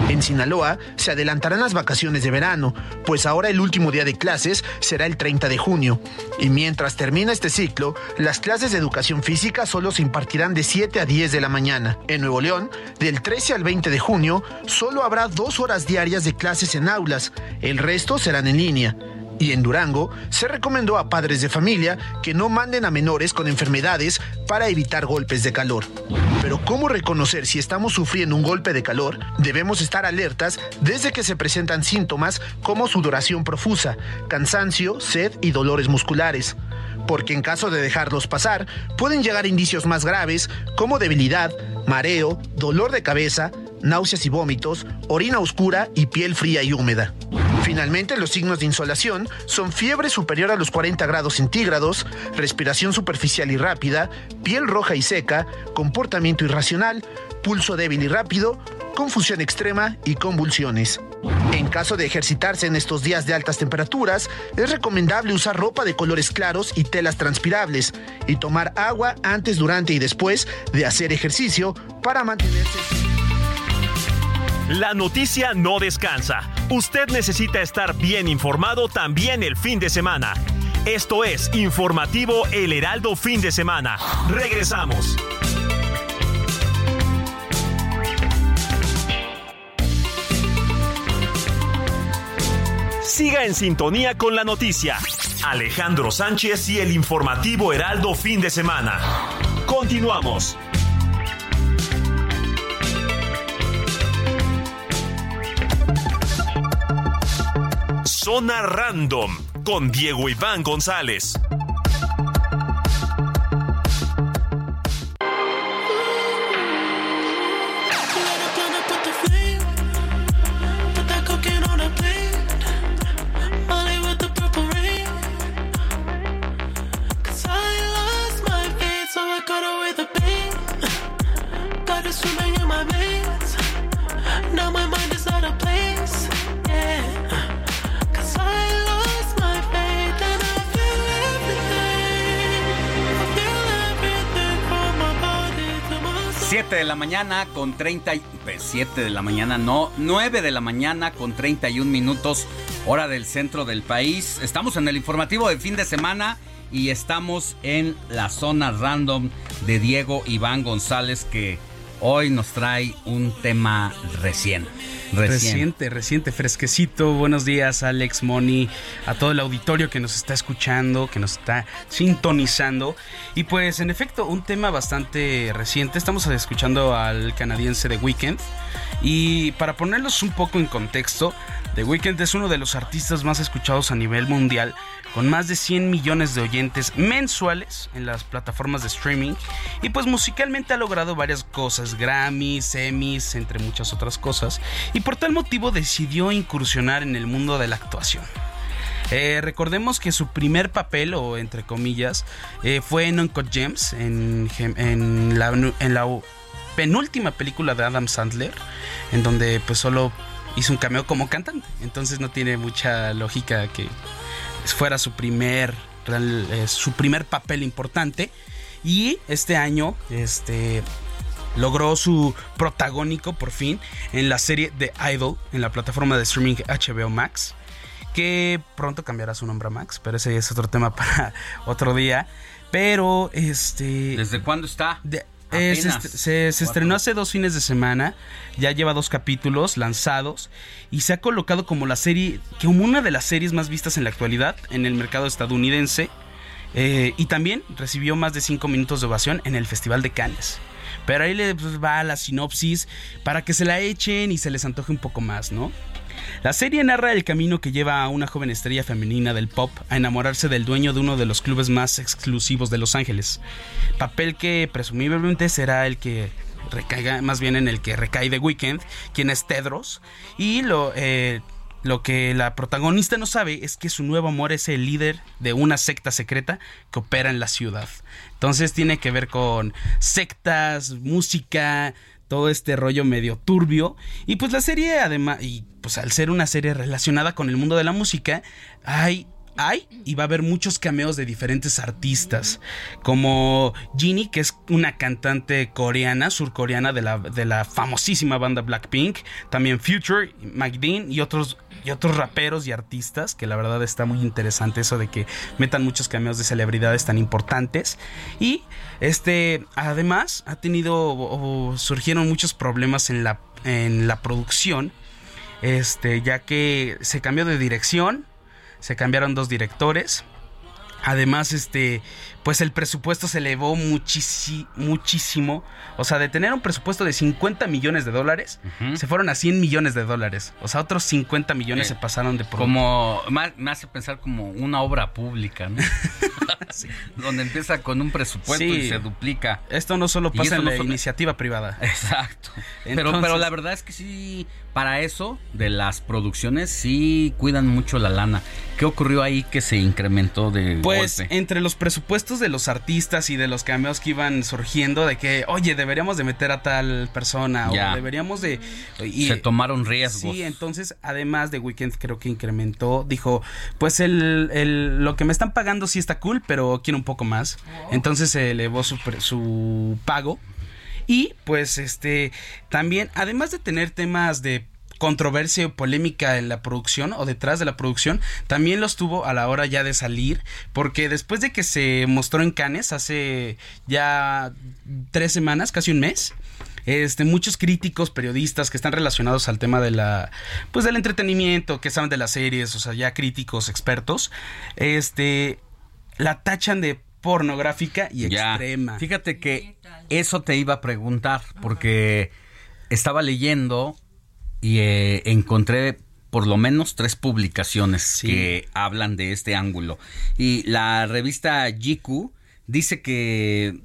En Sinaloa se adelantarán las vacaciones de verano, pues ahora el último día de clases será el 30 de junio. Y mientras termina este ciclo, las clases de educación física solo se impartirán de 7 a 10 de la mañana. En Nuevo León, del 13 al 20 de junio, solo habrá dos horas diarias de clases en aulas, el resto serán en línea. Y en Durango se recomendó a padres de familia que no manden a menores con enfermedades para evitar golpes de calor. Pero ¿cómo reconocer si estamos sufriendo un golpe de calor? Debemos estar alertas desde que se presentan síntomas como sudoración profusa, cansancio, sed y dolores musculares. Porque en caso de dejarlos pasar, pueden llegar indicios más graves como debilidad, mareo, dolor de cabeza, náuseas y vómitos, orina oscura y piel fría y húmeda. Finalmente, los signos de insolación son fiebre superior a los 40 grados centígrados, respiración superficial y rápida, piel roja y seca, comportamiento irracional, pulso débil y rápido, confusión extrema y convulsiones. En caso de ejercitarse en estos días de altas temperaturas, es recomendable usar ropa de colores claros y telas transpirables y tomar agua antes, durante y después de hacer ejercicio para mantenerse. La noticia no descansa. Usted necesita estar bien informado también el fin de semana. Esto es Informativo El Heraldo Fin de Semana. Regresamos. Siga en sintonía con la noticia. Alejandro Sánchez y el informativo Heraldo fin de semana. Continuamos. Zona Random con Diego Iván González. De la mañana con 30 y... pues, 7 de la mañana, no, 9 de la mañana con 31 minutos, hora del centro del país. Estamos en el informativo de fin de semana y estamos en la zona random de Diego Iván González que hoy nos trae un tema recién. Recién. Reciente, reciente, fresquecito. Buenos días, Alex, Moni, a todo el auditorio que nos está escuchando, que nos está sintonizando. Y pues, en efecto, un tema bastante reciente. Estamos escuchando al canadiense The Weeknd. Y para ponerlos un poco en contexto, The Weeknd es uno de los artistas más escuchados a nivel mundial, con más de 100 millones de oyentes mensuales en las plataformas de streaming. Y pues musicalmente ha logrado varias cosas, Grammys, Emmys, entre muchas otras cosas. Y por tal motivo decidió incursionar en el mundo de la actuación. Eh, recordemos que su primer papel, o entre comillas, eh, fue en Gems, en, en, la, en la penúltima película de Adam Sandler, en donde pues solo hizo un cameo como cantante. Entonces no tiene mucha lógica que fuera su primer, eh, su primer papel importante. Y este año, este logró su protagónico por fin en la serie The Idol en la plataforma de streaming HBO Max que pronto cambiará su nombre a Max pero ese es otro tema (laughs) para otro día pero este ¿Desde cuándo está? Eh, se, se, se estrenó hace dos fines de semana, ya lleva dos capítulos lanzados y se ha colocado como la serie, como una de las series más vistas en la actualidad en el mercado estadounidense eh, y también recibió más de cinco minutos de ovación en el Festival de Cannes. Pero ahí le pues, va la sinopsis para que se la echen y se les antoje un poco más, ¿no? La serie narra el camino que lleva a una joven estrella femenina del pop a enamorarse del dueño de uno de los clubes más exclusivos de Los Ángeles. Papel que presumiblemente será el que recaiga, más bien en el que recae The Weeknd, quien es Tedros, y lo, eh, lo que la protagonista no sabe es que su nuevo amor es el líder de una secta secreta que opera en la ciudad. Entonces tiene que ver con sectas, música, todo este rollo medio turbio. Y pues la serie, además, y pues al ser una serie relacionada con el mundo de la música, hay hay y va a haber muchos cameos de diferentes artistas, como Jinny, que es una cantante coreana, surcoreana de la, de la famosísima banda Blackpink, también Future, McDean y otros, y otros raperos y artistas, que la verdad está muy interesante eso de que metan muchos cameos de celebridades tan importantes. Y este, además, ha tenido, o, surgieron muchos problemas en la, en la producción, este, ya que se cambió de dirección se cambiaron dos directores. Además, este, pues el presupuesto se elevó muchísimo. O sea, de tener un presupuesto de 50 millones de dólares, se fueron a 100 millones de dólares. O sea, otros 50 millones Eh, se pasaron de por Como, me hace pensar como una obra pública, ¿no? (laughs) Donde empieza con un presupuesto Sí. y se duplica. Esto no solo pasa en no la solo- iniciativa privada. (laughs) Exacto. pero, pero la verdad es que sí, para eso de las producciones sí cuidan mucho la lana. ¿Qué ocurrió ahí que se incrementó de Pues golpe? entre los presupuestos de los artistas y de los cameos que iban surgiendo de que, oye, deberíamos de meter a tal persona Ya. o deberíamos de... y- se tomaron riesgos. Sí, entonces además de Weekend creo que incrementó, dijo, pues el, el- lo que me están pagando sí está cool, pero quiero un poco más. Entonces se elevó su, su pago. Y pues este, también, además de tener temas de controversia o polémica en la producción o detrás de la producción, también los tuvo a la hora ya de salir, porque después de que se mostró en Cannes hace ya tres semanas, casi un mes, este, muchos críticos, periodistas que están relacionados al tema de la, pues del entretenimiento, que saben de las series, o sea, ya críticos, expertos, este, la tachan de pornográfica y Ya. extrema. Fíjate que eso te iba a preguntar, porque estaba leyendo y eh, encontré por lo menos tres publicaciones que hablan de este ángulo. Y la revista GQ dice que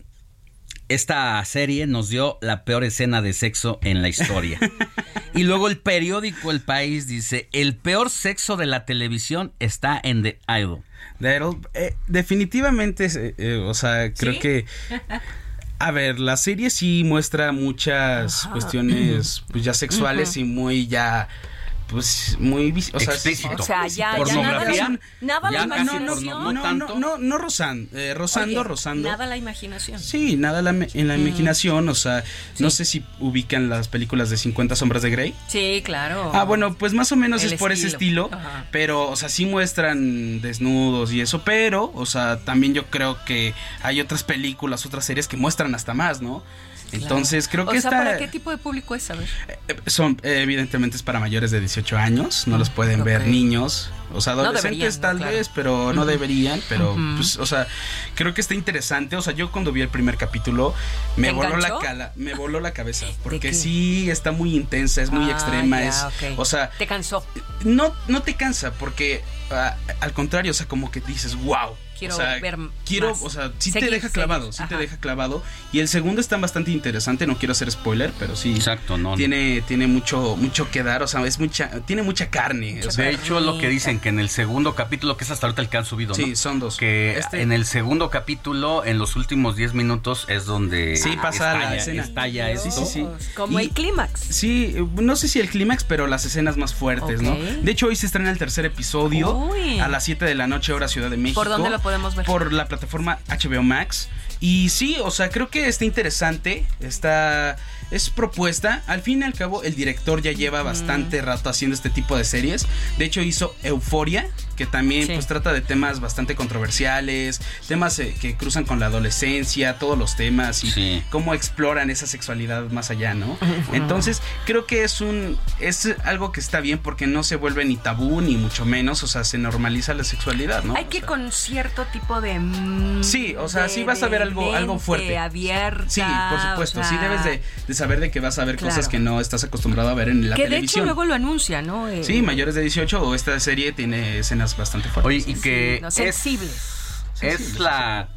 esta serie nos dio la peor escena de sexo en la historia. (laughs) y luego el periódico El País dice, el peor sexo de la televisión está en The Idol. The Idol, eh, definitivamente, eh, eh, o sea, creo ¿Sí? que... (laughs) A ver, la serie sí muestra muchas cuestiones pues ya sexuales y muy ya pues muy o sea, Explícito. O sea, ya, Pornografía. nada, la casi imaginación. no, no, no, no rozan, eh, rozando, rozando. Nada la imaginación. Sí, nada la en la Mm. imaginación, o sea, no sé si ubican las películas de 50 sombras de Grey. Sí, claro. Ah, bueno, pues más o menos es por ese estilo. pero, o sea, sí muestran desnudos y eso, pero, o sea, también yo creo que hay otras películas, otras series que muestran hasta más, ¿no? Entonces creo que o sea, esta ¿para qué tipo de público es? A ver. eh, son eh, evidentemente es para mayores de 18 años, no los pueden ver niños, o sea, No adolescentes ¿no? tal Claro. vez, pero no Ujú. deberían, pero Ujú. pues, o sea, creo que está interesante, o sea, yo cuando vi el primer capítulo me ¿Te voló la cala, me voló la cabeza, porque sí está muy intensa, es muy Ah, extrema, ya, es, ok. o sea, Te cansó. no no te cansa porque ah, al contrario, o sea, como que dices, "Wow." Quiero o sea, ver quiero, más. o sea, sí Seguir, te deja clavado, seguir. sí te Ajá. deja clavado. Y el segundo está bastante interesante, no quiero hacer spoiler, pero sí. Exacto, no. no. Tiene, tiene mucho, mucho que dar, o sea, es mucha, tiene mucha carne. o sea, De hecho, lo que dicen que en el segundo capítulo, que es hasta ahorita el que han subido, ¿no? Sí, son dos. Que Este- en el segundo capítulo, en los últimos 10 minutos, es donde Sí, pasa la escena. estalla Sí, esto. sí, sí. Como Y- el clímax. Sí, no sé si el clímax, pero las escenas más fuertes, ¿no? De hecho, hoy se estrena el tercer episodio Uy. a las 7 de la noche, hora Ciudad de México. ¿Por dónde lo podemos ver? Por la plataforma HBO Max. Y sí, o sea, creo que está interesante, está... Es propuesta, al fin y al cabo el director ya lleva bastante rato haciendo este tipo de series. De hecho hizo Euforia, que también Sí. pues trata de temas bastante controversiales, temas eh, que cruzan con la adolescencia, todos los temas y Sí. cómo exploran esa sexualidad más allá, ¿no? Entonces, creo que es un es algo que está bien porque no se vuelve ni tabú ni mucho menos, o sea, se normaliza la sexualidad, ¿no? Hay que con cierto tipo de. mm, Sí, o sea, de- sí vas a ver algo- de algo fuerte. abierta. Sí, por supuesto, o sí debes de, de saber de que vas a ver Claro. cosas que no estás acostumbrado a ver en la que de hecho televisión. luego lo anuncia, ¿no? Eh, Sí, mayores de 18 o esta serie tiene escenas bastante fuertes. Oye, y que no, es, sensibles. es la,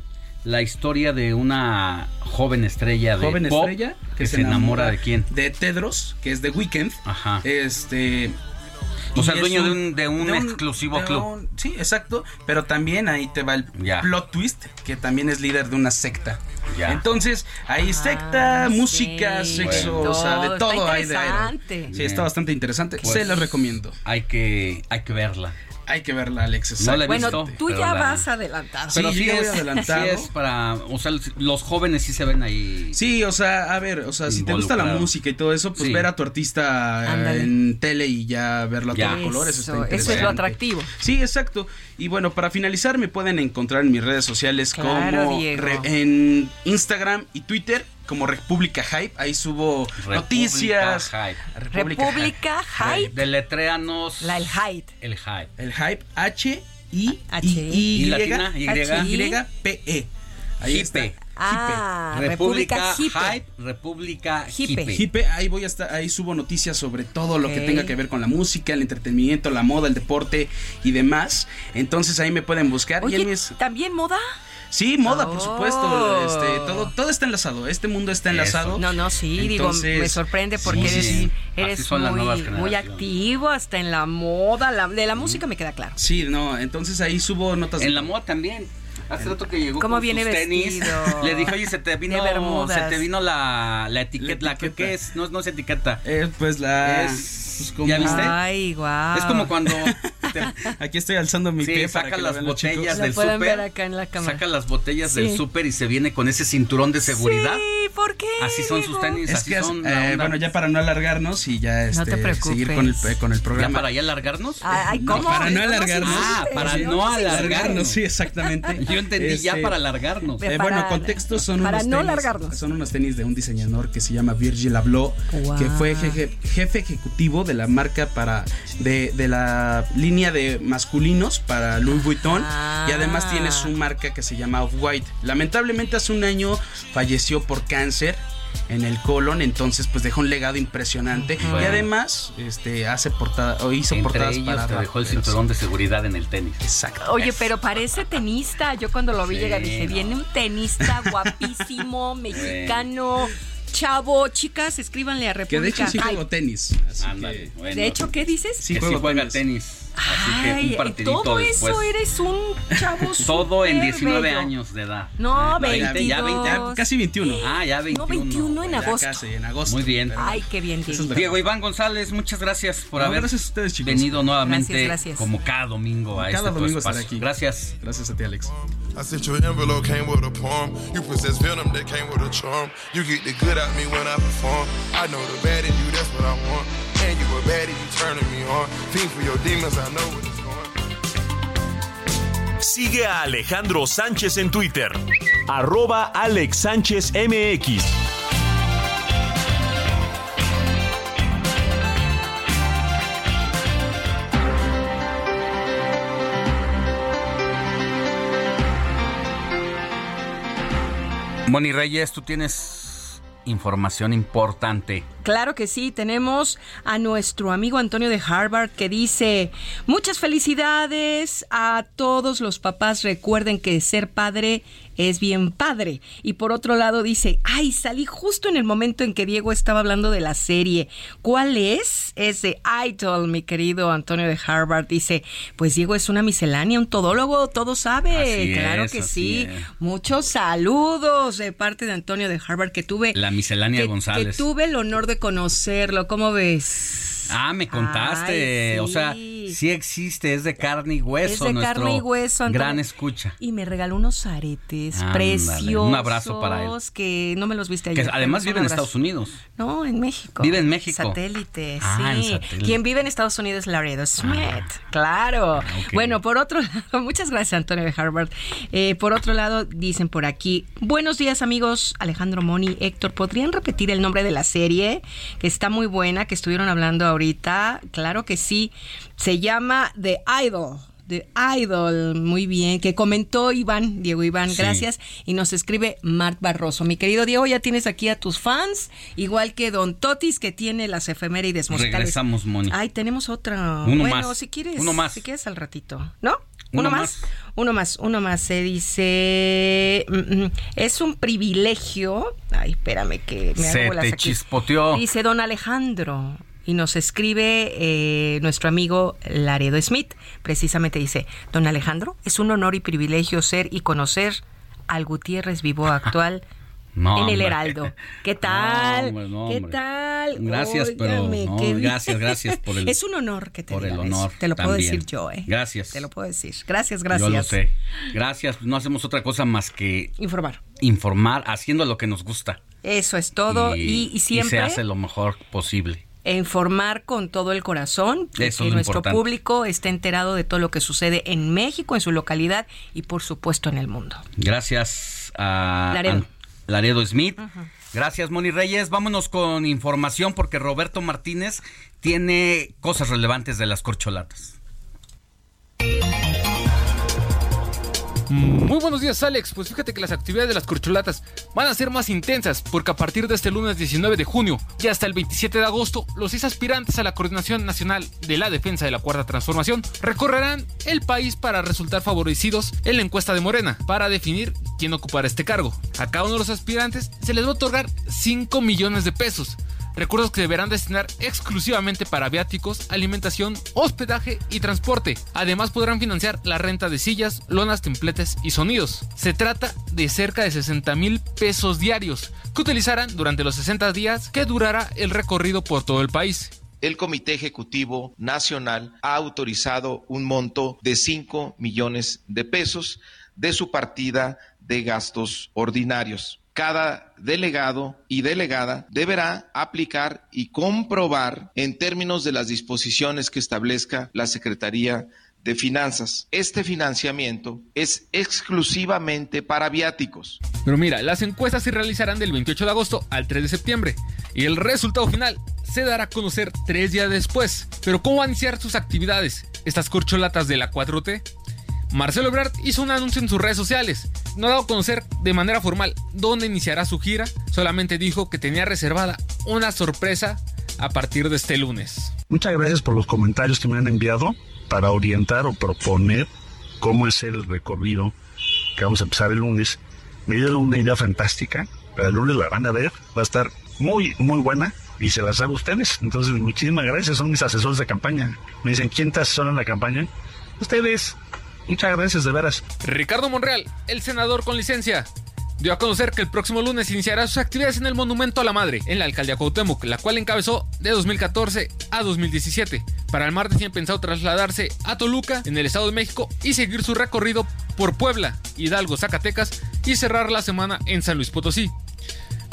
la historia de una joven estrella de joven pop estrella que, se enamora de quién. De Tedros, que es The Weeknd. Ajá. Este. O sea, es dueño de un- de un exclusivo de club. un- sí, exacto. Pero también ahí te va el Ya. plot twist, que también es líder de una secta. Ya. Entonces, ahí secta, música, Ah, sexo, Bueno. o sea, de Todo, hay de. Sí, Bien. está bastante interesante. Pues, Se los recomiendo. Hay que, hay que verla. Hay que verla, Alex. No la he Bueno, visto, tú ya la- vas adelantado. Sí, Pero sí, ya voy es, adelantado. sí es para, o sea, los jóvenes sí se ven ahí. Sí, o sea, a ver, o sea, si te gusta la música y todo eso, pues Sí. ver a tu artista eh, en tele y ya verlo a Ya. todo color, eso está es lo atractivo. Sí, exacto. Y bueno, para finalizar me pueden encontrar en mis redes sociales Claro, como re- en Instagram y Twitter como República Hype. Ahí subo República noticias. Hype. República, República Hype. Deletréanos. La el height. El hype. El Hype H I H- I ¿Y Y latina? Y. Y P E. Ahí Hipe. está. Ah, República. Hype. República Hipe. Hipe. Hipe, ahí voy a estar, ahí subo noticias sobre todo lo que tenga que ver con la música, el entretenimiento, la moda, el deporte y demás. Entonces ahí me pueden buscar. y ¿también moda? Sí, moda, por Oh. supuesto. Este, todo, todo está enlazado. Este mundo está enlazado. No, no, sí, Entonces, digo, me sorprende porque sí, eres, sí. eres muy, muy activo hasta en la moda. la- de la música me queda claro. Sí, no, entonces ahí subo notas. En la moda también. Hace rato que llegó ¿Cómo con viene sus tenis. vestido? (laughs) Le dije, oye, se te vino, se te vino la, la etiqueta. La, etiqueta. ¿Qué es? No, no es etiqueta. Eh, pues la. Es- pues como- ¿Ya viste? Ay, guau. Es como cuando te- (laughs) Aquí estoy alzando mi sí, pie para saca que lo las botellas del pueden ver súper. acá en la cámara. Saca las botellas Sí. del súper y se viene con ese cinturón de seguridad. Sí, por qué? Así son sus tenis, Es así que, son. eh, bueno, ya para no alargarnos y ya No te este, seguir con el, con el ¿Ya programa. para ya alargarnos? Ay, No, ¿cómo? para no ¿Cómo alargarnos. Ah, para no alargarnos. Sí, exactamente. Yo entendí ya Este, para alargarnos. Eh, Para- bueno, contexto son para unos no tenis, largarnos. son unos tenis de un diseñador que se llama Virgil Abloh, Wow. que fue jefe, jefe ejecutivo de la marca para de, de la línea de masculinos para Louis Vuitton Ah. y además tiene su marca que se llama Off-White. Lamentablemente hace un año falleció por cáncer en el colon, entonces pues dejó un legado impresionante y además este hace portada o hizo Entre portadas ellos para te dejó el cinturón de seguridad en el tenis. Exacto. Oye, pero parece tenista. Yo cuando lo vi Sí, llegar dije, no. viene un tenista (laughs) guapísimo, mexicano, chavo. Chicas, escríbanle a Que República. de hecho sí Ay, juego tenis. así Ándale, que- bueno. de hecho, ¿qué dices? Sí que sí juego juega tenis. tenis. Así que un partidito todo después. eso eres un chavo (laughs) Todo en súper 19 bello. años de edad. No, Ya 20, ya 22. 20. Ya casi 21. Ah, ya 21. No, 21 en Ya agosto. casi, en agosto. Muy bien. Ay, qué bien, Diego. Diego Iván González, muchas gracias por No, haber gracias a ustedes, chicos. venido nuevamente Gracias, gracias. como cada domingo a Cada este domingo estar aquí. Gracias. Gracias a ti, Alex. I said your envelope came with a poem. You possess venom that came with a charm. You get the good out me when I perform. I know the bad in you, that's what I want. And you a baddie, you turning me on. Fiend for your demons, I know what it's going. Sigue a Alejandro Sánchez en Twitter. Arroba Alex Sánchez MX. Moni Reyes, tú tienes información importante. Claro que sí, tenemos a nuestro amigo Antonio de Harvard que dice, muchas felicidades a todos los papás, recuerden que ser padre es bien padre. Y por otro lado dice, ay, salí justo en el momento en que Diego estaba hablando de la serie. ¿Cuál es? Es de Idol, mi querido Antonio de Harvard. Dice, pues Diego es una miscelánea, un todólogo, todo sabe. Así claro es, que sí. es. Muchos saludos de parte de Antonio de Harvard que tuve. La miscelánea que- González. Que tuve el honor de conocerlo. ¿Cómo ves? Ah, me contaste. Ay, O sea, sí. existe, es de carne y hueso. Es de nuestro carne y hueso, Antonio. Gran escucha. Y me regaló unos aretes preciosos. un abrazo para él. Que no me los viste Que ayer. además pero vive en. Estados Unidos. No, en México. Vive en México. Satélite, Ah, sí. satélite. Quien vive en Estados Unidos es Laredo Smith. Ah. claro. Bueno, por otro (laughs) lado, muchas gracias, Antonio de Harvard. Eh, por otro lado, dicen por aquí: Buenos días, amigos. Alejandro Moni, Héctor, ¿podrían repetir el nombre de la serie? Que está muy buena, que estuvieron hablando ahorita. Claro que sí. Se llama The Idol. The Idol, muy bien, que comentó Iván, Diego Iván, Sí. gracias, y nos escribe Mart Barroso. Mi querido Diego, ya tienes aquí a tus fans, igual que Don Totis, que tiene las efemérides musicales. Regresamos, Moni. Ay, tenemos otra. Uno bueno, más. si quieres. Uno más. Si quieres al ratito. ¿No? Uno Uno, más? Uno más, uno más. Se dice. mm, mm, es un privilegio. Ay, espérame que me Se hago bolas te aquí. chispoteó. Dice don Alejandro. Y nos escribe eh, nuestro amigo Laredo Smith. Precisamente dice: Don Alejandro, es un honor y privilegio ser y conocer al Gutiérrez vivo actual. (laughs) No, en el hombre. Heraldo. (laughs) ¿Qué tal? hombre, no, ¿Qué hombre. tal? Gracias, pero Óigame, no, qué bien. gracias, gracias por el- (laughs) Es un honor que te por el honor eso. Te lo puedo también. decir yo, ¿eh? Gracias. Te lo puedo decir. Gracias, gracias. Yo lo sé. Gracias. No hacemos otra cosa más que Informar. informar, haciendo lo que nos gusta. Eso es todo. Y, y siempre se hace lo mejor posible. Informar con todo el corazón. Eso que nuestro importante. público esté enterado de todo lo que sucede en México, en su localidad y por supuesto en el mundo. Gracias a Laredo. Laredo Smith. Gracias, Moni Reyes. Vámonos con información porque Roberto Martínez tiene cosas relevantes de las corcholatas. Muy buenos días, Alex. Pues fíjate que las actividades de las corcholatas van a ser más intensas porque a partir de este lunes 19 de junio y hasta el 27 de agosto, los seis aspirantes a la Coordinación Nacional de la Defensa de la Cuarta Transformación recorrerán el país para resultar favorecidos en la encuesta de Morena para definir quién ocupará este cargo. A cada uno de los aspirantes se les va a otorgar 5 millones de pesos. Recursos que deberán destinar exclusivamente para viáticos, alimentación, hospedaje y transporte. Además podrán financiar la renta de sillas, lonas, templetes y sonidos. Se trata de cerca de 60 mil pesos diarios que utilizarán durante los 60 días que durará el recorrido por todo el país. el Comité Ejecutivo Nacional ha autorizado un monto de 5 millones de pesos de su partida de gastos ordinarios. Cada delegado y delegada deberá aplicar y comprobar en términos de las disposiciones que establezca la Secretaría de Finanzas. Este financiamiento es exclusivamente para viáticos. Pero mira, las encuestas se realizarán del 28 de agosto al 3 de septiembre y el resultado final se dará a conocer tres días después. Pero ¿cómo van a iniciar sus actividades estas corcholatas de la 4T? Marcelo Ebrard hizo un anuncio en sus redes sociales. No ha dado a conocer de manera formal dónde iniciará su gira, solamente dijo que tenía reservada una sorpresa a partir de este lunes. Muchas gracias por los comentarios que me han enviado para orientar o proponer cómo es el recorrido que vamos a empezar el lunes. Me dieron una idea fantástica, pero el lunes la van a ver, va a estar muy, muy buena y se las hago ustedes. Entonces, muchísimas gracias, son mis asesores de campaña. Me dicen, ¿quién te asesora en la campaña? Ustedes. Muchas gracias, de veras. Ricardo Monreal, el senador con licencia, dio a conocer que el próximo lunes iniciará sus actividades en el Monumento a la Madre, en la alcaldía Cuauhtémoc, la cual encabezó de 2014 a 2017. Para el martes tiene pensado trasladarse a Toluca, en el Estado de México, y seguir su recorrido por Puebla, Hidalgo, Zacatecas y cerrar la semana en San Luis Potosí.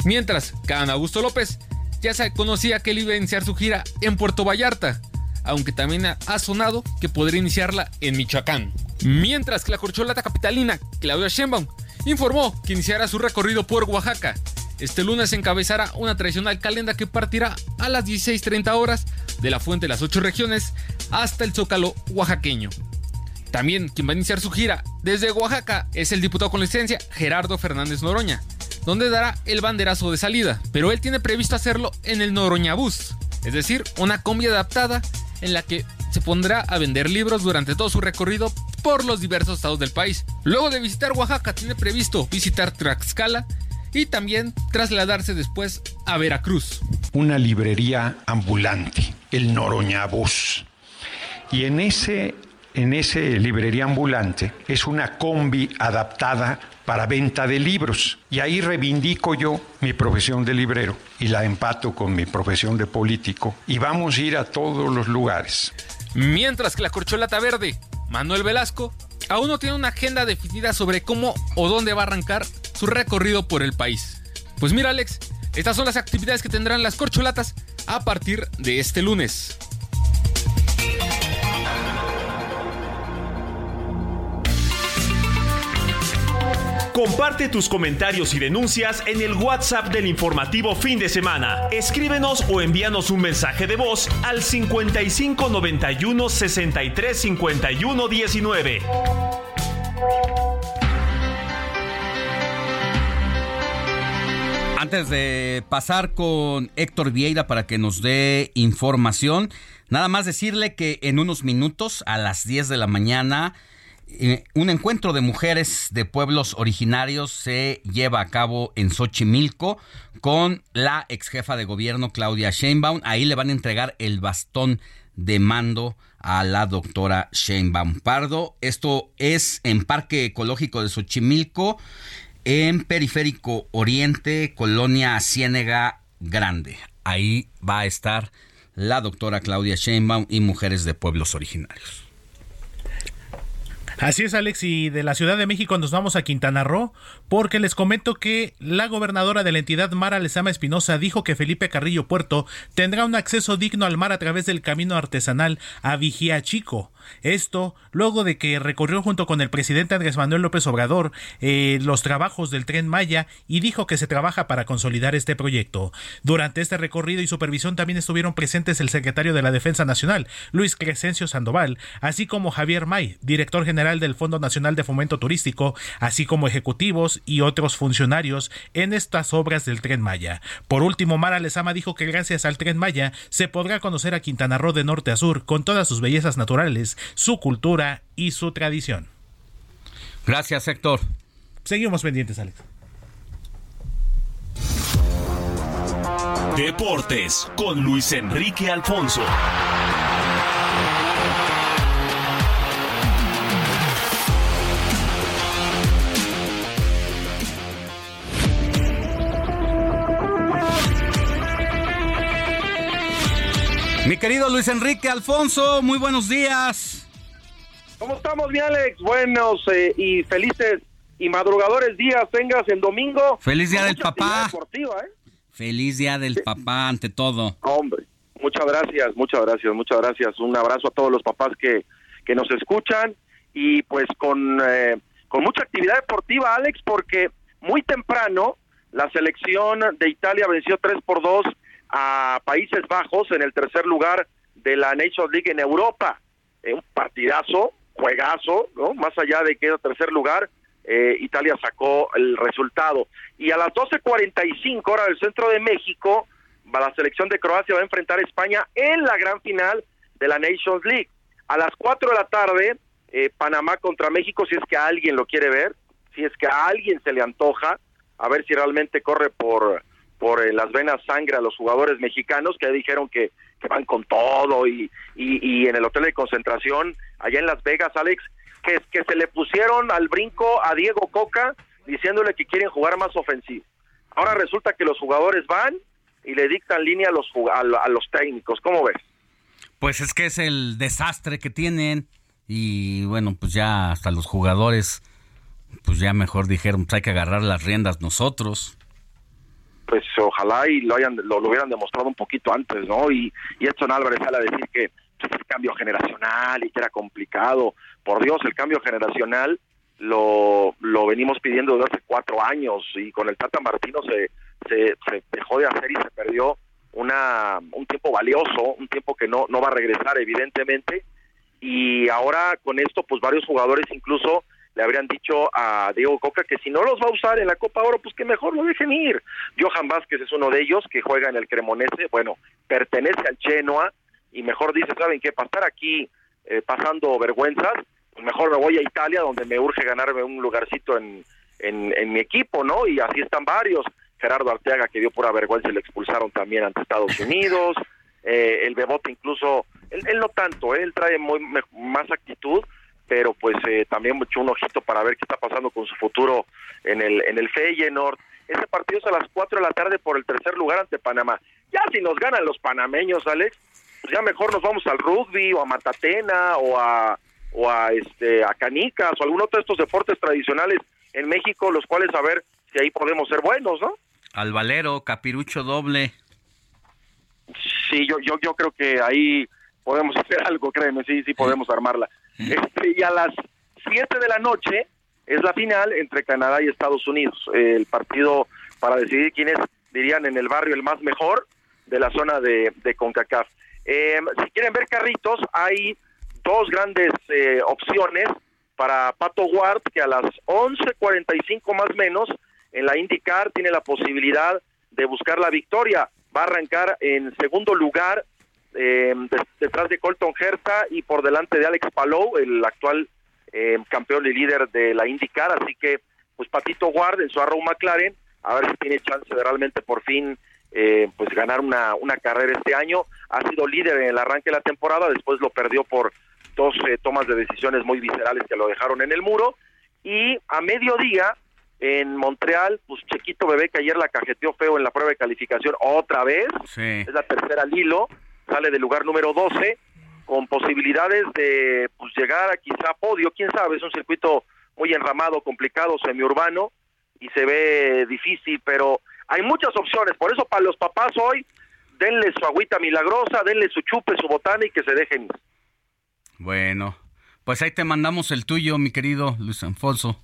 Mientras, Can Augusto López ya se conocía que él iba a iniciar su gira en Puerto Vallarta, aunque también ha sonado que podría iniciarla en Michoacán. Mientras que la corcholata capitalina, Claudia Sheinbaum, informó que iniciará su recorrido por Oaxaca. Este lunes encabezará una tradicional calenda que partirá a las 16.30 horas de la fuente de las ocho regiones hasta el Zócalo oaxaqueño. También quien va a iniciar su gira desde Oaxaca es el diputado con licencia Gerardo Fernández Noroña, donde dará el banderazo de salida, pero él tiene previsto hacerlo en el Noroña Bus, es decir, una combi adaptada en la que se pondrá a vender libros durante todo su recorrido por los diversos estados del país. Luego de visitar Oaxaca, tiene previsto visitar Tlaxcala y también trasladarse después a Veracruz. Una librería ambulante, el Noroña Bus. Y en ese, en ese librería ambulante es una combi adaptada para venta de libros. Y ahí reivindico yo mi profesión de librero y la empato con mi profesión de político. Y vamos a ir a todos los lugares. Mientras que la corcholata verde, Manuel Velasco, aún no tiene una agenda definida sobre cómo o dónde va a arrancar su recorrido por el país. Pues mira Alex, estas son las actividades que tendrán las corcholatas a partir de este lunes. Comparte tus comentarios y denuncias en el WhatsApp del informativo fin de semana. Escríbenos o envíanos un mensaje de voz al 55 91 63 51 19. Antes de pasar con Héctor Vieira para que nos dé información, nada más decirle que en unos minutos, a las 10 de la mañana, eh, un encuentro de mujeres de pueblos originarios se lleva a cabo en Xochimilco con la ex jefa de gobierno Claudia Sheinbaum. Ahí le van a entregar el bastón de mando a la doctora Sheinbaum Pardo. Esto es en Parque Ecológico de Xochimilco, en Periférico Oriente, Colonia Ciénega Grande. Ahí va a estar la doctora Claudia Sheinbaum y mujeres de pueblos originarios. Así es, Alex, y de la Ciudad de México nos vamos a Quintana Roo, porque les comento que la gobernadora de la entidad, Mara Lezama Espinosa, dijo que Felipe Carrillo Puerto tendrá un acceso digno al mar a través del camino artesanal a Vigía Chico. Esto luego de que recorrió junto con el presidente Andrés Manuel López Obrador eh, los trabajos del tren Maya y dijo que se trabaja para consolidar este proyecto. Durante este recorrido y supervisión también estuvieron presentes el secretario de la Defensa Nacional, Luis Crescencio Sandoval, así como Javier May, director general del Fondo Nacional de Fomento Turístico, así como ejecutivos y otros funcionarios en estas obras del tren Maya. Por último, Mara Lezama dijo que gracias al tren Maya se podrá conocer a Quintana Roo de norte a sur con todas sus bellezas naturales su cultura y su tradición. Gracias, Héctor. Seguimos pendientes, Alex. Deportes con Luis Enrique Alfonso. Mi querido Luis Enrique Alfonso, muy buenos días. ¿Cómo estamos, mi Alex? Buenos eh, y felices y madrugadores días tengas en domingo. Feliz día del papá. Deportiva, ¿eh? Feliz día del papá ante todo. Hombre, muchas gracias, muchas gracias, muchas gracias. Un abrazo a todos los papás que, que nos escuchan y pues con, eh, con mucha actividad deportiva, Alex, porque muy temprano la selección de Italia venció 3 por 2 a Países Bajos en el tercer lugar de la Nations League en Europa. Eh, un partidazo, juegazo, ¿no? Más allá de que era tercer lugar, eh, Italia sacó el resultado. Y a las 12.45 horas del centro de México, la selección de Croacia va a enfrentar a España en la gran final de la Nations League. A las 4 de la tarde, eh, Panamá contra México, si es que alguien lo quiere ver, si es que a alguien se le antoja, a ver si realmente corre por, por eh, las venas sangre a los jugadores mexicanos que dijeron que, van con todo y, y, y, en el hotel de concentración allá en Las Vegas, Alex, que, que se le pusieron al brinco a Diego Coca diciéndole que quieren jugar más ofensivo. Ahora resulta que los jugadores van y le dictan línea a los, a, a los técnicos. ¿Cómo ves? Pues es que es el desastre que tienen y bueno, pues ya hasta los jugadores, pues ya mejor dijeron, pues hay que agarrar las riendas nosotros pues ojalá y lo hayan lo, hubieran demostrado un poquito antes, ¿no? Y, y Edson Álvarez sale a decir que pues, el cambio generacional y que era complicado. Por Dios, el cambio generacional lo, lo venimos pidiendo desde hace cuatro años y con el Tata Martino se, se, se dejó de hacer y se perdió una un tiempo valioso, un tiempo que no, no va a regresar evidentemente y ahora con esto pues varios jugadores incluso le habrían dicho a Diego Coca que si no los va a usar en la Copa Oro, pues que mejor lo dejen ir. Johan Vázquez es uno de ellos que juega en el Cremonese, bueno, pertenece al Genoa y mejor dice, ¿saben qué? Para estar aquí eh, pasando vergüenzas, pues mejor me voy a Italia donde me urge ganarme un lugarcito en, en, en mi equipo, ¿no? Y así están varios. Gerardo Arteaga que dio pura vergüenza y le expulsaron también ante Estados Unidos. Eh, el Bebote incluso, él, él no tanto, ¿eh? él trae muy, más actitud, pero pues eh, también mucho un ojito para ver qué está pasando con su futuro en el en el Feyenoord. Ese partido es a las 4 de la tarde por el tercer lugar ante Panamá. Ya si nos ganan los panameños, Alex, pues ya mejor nos vamos al rugby o a Matatena o a o a este a canicas o algún otro de estos deportes tradicionales en México, los cuales a ver si ahí podemos ser buenos, ¿no? Al valero, capirucho doble. Sí, yo yo yo creo que ahí podemos (laughs) hacer algo, créeme, sí, sí podemos armarla. Este, y a las 7 de la noche es la final entre Canadá y Estados Unidos. el partido para decidir quién es, dirían, en el barrio el más mejor de la zona de, CONCACAF. Eh, si quieren ver carritos, hay dos grandes eh, opciones para Pato Ward, que a las 11.45 más menos en la IndyCar tiene la posibilidad de buscar la victoria. Va a arrancar en segundo lugar eh, detrás de Colton Herta y por delante de Alex Palou, el actual eh, campeón y líder de la IndyCar, así que pues Patito Ward en su Arrow McLaren, a ver si tiene chance de realmente por fin eh, pues ganar una, una carrera este año, ha sido líder en el arranque de la temporada, después lo perdió por dos eh, tomas de decisiones muy viscerales que lo dejaron en el muro, y a mediodía en Montreal, pues Chequito Bebé que ayer la cajeteó feo en la prueba de calificación otra vez, sí. es la tercera al hilo, sale del lugar número 12 con posibilidades de pues, llegar a quizá podio, quién sabe, es un circuito muy enramado, complicado, semiurbano y se ve difícil, pero hay muchas opciones, por eso para los papás hoy denle su agüita milagrosa, denle su chupe, su botana y que se dejen. Bueno, pues ahí te mandamos el tuyo, mi querido Luis Alfonso.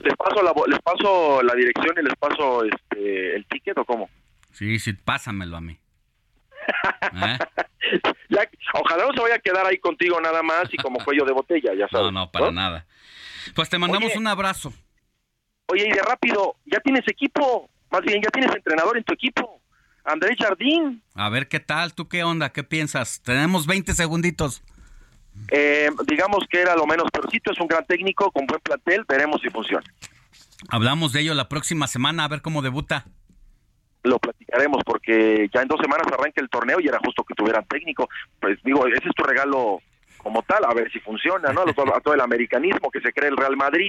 Les paso la, les paso la dirección y les paso este, el ticket o cómo? Sí, sí, pásamelo a mí. ¿Eh? (laughs) ya, ojalá no se vaya a quedar ahí contigo nada más y como cuello de botella, ya sabes. No, no, para ¿no? nada. Pues te mandamos oye, un abrazo. Oye, y de rápido, ya tienes equipo, más bien ya tienes entrenador en tu equipo. Andrés Jardín. A ver qué tal, tú qué onda, qué piensas. Tenemos 20 segunditos. Eh, digamos que era lo menos peorcito, es un gran técnico con buen plantel, veremos si funciona. Hablamos de ello la próxima semana, a ver cómo debuta lo platicaremos porque ya en dos semanas arranca el torneo y era justo que tuvieran técnico. Pues digo, ese es tu regalo como tal, a ver si funciona, ¿no? A todo el americanismo que se cree el Real Madrid.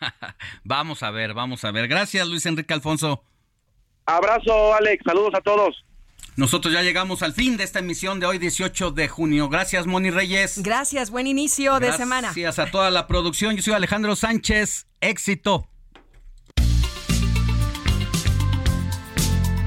(laughs) vamos a ver, vamos a ver. Gracias, Luis Enrique Alfonso. Abrazo, Alex. Saludos a todos. Nosotros ya llegamos al fin de esta emisión de hoy, 18 de junio. Gracias, Moni Reyes. Gracias, buen inicio Gracias de semana. Gracias a toda la producción. Yo soy Alejandro Sánchez. Éxito.